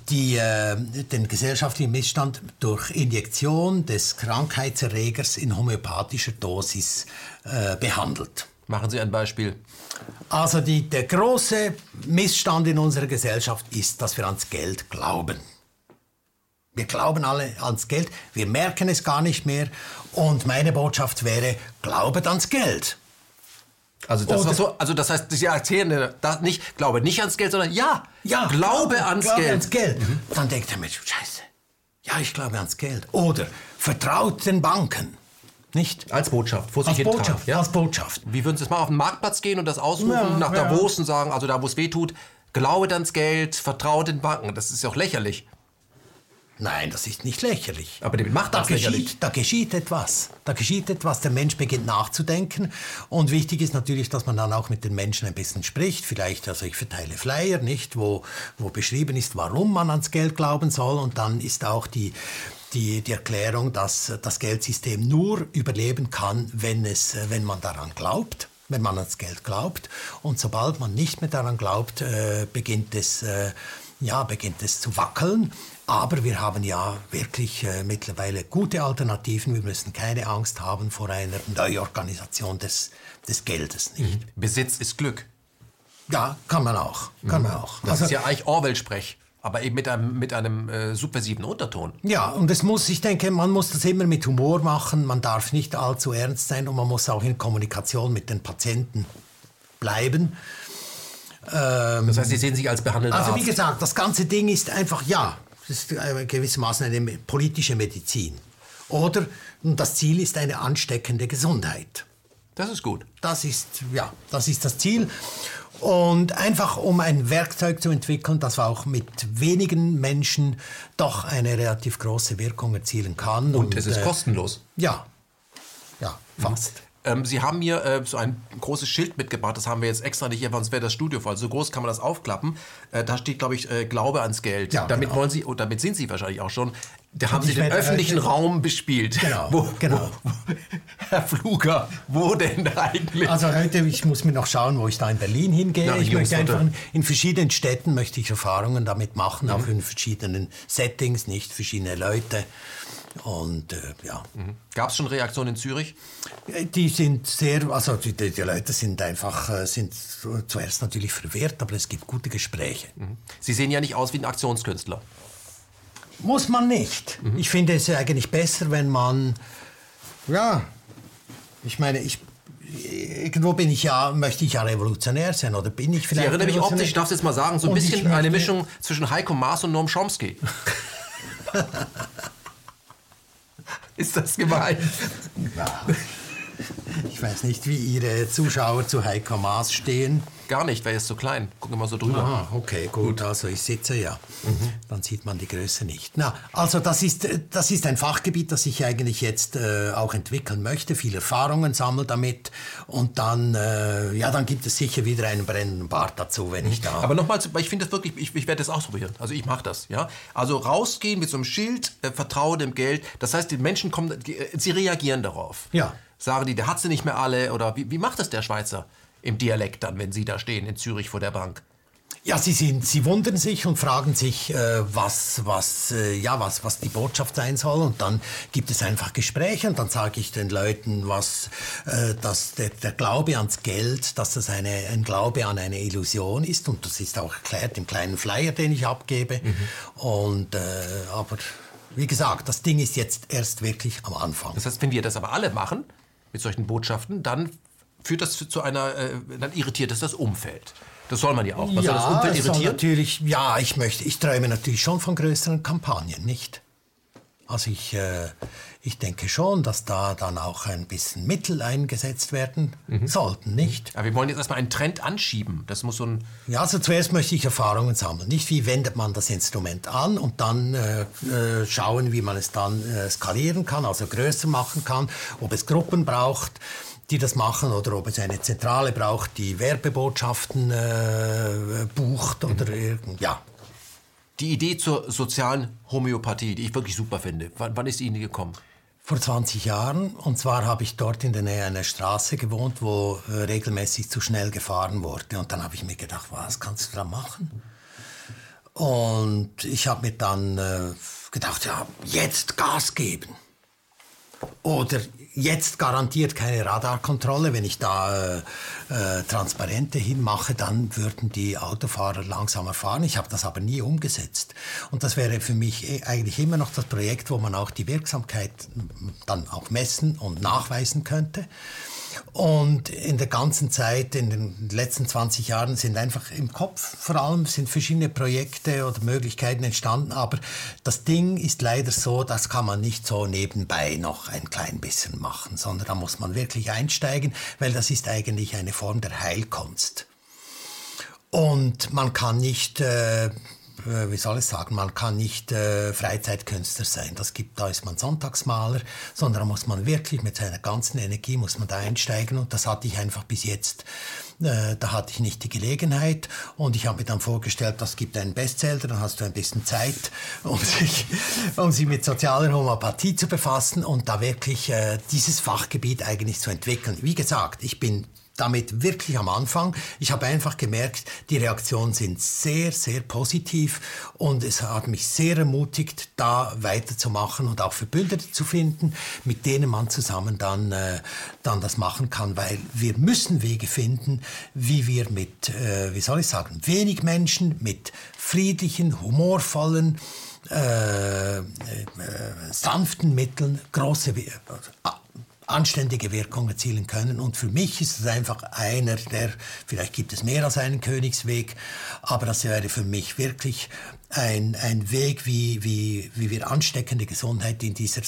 [SPEAKER 2] die, äh, den gesellschaftlichen Missstand durch Injektion des Krankheitserregers in homöopathischer Dosis äh, behandelt.
[SPEAKER 1] Machen Sie ein Beispiel.
[SPEAKER 2] Also die, der große Missstand in unserer Gesellschaft ist, dass wir ans Geld glauben. Wir glauben alle ans Geld, wir merken es gar nicht mehr. Und meine Botschaft wäre, glaubet ans Geld.
[SPEAKER 1] Also das, so, also das heißt, Sie erzählen das nicht, glaube nicht ans Geld, sondern ja,
[SPEAKER 2] Ja,
[SPEAKER 1] glaube, ans
[SPEAKER 2] glaube
[SPEAKER 1] Geld.
[SPEAKER 2] ans Geld. Dann denkt der Mensch, scheiße, ja, ich glaube ans Geld. Oder vertraut den Banken. Nicht?
[SPEAKER 1] Als Botschaft, vor sich
[SPEAKER 2] Als Botschaft,
[SPEAKER 1] Ja?
[SPEAKER 2] als Botschaft.
[SPEAKER 1] Wie würden Sie es mal auf den Marktplatz gehen und das ausrufen,
[SPEAKER 2] Ja,
[SPEAKER 1] nach
[SPEAKER 2] ja.
[SPEAKER 1] Davos und sagen, also da, wo es weh tut, glaube ans Geld, vertraue den Banken. Das ist ja auch lächerlich.
[SPEAKER 2] Nein, das ist nicht lächerlich.
[SPEAKER 1] Aber damit macht
[SPEAKER 2] da
[SPEAKER 1] das lächerlich.
[SPEAKER 2] geschieht, da geschieht etwas. Da geschieht etwas. Der Mensch beginnt nachzudenken. Und wichtig ist natürlich, dass man dann auch mit den Menschen ein bisschen spricht. Vielleicht, also ich verteile Flyer, nicht, wo, wo beschrieben ist, warum man ans Geld glauben soll. Und dann ist auch die, die, die Erklärung, dass das Geldsystem nur überleben kann, wenn, es, äh, wenn man daran glaubt. Wenn man ans Geld glaubt. Und sobald man nicht mehr daran glaubt, äh, beginnt es, äh, ja, beginnt es zu wackeln. Aber wir haben ja wirklich äh, mittlerweile gute Alternativen. Wir müssen keine Angst haben vor einer Neuorganisation des, des Geldes. Nicht?
[SPEAKER 1] Besitz ist Glück.
[SPEAKER 2] Ja, kann man auch. Kann man auch.
[SPEAKER 1] Das ist ja eigentlich Orwell-Sprech, aber eben mit einem, mit einem äh, subversiven Unterton.
[SPEAKER 2] Ja, und es muss, ich denke, man muss das immer mit Humor machen, man darf nicht allzu ernst sein und man muss auch in Kommunikation mit den Patienten bleiben.
[SPEAKER 1] Das heißt, Sie sehen sich als behandelnder
[SPEAKER 2] Also wie gesagt, das ganze Ding ist einfach, ja, das ist äh, gewissermaßen eine politische Medizin. Oder und das Ziel ist eine ansteckende Gesundheit.
[SPEAKER 1] Das ist gut.
[SPEAKER 2] Das ist, ja, das ist das Ziel. Und einfach um ein Werkzeug zu entwickeln, das auch mit wenigen Menschen doch eine relativ große Wirkung erzielen kann.
[SPEAKER 1] Und es ist
[SPEAKER 2] äh,
[SPEAKER 1] kostenlos.
[SPEAKER 2] Ja, ja, fast.
[SPEAKER 1] Ähm, Sie haben mir äh, so ein großes Schild mitgebracht, das haben wir jetzt extra nicht hier, sonst wäre das Studio voll. So groß kann man das aufklappen. Äh, da steht, glaube ich, äh, Glaube ans Geld.
[SPEAKER 2] Ja,
[SPEAKER 1] damit
[SPEAKER 2] genau.
[SPEAKER 1] wollen Sie, und damit sind Sie wahrscheinlich auch schon, da haben Sie den öffentlichen
[SPEAKER 2] äh,
[SPEAKER 1] Raum bespielt.
[SPEAKER 2] Genau,
[SPEAKER 1] Wo,
[SPEAKER 2] genau.
[SPEAKER 1] Wo, Herr Fluger, wo denn eigentlich?
[SPEAKER 2] Also heute, ich muss mir noch schauen, wo ich da in Berlin hingehe.
[SPEAKER 1] Ja,
[SPEAKER 2] ich
[SPEAKER 1] Jungs,
[SPEAKER 2] möchte einfach in verschiedenen Städten möchte ich Erfahrungen damit machen, auch in verschiedenen Settings, nicht verschiedene Leute. Und äh, ja,
[SPEAKER 1] Gab es schon Reaktionen in Zürich?
[SPEAKER 2] die sind sehr, also die, die Leute sind einfach, äh, sind zuerst natürlich verwirrt, aber es gibt gute Gespräche.
[SPEAKER 1] Sie sehen ja nicht aus wie ein Aktionskünstler.
[SPEAKER 2] Muss man nicht. Ich finde es eigentlich besser, wenn man, ja, ich meine, ich, irgendwo bin ich ja, möchte ich ja revolutionär sein oder bin ich
[SPEAKER 1] Ich
[SPEAKER 2] vielleicht
[SPEAKER 1] erinnere mich optisch, ich darf es jetzt mal sagen, so ein
[SPEAKER 2] Und ich
[SPEAKER 1] bisschen eine Mischung zwischen Heiko Maas und Noam Chomsky. Ist das gemein?
[SPEAKER 2] Ja. Ich weiß nicht, wie Ihre Zuschauer zu Heiko Maas stehen.
[SPEAKER 1] Gar nicht, weil er ist zu klein. Gucken wir mal so drüber.
[SPEAKER 2] Ah, okay, gut. Also ich sitze ja. Dann sieht man die Größe nicht. Na, also das ist, äh, das ist ein Fachgebiet, das ich eigentlich jetzt äh, auch entwickeln möchte. Viele Erfahrungen sammle damit. Und dann, äh, ja, dann gibt es sicher wieder einen brennenden Bart dazu, wenn ich da...
[SPEAKER 1] Aber nochmal, ich finde das wirklich, ich, ich werde das ausprobieren. Also ich mache das, ja. Also rausgehen mit so einem Schild, äh, Vertraue dem Geld. Das heißt, die Menschen kommen, die, äh, sie reagieren darauf.
[SPEAKER 2] Ja.
[SPEAKER 1] Sagen die, der hat sie nicht mehr alle. Oder wie, wie macht das der Schweizer im Dialekt dann, wenn sie da stehen in Zürich vor der Bank?
[SPEAKER 2] Ja, sie, sind, sie wundern sich und fragen sich, äh, was, was, äh, ja, was, was die Botschaft sein soll. Und dann gibt es einfach Gespräche und dann sage ich den Leuten, was, äh, dass der, der Glaube ans Geld, dass das eine, ein Glaube an eine Illusion ist. Und das ist auch erklärt im kleinen Flyer, den ich abgebe. Und, äh, aber wie gesagt, das Ding ist jetzt erst wirklich am Anfang.
[SPEAKER 1] Das heißt, wenn wir das aber alle machen, mit solchen Botschaften, dann führt das zu einer, äh, dann irritiert es das Umfeld. Das soll man ja auch. Man soll das Umfeld irritieren.
[SPEAKER 2] natürlich, ja, ich möchte, ich träume natürlich schon von größeren Kampagnen, nicht? Also ich, äh, ich denke schon, dass da dann auch ein bisschen Mittel eingesetzt werden
[SPEAKER 1] Mhm.
[SPEAKER 2] sollten, nicht?
[SPEAKER 1] Aber wir wollen jetzt erstmal einen Trend anschieben. Das muss so ein.
[SPEAKER 2] Ja, also zuerst möchte ich Erfahrungen sammeln. Nicht wie wendet man das Instrument an und dann äh, äh, schauen, wie man es dann äh, skalieren kann, also größer machen kann, ob es Gruppen braucht, die das machen oder ob es eine Zentrale braucht, die Werbebotschaften äh, bucht oder irgend, ja.
[SPEAKER 1] Die Idee zur sozialen Homöopathie, die ich wirklich super finde. Wann, wann ist Ihnen gekommen?
[SPEAKER 2] Vor 20 Jahren. Und zwar habe ich dort in der Nähe einer Straße gewohnt, wo äh, regelmäßig zu schnell gefahren wurde. Und dann habe ich mir gedacht, was kannst du da machen? Und ich habe mir dann äh, gedacht, ja, jetzt Gas geben. Oder jetzt garantiert keine Radarkontrolle. Wenn ich da äh, äh, Transparente hinmache, dann würden die Autofahrer langsamer fahren. Ich habe das aber nie umgesetzt. Und das wäre für mich eh eigentlich immer noch das Projekt, wo man auch die Wirksamkeit dann auch messen und nachweisen könnte. Und in der ganzen Zeit, in den letzten 20 Jahren, sind einfach im Kopf vor allem sind verschiedene Projekte oder Möglichkeiten entstanden. Aber das Ding ist leider so, das kann man nicht so nebenbei noch ein klein bisschen machen, sondern da muss man wirklich einsteigen, weil das ist eigentlich eine Form der Heilkunst. Und man kann nicht äh, wie soll ich sagen, man kann nicht äh, Freizeitkünstler sein. Das gibt, da ist man Sonntagsmaler, sondern da muss man wirklich mit seiner ganzen Energie muss man da einsteigen und das hatte ich einfach bis jetzt. Äh, da hatte ich nicht die Gelegenheit und ich habe mir dann vorgestellt, das gibt einen Bestseller, dann hast du ein bisschen Zeit, um sich, um sich mit sozialer Homöopathie zu befassen und da wirklich äh, dieses Fachgebiet eigentlich zu entwickeln. Wie gesagt, ich bin damit wirklich am Anfang. Ich habe einfach gemerkt, die Reaktionen sind sehr, sehr positiv und es hat mich sehr ermutigt, da weiterzumachen und auch Verbündete zu finden, mit denen man zusammen dann, äh, dann das machen kann, weil wir müssen Wege finden, wie wir mit, äh, wie soll ich sagen, wenig Menschen, mit friedlichen, humorvollen, äh, äh, sanften Mitteln große äh, anständige Wirkung erzielen können. Und für mich ist es einfach einer der, vielleicht gibt es mehr als einen Königsweg, aber das wäre für mich wirklich ein, ein Weg, wie, wie, wie wir ansteckende Gesundheit in dieser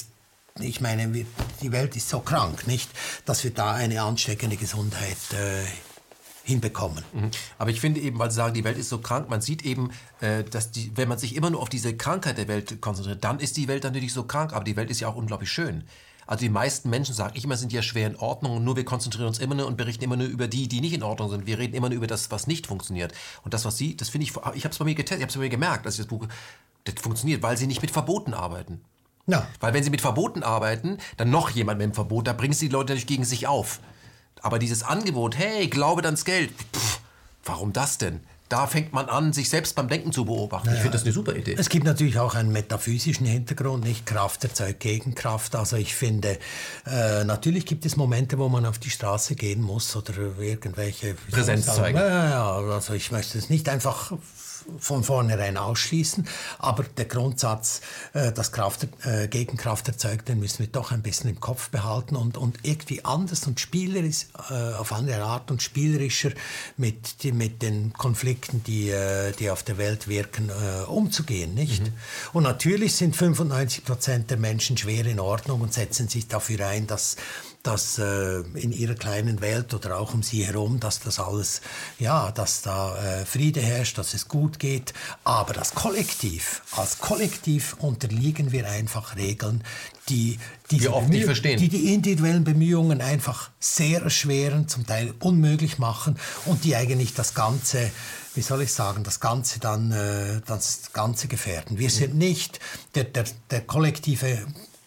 [SPEAKER 2] ich meine, wir, die Welt ist so krank, nicht, dass wir da eine ansteckende Gesundheit äh, hinbekommen.
[SPEAKER 1] Mhm. Aber ich finde eben, weil Sie sagen, die Welt ist so krank, man sieht eben, äh, dass die, wenn man sich immer nur auf diese Krankheit der Welt konzentriert, dann ist die Welt natürlich so krank, aber die Welt ist ja auch unglaublich schön. Also die meisten Menschen, sage ich immer, sind ja schwer in Ordnung, nur wir konzentrieren uns immer nur und berichten immer nur über die, die nicht in Ordnung sind. Wir reden immer nur über das, was nicht funktioniert. Und das, was Sie, das finde ich, ich habe es bei mir getestet, ich habe es bei mir gemerkt, dass ich das Buch, das funktioniert, weil Sie nicht mit Verboten arbeiten. Ja. Weil wenn Sie mit Verboten arbeiten, dann noch jemand mit dem Verbot, da bringen Sie die Leute natürlich gegen sich auf. Aber dieses Angebot, hey, glaube ans Geld, pff, warum das denn? Da fängt man an, sich selbst beim Denken zu beobachten. Naja, ich finde das eine super Idee.
[SPEAKER 2] Es gibt natürlich auch einen metaphysischen Hintergrund, nicht Kraft erzeugt Gegenkraft. Also ich finde, äh, natürlich gibt es Momente, wo man auf die Straße gehen muss oder irgendwelche
[SPEAKER 1] Präsenz zeigen.
[SPEAKER 2] Ja, ja, also ich möchte es nicht einfach von vornherein ausschließen. Aber der Grundsatz, äh, dass Kraft, äh, Gegenkraft erzeugt, den müssen wir doch ein bisschen im Kopf behalten und, und irgendwie anders und spielerisch, äh, auf andere Art und spielerischer mit, die, mit den Konflikten, die, äh, die auf der Welt wirken, äh, umzugehen. Nicht? Mhm. Und natürlich sind 95 Prozent der Menschen schwer in Ordnung und setzen sich dafür ein, dass dass äh, in ihrer kleinen Welt oder auch um sie herum, dass das alles, ja, dass da äh, Friede herrscht, dass es gut geht. Aber das Kollektiv, als Kollektiv unterliegen wir einfach Regeln, die
[SPEAKER 1] diese oft nicht verstehen.
[SPEAKER 2] die die individuellen Bemühungen einfach sehr erschweren, zum Teil unmöglich machen und die eigentlich das Ganze wie soll ich sagen, das Ganze dann äh, das Ganze gefährden. Wir sind nicht der, der, der kollektive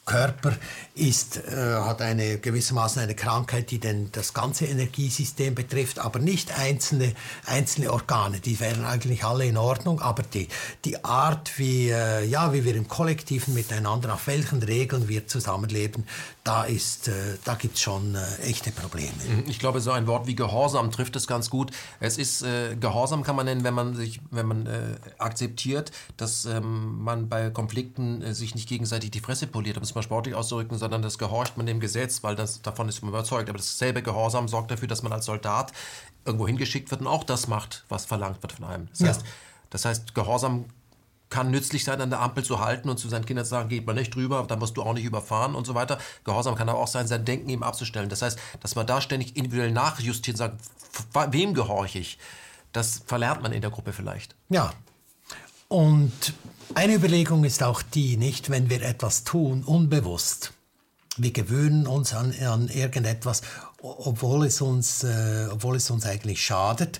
[SPEAKER 2] Körper ist, äh, hat eine gewissermaßen eine Krankheit, die denn das ganze Energiesystem betrifft, aber nicht einzelne, einzelne Organe. Die wären eigentlich alle in Ordnung, aber die, die Art, wie, äh, ja, wie wir im Kollektiven miteinander, auf welchen Regeln wir zusammenleben, da, äh, da gibt es schon äh, echte Probleme.
[SPEAKER 1] Mhm, ich glaube, so ein Wort wie Gehorsam trifft es ganz gut. Es ist, äh, Gehorsam kann man nennen, wenn man sich, wenn man äh, akzeptiert, dass ähm, man bei Konflikten sich nicht gegenseitig die Fresse poliert, um es mal sportlich auszudrücken, sondern das gehorcht man dem Gesetz, weil das, davon ist man überzeugt. Aber dasselbe Gehorsam sorgt dafür, dass man als Soldat irgendwo hingeschickt wird und auch das macht, was verlangt wird von einem. Das, ja. heißt, das heißt, Gehorsam kann nützlich sein, an der Ampel zu halten und zu seinen Kindern zu sagen, geht mal nicht drüber, dann musst du auch nicht überfahren und so weiter. Gehorsam kann aber auch sein, sein Denken eben abzustellen. Das heißt, dass man da ständig individuell nachjustiert und sagt, wem gehorche ich? Das verlernt man in der Gruppe vielleicht.
[SPEAKER 2] Ja. Und eine Überlegung ist auch die, nicht, wenn wir etwas tun, unbewusst. Wir gewöhnen uns an, an irgendetwas obwohl es uns, äh, obwohl es uns eigentlich schadet,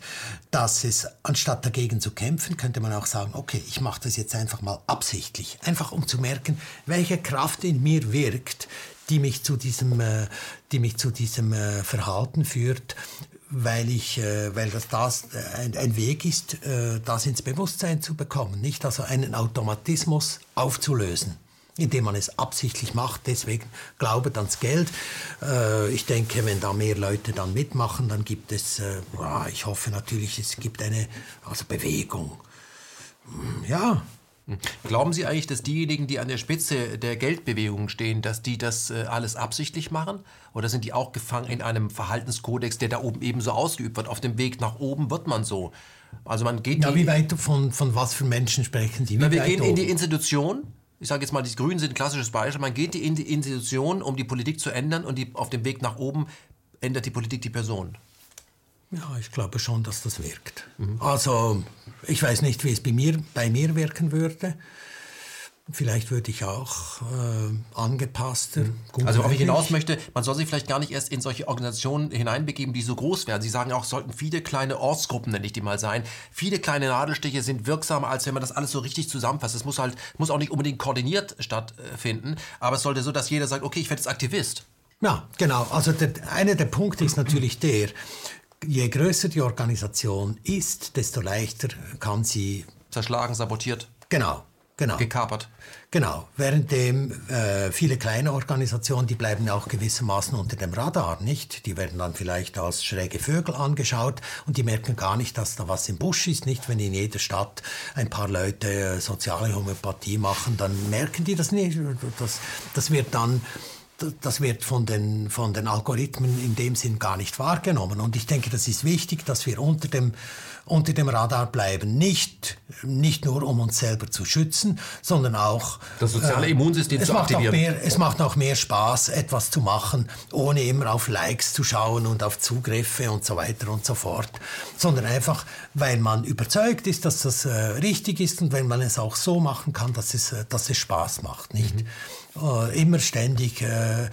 [SPEAKER 2] dass es, anstatt dagegen zu kämpfen, könnte man auch sagen, okay, ich mache das jetzt einfach mal absichtlich, einfach um zu merken, welche Kraft in mir wirkt, die mich zu diesem, äh, die mich zu diesem äh, Verhalten führt, weil ich, äh, weil das, das äh, ein, ein, Weg ist, äh, das ins Bewusstsein zu bekommen, nicht also einen Automatismus aufzulösen indem man es absichtlich macht. Deswegen glaubet ans Geld. Äh, ich denke, wenn da mehr Leute dann mitmachen, dann gibt es, äh, ich hoffe natürlich, es gibt eine also Bewegung. Hm, ja,
[SPEAKER 1] Glauben Sie eigentlich, dass diejenigen, die an der Spitze der Geldbewegung stehen, dass die das äh, alles absichtlich machen? Oder sind die auch gefangen in einem Verhaltenskodex, der da oben ebenso ausgeübt wird? Auf dem Weg nach oben wird man so. Also man geht.
[SPEAKER 2] Ja, wie weit von, von was für Menschen sprechen Sie?
[SPEAKER 1] Na, wir gehen oben? in die Institution. Ich sage jetzt mal, die Grünen sind ein klassisches Beispiel. Man geht in die Institution, um die Politik zu ändern, und die, auf dem Weg nach oben ändert die Politik die Person.
[SPEAKER 2] Ja, ich glaube schon, dass das wirkt. Mhm. Also, ich weiß nicht, wie es bei mir, bei mir wirken würde. Vielleicht würde ich auch äh, angepasster.
[SPEAKER 1] Also, worauf ich hinaus möchte, man soll sich vielleicht gar nicht erst in solche Organisationen hineinbegeben, die so groß werden. Sie sagen auch, es sollten viele kleine Ortsgruppen, nenne ich die mal sein. Viele kleine Nadelstiche sind wirksamer, als wenn man das alles so richtig zusammenfasst. Es muss halt, muss auch nicht unbedingt koordiniert stattfinden, aber es sollte so, dass jeder sagt, okay, ich werde jetzt Aktivist.
[SPEAKER 2] Ja, genau. Also der, einer der Punkte ist natürlich der, je größer die Organisation ist, desto leichter kann sie
[SPEAKER 1] zerschlagen, sabotiert.
[SPEAKER 2] Genau, genau.
[SPEAKER 1] Gekapert.
[SPEAKER 2] Genau. Währenddem äh, viele kleine Organisationen, die bleiben auch gewissermaßen unter dem Radar, nicht? Die werden dann vielleicht als schräge Vögel angeschaut und die merken gar nicht, dass da was im Busch ist, nicht? Wenn in jeder Stadt ein paar Leute äh, soziale Homöopathie machen, dann merken die das nicht. Das, das wird dann das wird von den, von den Algorithmen in dem Sinn gar nicht wahrgenommen. Und ich denke, das ist wichtig, dass wir unter dem, unter dem Radar bleiben. Nicht, nicht nur, um uns selber zu schützen, sondern auch...
[SPEAKER 1] Das soziale äh, Immunsystem
[SPEAKER 2] zu aktivieren. Mehr, es macht auch mehr Spaß, etwas zu machen, ohne immer auf Likes zu schauen und auf Zugriffe und so weiter und so fort. Sondern einfach, weil man überzeugt ist, dass das äh, richtig ist und wenn man es auch so machen kann, dass es, äh, dass es Spaß macht. Nicht? Mhm. Äh, immer ständig äh, äh,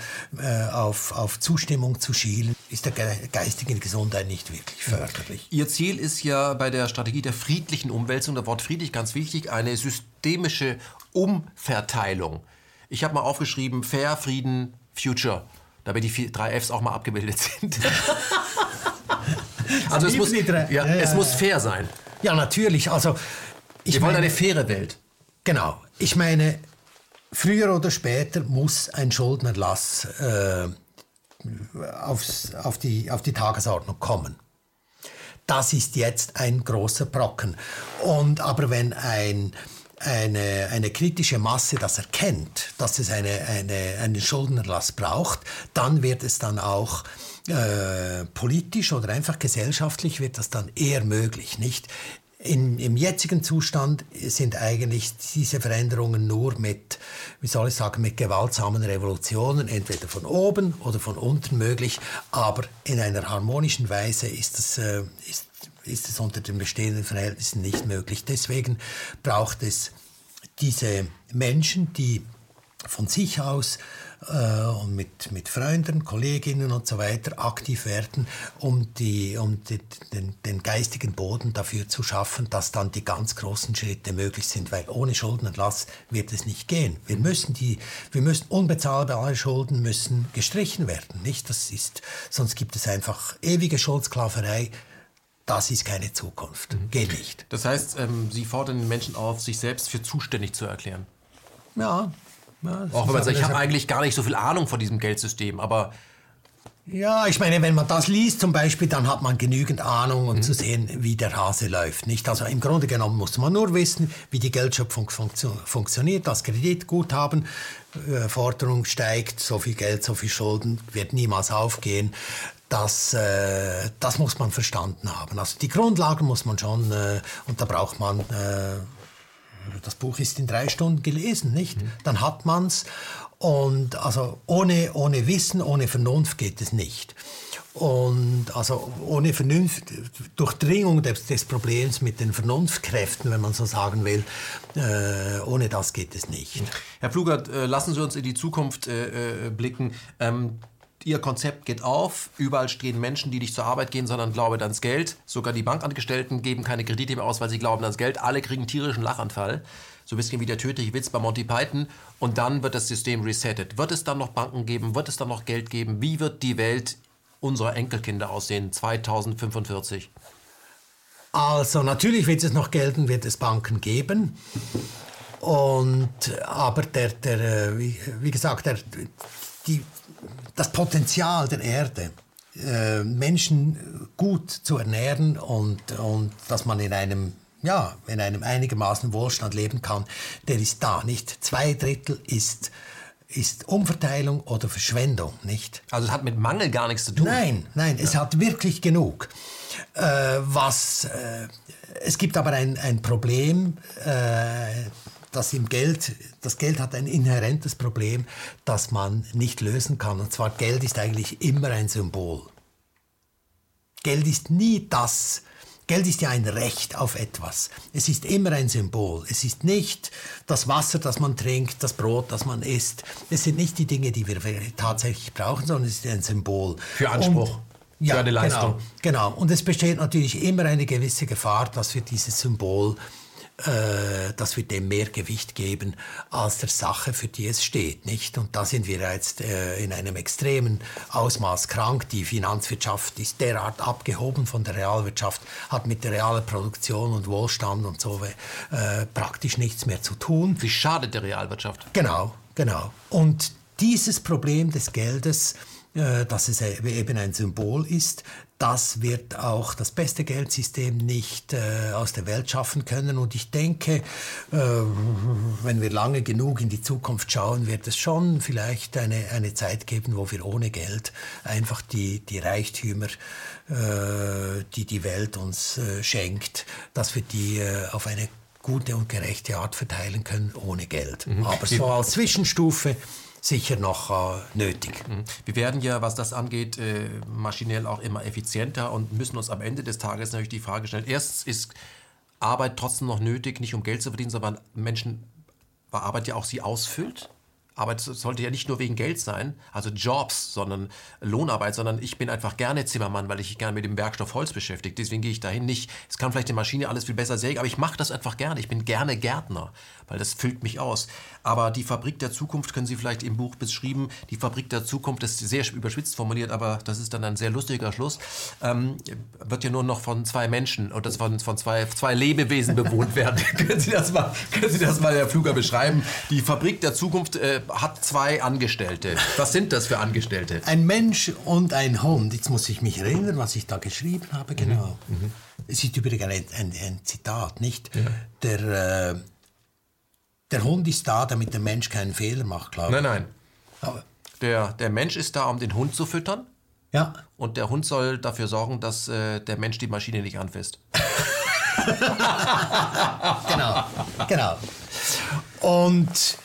[SPEAKER 2] auf, auf Zustimmung zu schielen, ist der geistigen Gesundheit nicht wirklich förderlich.
[SPEAKER 1] Ihr Ziel ist ja bei der Strategie der friedlichen Umwälzung, der Wort friedlich ganz wichtig, eine systemische Umverteilung. Ich habe mal aufgeschrieben, Fair, Frieden, Future, damit die vier, drei Fs auch mal abgebildet sind. also es muss, ja, ja, es muss fair sein.
[SPEAKER 2] Ja, natürlich. Also,
[SPEAKER 1] ich Wir wollen meine, eine faire Welt.
[SPEAKER 2] Genau. Ich meine, Früher oder später muss ein Schuldenerlass äh, aufs, auf, die, auf die Tagesordnung kommen. Das ist jetzt ein großer Brocken. Und aber wenn ein, eine, eine kritische Masse das erkennt, dass es eine, eine, einen Schuldenerlass braucht, dann wird es dann auch äh, politisch oder einfach gesellschaftlich wird das dann eher möglich, nicht? In, Im jetzigen Zustand sind eigentlich diese Veränderungen nur mit, wie soll ich sagen, mit gewaltsamen Revolutionen, entweder von oben oder von unten möglich, aber in einer harmonischen Weise ist es, äh, ist, ist es unter den bestehenden Verhältnissen nicht möglich. Deswegen braucht es diese Menschen, die von sich aus äh, und mit, mit Freunden, Kolleginnen und so weiter aktiv werden, um, die, um die, den, den geistigen Boden dafür zu schaffen, dass dann die ganz großen Schritte möglich sind, weil ohne Schuldenerlass wird es nicht gehen. Wir müssen die, wir müssen unbezahlbare Schulden müssen gestrichen werden, nicht? Das ist, sonst gibt es einfach ewige Schuldsklaverei. Das ist keine Zukunft. Mhm. Geht nicht.
[SPEAKER 1] Das heißt, ähm, Sie fordern den Menschen auf, sich selbst für zuständig zu erklären.
[SPEAKER 2] Ja,
[SPEAKER 1] ja, Auch wenn man sagt, ich habe eigentlich gar nicht so viel Ahnung von diesem Geldsystem, aber
[SPEAKER 2] ja, ich meine, wenn man das liest zum Beispiel, dann hat man genügend Ahnung, um mhm. zu sehen, wie der Hase läuft. Nicht? Also im Grunde genommen muss man nur wissen, wie die Geldschöpfung funktio funktioniert. Das Kreditguthaben, äh, Forderung steigt, so viel Geld, so viel Schulden, wird niemals aufgehen. Das, äh, das muss man verstanden haben. Also die Grundlagen muss man schon, äh, und da braucht man äh, das Buch ist in drei Stunden gelesen, nicht? Mhm. Dann hat man es. Und also ohne, ohne Wissen, ohne Vernunft geht es nicht. Und also ohne Vernunft, Durchdringung des, des, Problems mit den Vernunftkräften, wenn man so sagen will, äh, ohne das geht es nicht.
[SPEAKER 1] Herr Plugert, äh, lassen Sie uns in die Zukunft äh, äh blicken. Ähm, Ihr Konzept geht auf, überall stehen Menschen, die nicht zur Arbeit gehen, sondern glauben ans Geld. Sogar die Bankangestellten geben keine Kredite mehr aus, weil sie glauben ans Geld. Alle kriegen tierischen Lachanfall. So ein bisschen wie der tödliche Witz bei Monty Python. Und dann wird das System resettet. Wird es dann noch Banken geben? Wird es dann noch Geld geben? Wie wird die Welt unserer Enkelkinder aussehen 2045?
[SPEAKER 2] Also natürlich wird es noch gelten, wird es Banken geben. Und, aber der, der, äh, wie, wie gesagt, der, die, das Potenzial der Erde, äh, Menschen gut zu ernähren und, und dass man in einem ja, in einem einigermaßen Wohlstand leben kann, der ist da, nicht? Zwei Drittel ist, ist Umverteilung oder Verschwendung, nicht?
[SPEAKER 1] Also es hat mit Mangel gar nichts zu tun?
[SPEAKER 2] Nein, nein, ja. es hat wirklich genug. Äh, was, äh, es gibt aber ein, ein Problem, äh, das im Geld, das Geld hat ein inhärentes Problem, das man nicht lösen kann. Und zwar Geld ist eigentlich immer ein Symbol. Geld ist nie das, Geld ist ja ein Recht auf etwas. Es ist immer ein Symbol. Es ist nicht das Wasser, das man trinkt, das Brot, das man isst. Es sind nicht die Dinge, die wir tatsächlich brauchen, sondern es ist ein Symbol.
[SPEAKER 1] Für Anspruch. Und,
[SPEAKER 2] ja, für eine Leistung. Genau, genau. Und es besteht natürlich immer eine gewisse Gefahr, dass wir dieses Symbol äh, dass wir dem mehr Gewicht geben als der Sache, für die es steht, nicht? Und da sind wir jetzt äh, in einem extremen Ausmaß krank. Die Finanzwirtschaft ist derart abgehoben von der Realwirtschaft, hat mit der realen Produktion und Wohlstand und so äh, praktisch nichts mehr zu tun.
[SPEAKER 1] Sie schadet der Realwirtschaft.
[SPEAKER 2] Genau, genau. Und dieses Problem des Geldes äh, dass es eben ein Symbol ist. Das wird auch das beste Geldsystem nicht äh, aus der Welt schaffen können. Und ich denke, äh, wenn wir lange genug in die Zukunft schauen, wird es schon vielleicht eine, eine Zeit geben, wo wir ohne Geld einfach die, die Reichtümer, äh, die die Welt uns äh, schenkt, dass wir die äh, auf eine gute und gerechte Art verteilen können ohne Geld. Mhm. Aber so als Zwischenstufe sicher noch äh, nötig. Mhm.
[SPEAKER 1] Wir werden ja, was das angeht, äh, maschinell auch immer effizienter und müssen uns am Ende des Tages natürlich die Frage stellen, erstens ist Arbeit trotzdem noch nötig, nicht um Geld zu verdienen, sondern Menschen, weil Arbeit ja auch sie ausfüllt. Arbeit sollte ja nicht nur wegen Geld sein, also Jobs, sondern Lohnarbeit, sondern ich bin einfach gerne Zimmermann, weil ich gerne mit dem Werkstoff Holz beschäftige. Deswegen gehe ich dahin nicht. Es kann vielleicht die Maschine alles viel besser sägen, aber ich mache das einfach gerne. Ich bin gerne Gärtner, weil das füllt mich aus. Aber die Fabrik der Zukunft können Sie vielleicht im Buch beschrieben. Die Fabrik der Zukunft ist sehr überspitzt formuliert, aber das ist dann ein sehr lustiger Schluss. Ähm, wird ja nur noch von zwei Menschen und das von, von zwei, zwei Lebewesen bewohnt werden. können, Sie das mal, können Sie das mal, Herr Fluger, beschreiben? Die Fabrik der Zukunft äh, hat zwei Angestellte. Was sind das für Angestellte?
[SPEAKER 2] Ein Mensch und ein Hund. Jetzt muss ich mich erinnern, was ich da geschrieben habe. Genau. Mhm. Mhm. Es ist übrigens ein, ein, ein Zitat, nicht? Ja. Der, äh, der Hund ist da, damit der Mensch keinen Fehler macht, glaube
[SPEAKER 1] ich. Nein, nein. der, der Mensch ist da, um den Hund zu füttern.
[SPEAKER 2] Ja.
[SPEAKER 1] Und der Hund soll dafür sorgen, dass äh, der Mensch die Maschine nicht anfasst.
[SPEAKER 2] genau, genau. Und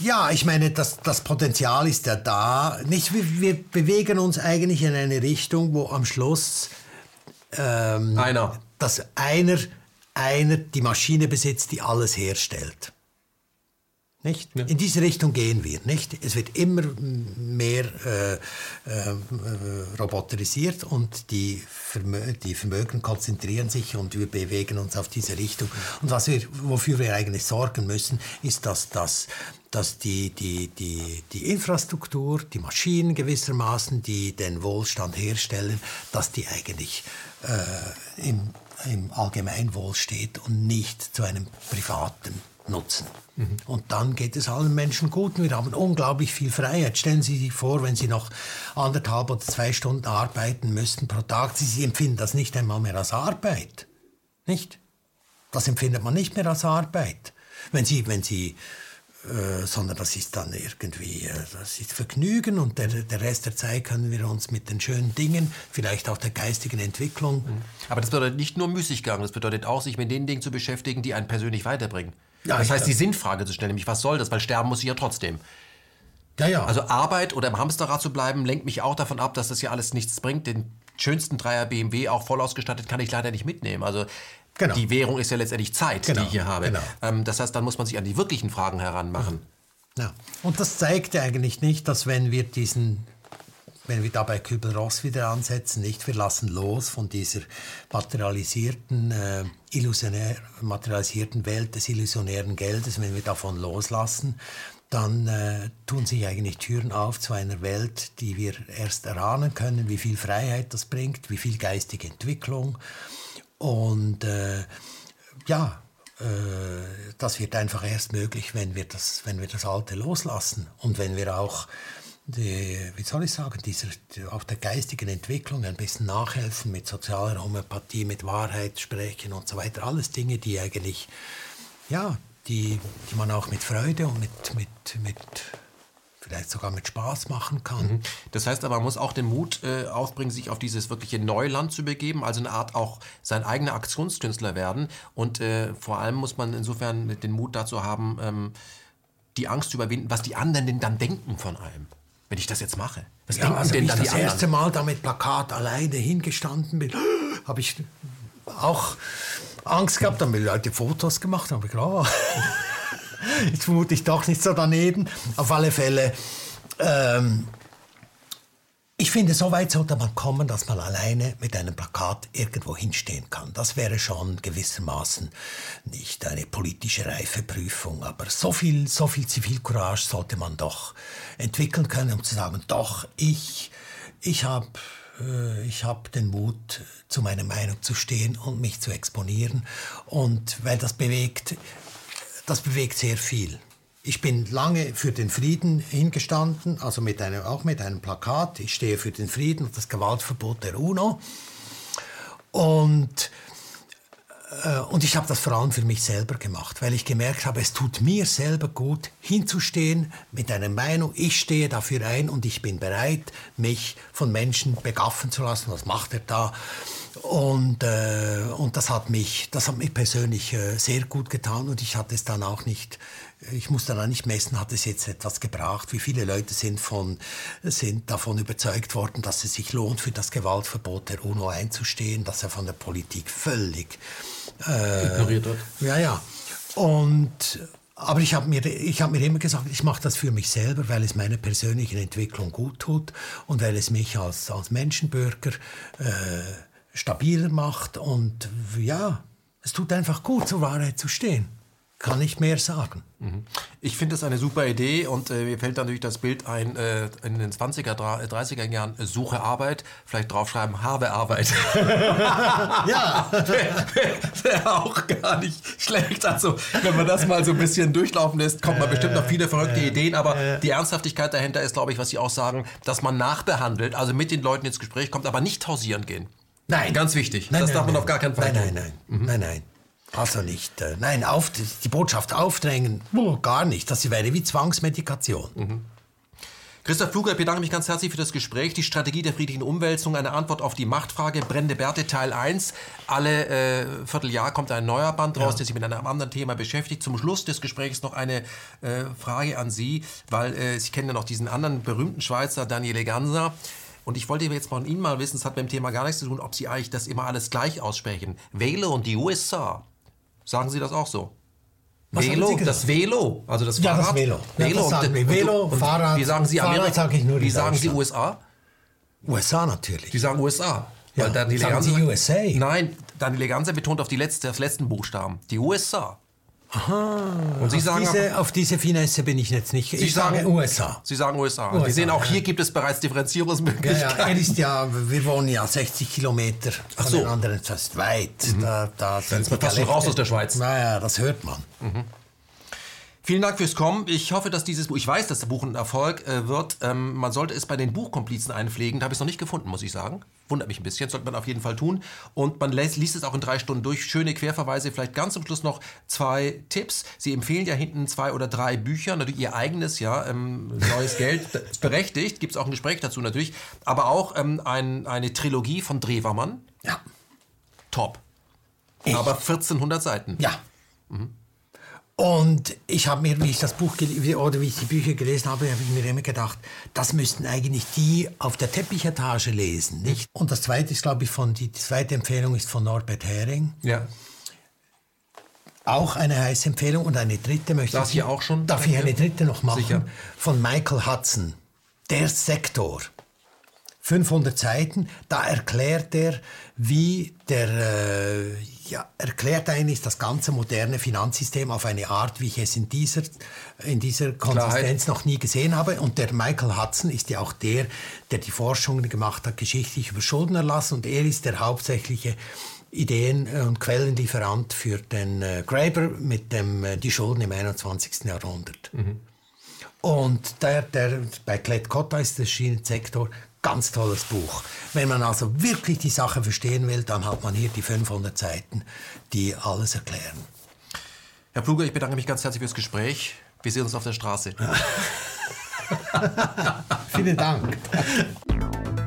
[SPEAKER 2] ja, ich meine, das, das Potenzial ist ja da. Nicht, wir, wir bewegen uns eigentlich in eine Richtung, wo am Schluss
[SPEAKER 1] ähm, einer.
[SPEAKER 2] dass einer, einer die Maschine besitzt, die alles herstellt. Nicht? Ja. In diese Richtung gehen wir. Nicht? Es wird immer mehr äh, äh, roboterisiert und die, Vermö die Vermögen konzentrieren sich und wir bewegen uns auf diese Richtung. Und was wir, wofür wir eigentlich sorgen müssen, ist, dass, dass, dass die, die, die, die Infrastruktur, die Maschinen gewissermaßen, die den Wohlstand herstellen, dass die eigentlich äh, im, im Allgemeinwohl steht und nicht zu einem privaten nutzen. Mhm. Und dann geht es allen Menschen gut. Wir haben unglaublich viel Freiheit. Stellen Sie sich vor, wenn Sie noch anderthalb oder zwei Stunden arbeiten müssten pro Tag, Sie empfinden das nicht einmal mehr als Arbeit. Nicht? Das empfindet man nicht mehr als Arbeit. Wenn Sie, wenn Sie äh, sondern das ist dann irgendwie, äh, das ist Vergnügen und der, der Rest der Zeit können wir uns mit den schönen Dingen, vielleicht auch der geistigen Entwicklung. Mhm.
[SPEAKER 1] Aber das bedeutet nicht nur Müßiggang, das bedeutet auch, sich mit den Dingen zu beschäftigen, die einen persönlich weiterbringen. Ja, das heißt, die Sinnfrage zu stellen, nämlich was soll das, weil sterben muss ich ja trotzdem. Ja, ja. Also Arbeit oder im Hamsterrad zu bleiben, lenkt mich auch davon ab, dass das ja alles nichts bringt. Den schönsten Dreier BMW, auch voll ausgestattet, kann ich leider nicht mitnehmen. Also genau. die Währung ist ja letztendlich Zeit, genau. die ich hier habe. Genau. Ähm, das heißt, dann muss man sich an die wirklichen Fragen heranmachen.
[SPEAKER 2] Ja. Und das zeigt ja eigentlich nicht, dass wenn wir diesen wenn wir da bei Kübel-Ross wieder ansetzen, nicht, wir lassen los von dieser materialisierten, äh, illusionär, materialisierten Welt des illusionären Geldes, wenn wir davon loslassen, dann äh, tun sich eigentlich Türen auf zu einer Welt, die wir erst erahnen können, wie viel Freiheit das bringt, wie viel geistige Entwicklung. Und äh, ja, äh, das wird einfach erst möglich, wenn wir das, wenn wir das Alte loslassen und wenn wir auch die, wie soll ich sagen, dieser, auch der geistigen Entwicklung ein bisschen nachhelfen mit sozialer Homöopathie, mit Wahrheit sprechen und so weiter. Alles Dinge, die eigentlich, ja, die, die man auch mit Freude und mit, mit, mit vielleicht sogar mit Spaß machen kann. Mhm.
[SPEAKER 1] Das heißt aber, man muss auch den Mut äh, aufbringen, sich auf dieses wirkliche Neuland zu begeben, also eine Art auch sein eigener Aktionskünstler werden. Und äh, vor allem muss man insofern den Mut dazu haben, ähm, die Angst zu überwinden, was die anderen denn dann denken von einem wenn ich das jetzt mache? Was
[SPEAKER 2] ja, also denn dann ich das erste Mal da mit Plakat alleine hingestanden bin, habe ich auch Angst gehabt, haben die Leute Fotos gemacht, habe ich gedacht, oh, jetzt vermute ich doch nicht so daneben. Auf alle Fälle ähm, ich finde, so weit sollte man kommen, dass man alleine mit einem Plakat irgendwo hinstehen kann. Das wäre schon gewissermaßen nicht eine politische Reifeprüfung, aber so viel, so viel Zivilcourage sollte man doch entwickeln können, um zu sagen, doch, ich, ich habe äh, ich hab den Mut, zu meiner Meinung zu stehen und mich zu exponieren. Und weil das bewegt, das bewegt sehr viel. Ich bin lange für den Frieden hingestanden, also mit einem, auch mit einem Plakat. Ich stehe für den Frieden und das Gewaltverbot der UNO. Und, äh, und ich habe das vor allem für mich selber gemacht, weil ich gemerkt habe, es tut mir selber gut, hinzustehen mit einer Meinung, ich stehe dafür ein und ich bin bereit, mich von Menschen begaffen zu lassen. Was macht er da? Und, äh, und das, hat mich, das hat mich persönlich äh, sehr gut getan und ich hatte es dann auch nicht ich muss dann auch nicht messen, hat es jetzt etwas gebracht. Wie viele Leute sind, von, sind davon überzeugt worden, dass es sich lohnt, für das Gewaltverbot der UNO einzustehen, dass er von der Politik völlig
[SPEAKER 1] äh, ignoriert wird.
[SPEAKER 2] Ja, ja. Und, aber ich habe mir, hab mir immer gesagt, ich mache das für mich selber, weil es meiner persönlichen Entwicklung gut tut und weil es mich als, als Menschenbürger äh, stabiler macht. Und ja, es tut einfach gut, zur Wahrheit zu stehen kann nicht mehr sagen.
[SPEAKER 1] Mhm. Ich finde das eine super Idee und äh, mir fällt natürlich das Bild ein, äh, in den 20er, 30er äh, Jahren, äh, suche Arbeit, vielleicht draufschreiben, habe Arbeit. ja. Wäre wär auch gar nicht schlecht. Also, wenn man das mal so ein bisschen durchlaufen lässt, kommt man bestimmt noch viele verrückte Ideen, aber die Ernsthaftigkeit dahinter ist, glaube ich, was Sie auch sagen, dass man nachbehandelt, also mit den Leuten ins Gespräch kommt, aber nicht hausieren gehen.
[SPEAKER 2] Nein.
[SPEAKER 1] Ganz wichtig.
[SPEAKER 2] Nein,
[SPEAKER 1] das
[SPEAKER 2] nein,
[SPEAKER 1] darf man
[SPEAKER 2] nein.
[SPEAKER 1] auf gar keinen Fall
[SPEAKER 2] nein. Nein, nein, mhm. nein, nein. Also nicht, äh, nein, auf, die Botschaft aufdrängen, oh, gar nicht. Das wäre wie Zwangsmedikation. Mhm.
[SPEAKER 1] Christoph Fluger, ich bedanke mich ganz herzlich für das Gespräch. Die Strategie der friedlichen Umwälzung, eine Antwort auf die Machtfrage, Brennende Bärte Teil 1. Alle äh, Vierteljahr kommt ein neuer Band raus, ja. der sich mit einem anderen Thema beschäftigt. Zum Schluss des Gesprächs noch eine äh, Frage an Sie, weil äh, Sie kennen ja noch diesen anderen berühmten Schweizer, Daniele Ganser. Und ich wollte jetzt von Ihnen mal wissen, es hat mit dem Thema gar nichts zu tun, ob Sie eigentlich das immer alles gleich aussprechen. Wähle und die USA Sagen Sie das auch so?
[SPEAKER 2] Was
[SPEAKER 1] Velo, das Velo, also das
[SPEAKER 2] Fahrrad. Ja, das Velo.
[SPEAKER 1] Velo,
[SPEAKER 2] ja, das
[SPEAKER 1] und,
[SPEAKER 2] und, Velo,
[SPEAKER 1] und,
[SPEAKER 2] Fahrrad.
[SPEAKER 1] Wie sagen Sie Amerika?
[SPEAKER 2] Sage ich nur
[SPEAKER 1] Wie sagen Sie USA?
[SPEAKER 2] USA natürlich.
[SPEAKER 1] Sie sagen USA.
[SPEAKER 2] Ja,
[SPEAKER 1] weil dann
[SPEAKER 2] sagen Sie USA?
[SPEAKER 1] Nein, dann die Eleganz betont auf die letzte, das letzten Buchstaben. Die USA.
[SPEAKER 2] Aha. Und Sie auf sagen diese, auf diese Finesse bin ich jetzt nicht.
[SPEAKER 1] Sie ich sagen, sage USA. Sie sagen USA. USA. Sie sehen auch hier gibt es bereits Differenzierungsmöglichkeiten.
[SPEAKER 2] Ja, ja, ist ja, wir wohnen ja 60 Kilometer von so. den anderen. Das ist weit.
[SPEAKER 1] Mhm. Da, da Dann ist man fast schon raus aus der Schweiz.
[SPEAKER 2] Naja, das hört man. Mhm.
[SPEAKER 1] Vielen Dank fürs Kommen. Ich hoffe, dass dieses Buch, ich weiß, dass das Buch ein Erfolg äh, wird. Ähm, man sollte es bei den Buchkomplizen einpflegen. Da habe ich es noch nicht gefunden, muss ich sagen. Wundert mich ein bisschen, sollte man auf jeden Fall tun. Und man liest, liest es auch in drei Stunden durch. Schöne Querverweise. Vielleicht ganz zum Schluss noch zwei Tipps. Sie empfehlen ja hinten zwei oder drei Bücher. Natürlich Ihr eigenes, ja, ähm, Neues Geld, berechtigt. Gibt es auch ein Gespräch dazu natürlich. Aber auch ähm, ein, eine Trilogie von Drewermann.
[SPEAKER 2] Ja.
[SPEAKER 1] Top. Ich. Aber 1400 Seiten.
[SPEAKER 2] Ja. Mhm. Und ich habe mir, wie ich das Buch oder wie ich die Bücher gelesen habe, habe ich mir immer gedacht, das müssten eigentlich die auf der Teppichetage lesen, nicht? Und das zweite ist, glaube ich, von die, die zweite Empfehlung ist von Norbert Hering.
[SPEAKER 1] Ja.
[SPEAKER 2] Auch eine heiße Empfehlung und eine dritte möchte
[SPEAKER 1] Darf ich auch schon?
[SPEAKER 2] Darf ich eine dritte noch machen?
[SPEAKER 1] Sicher.
[SPEAKER 2] Von Michael Hudson. Der Sektor. 500 Seiten, da erklärt er, wie der, äh, ja, erklärt eigentlich das ganze moderne Finanzsystem auf eine Art, wie ich es in dieser, in dieser Konsistenz Klarheit. noch nie gesehen habe. Und der Michael Hudson ist ja auch der, der die Forschungen gemacht hat, geschichtlich über Schuldenerlass. Und er ist der hauptsächliche Ideen- und Quellenlieferant für den äh, Graeber mit dem äh, Die Schulden im 21. Jahrhundert. Mhm. Und der, der, bei Klett Cotta ist der Schienensektor ganz tolles Buch. Wenn man also wirklich die Sache verstehen will, dann hat man hier die 500 Seiten, die alles erklären.
[SPEAKER 1] Herr Pluger, ich bedanke mich ganz herzlich fürs Gespräch. Wir sehen uns auf der Straße.
[SPEAKER 2] Vielen Dank.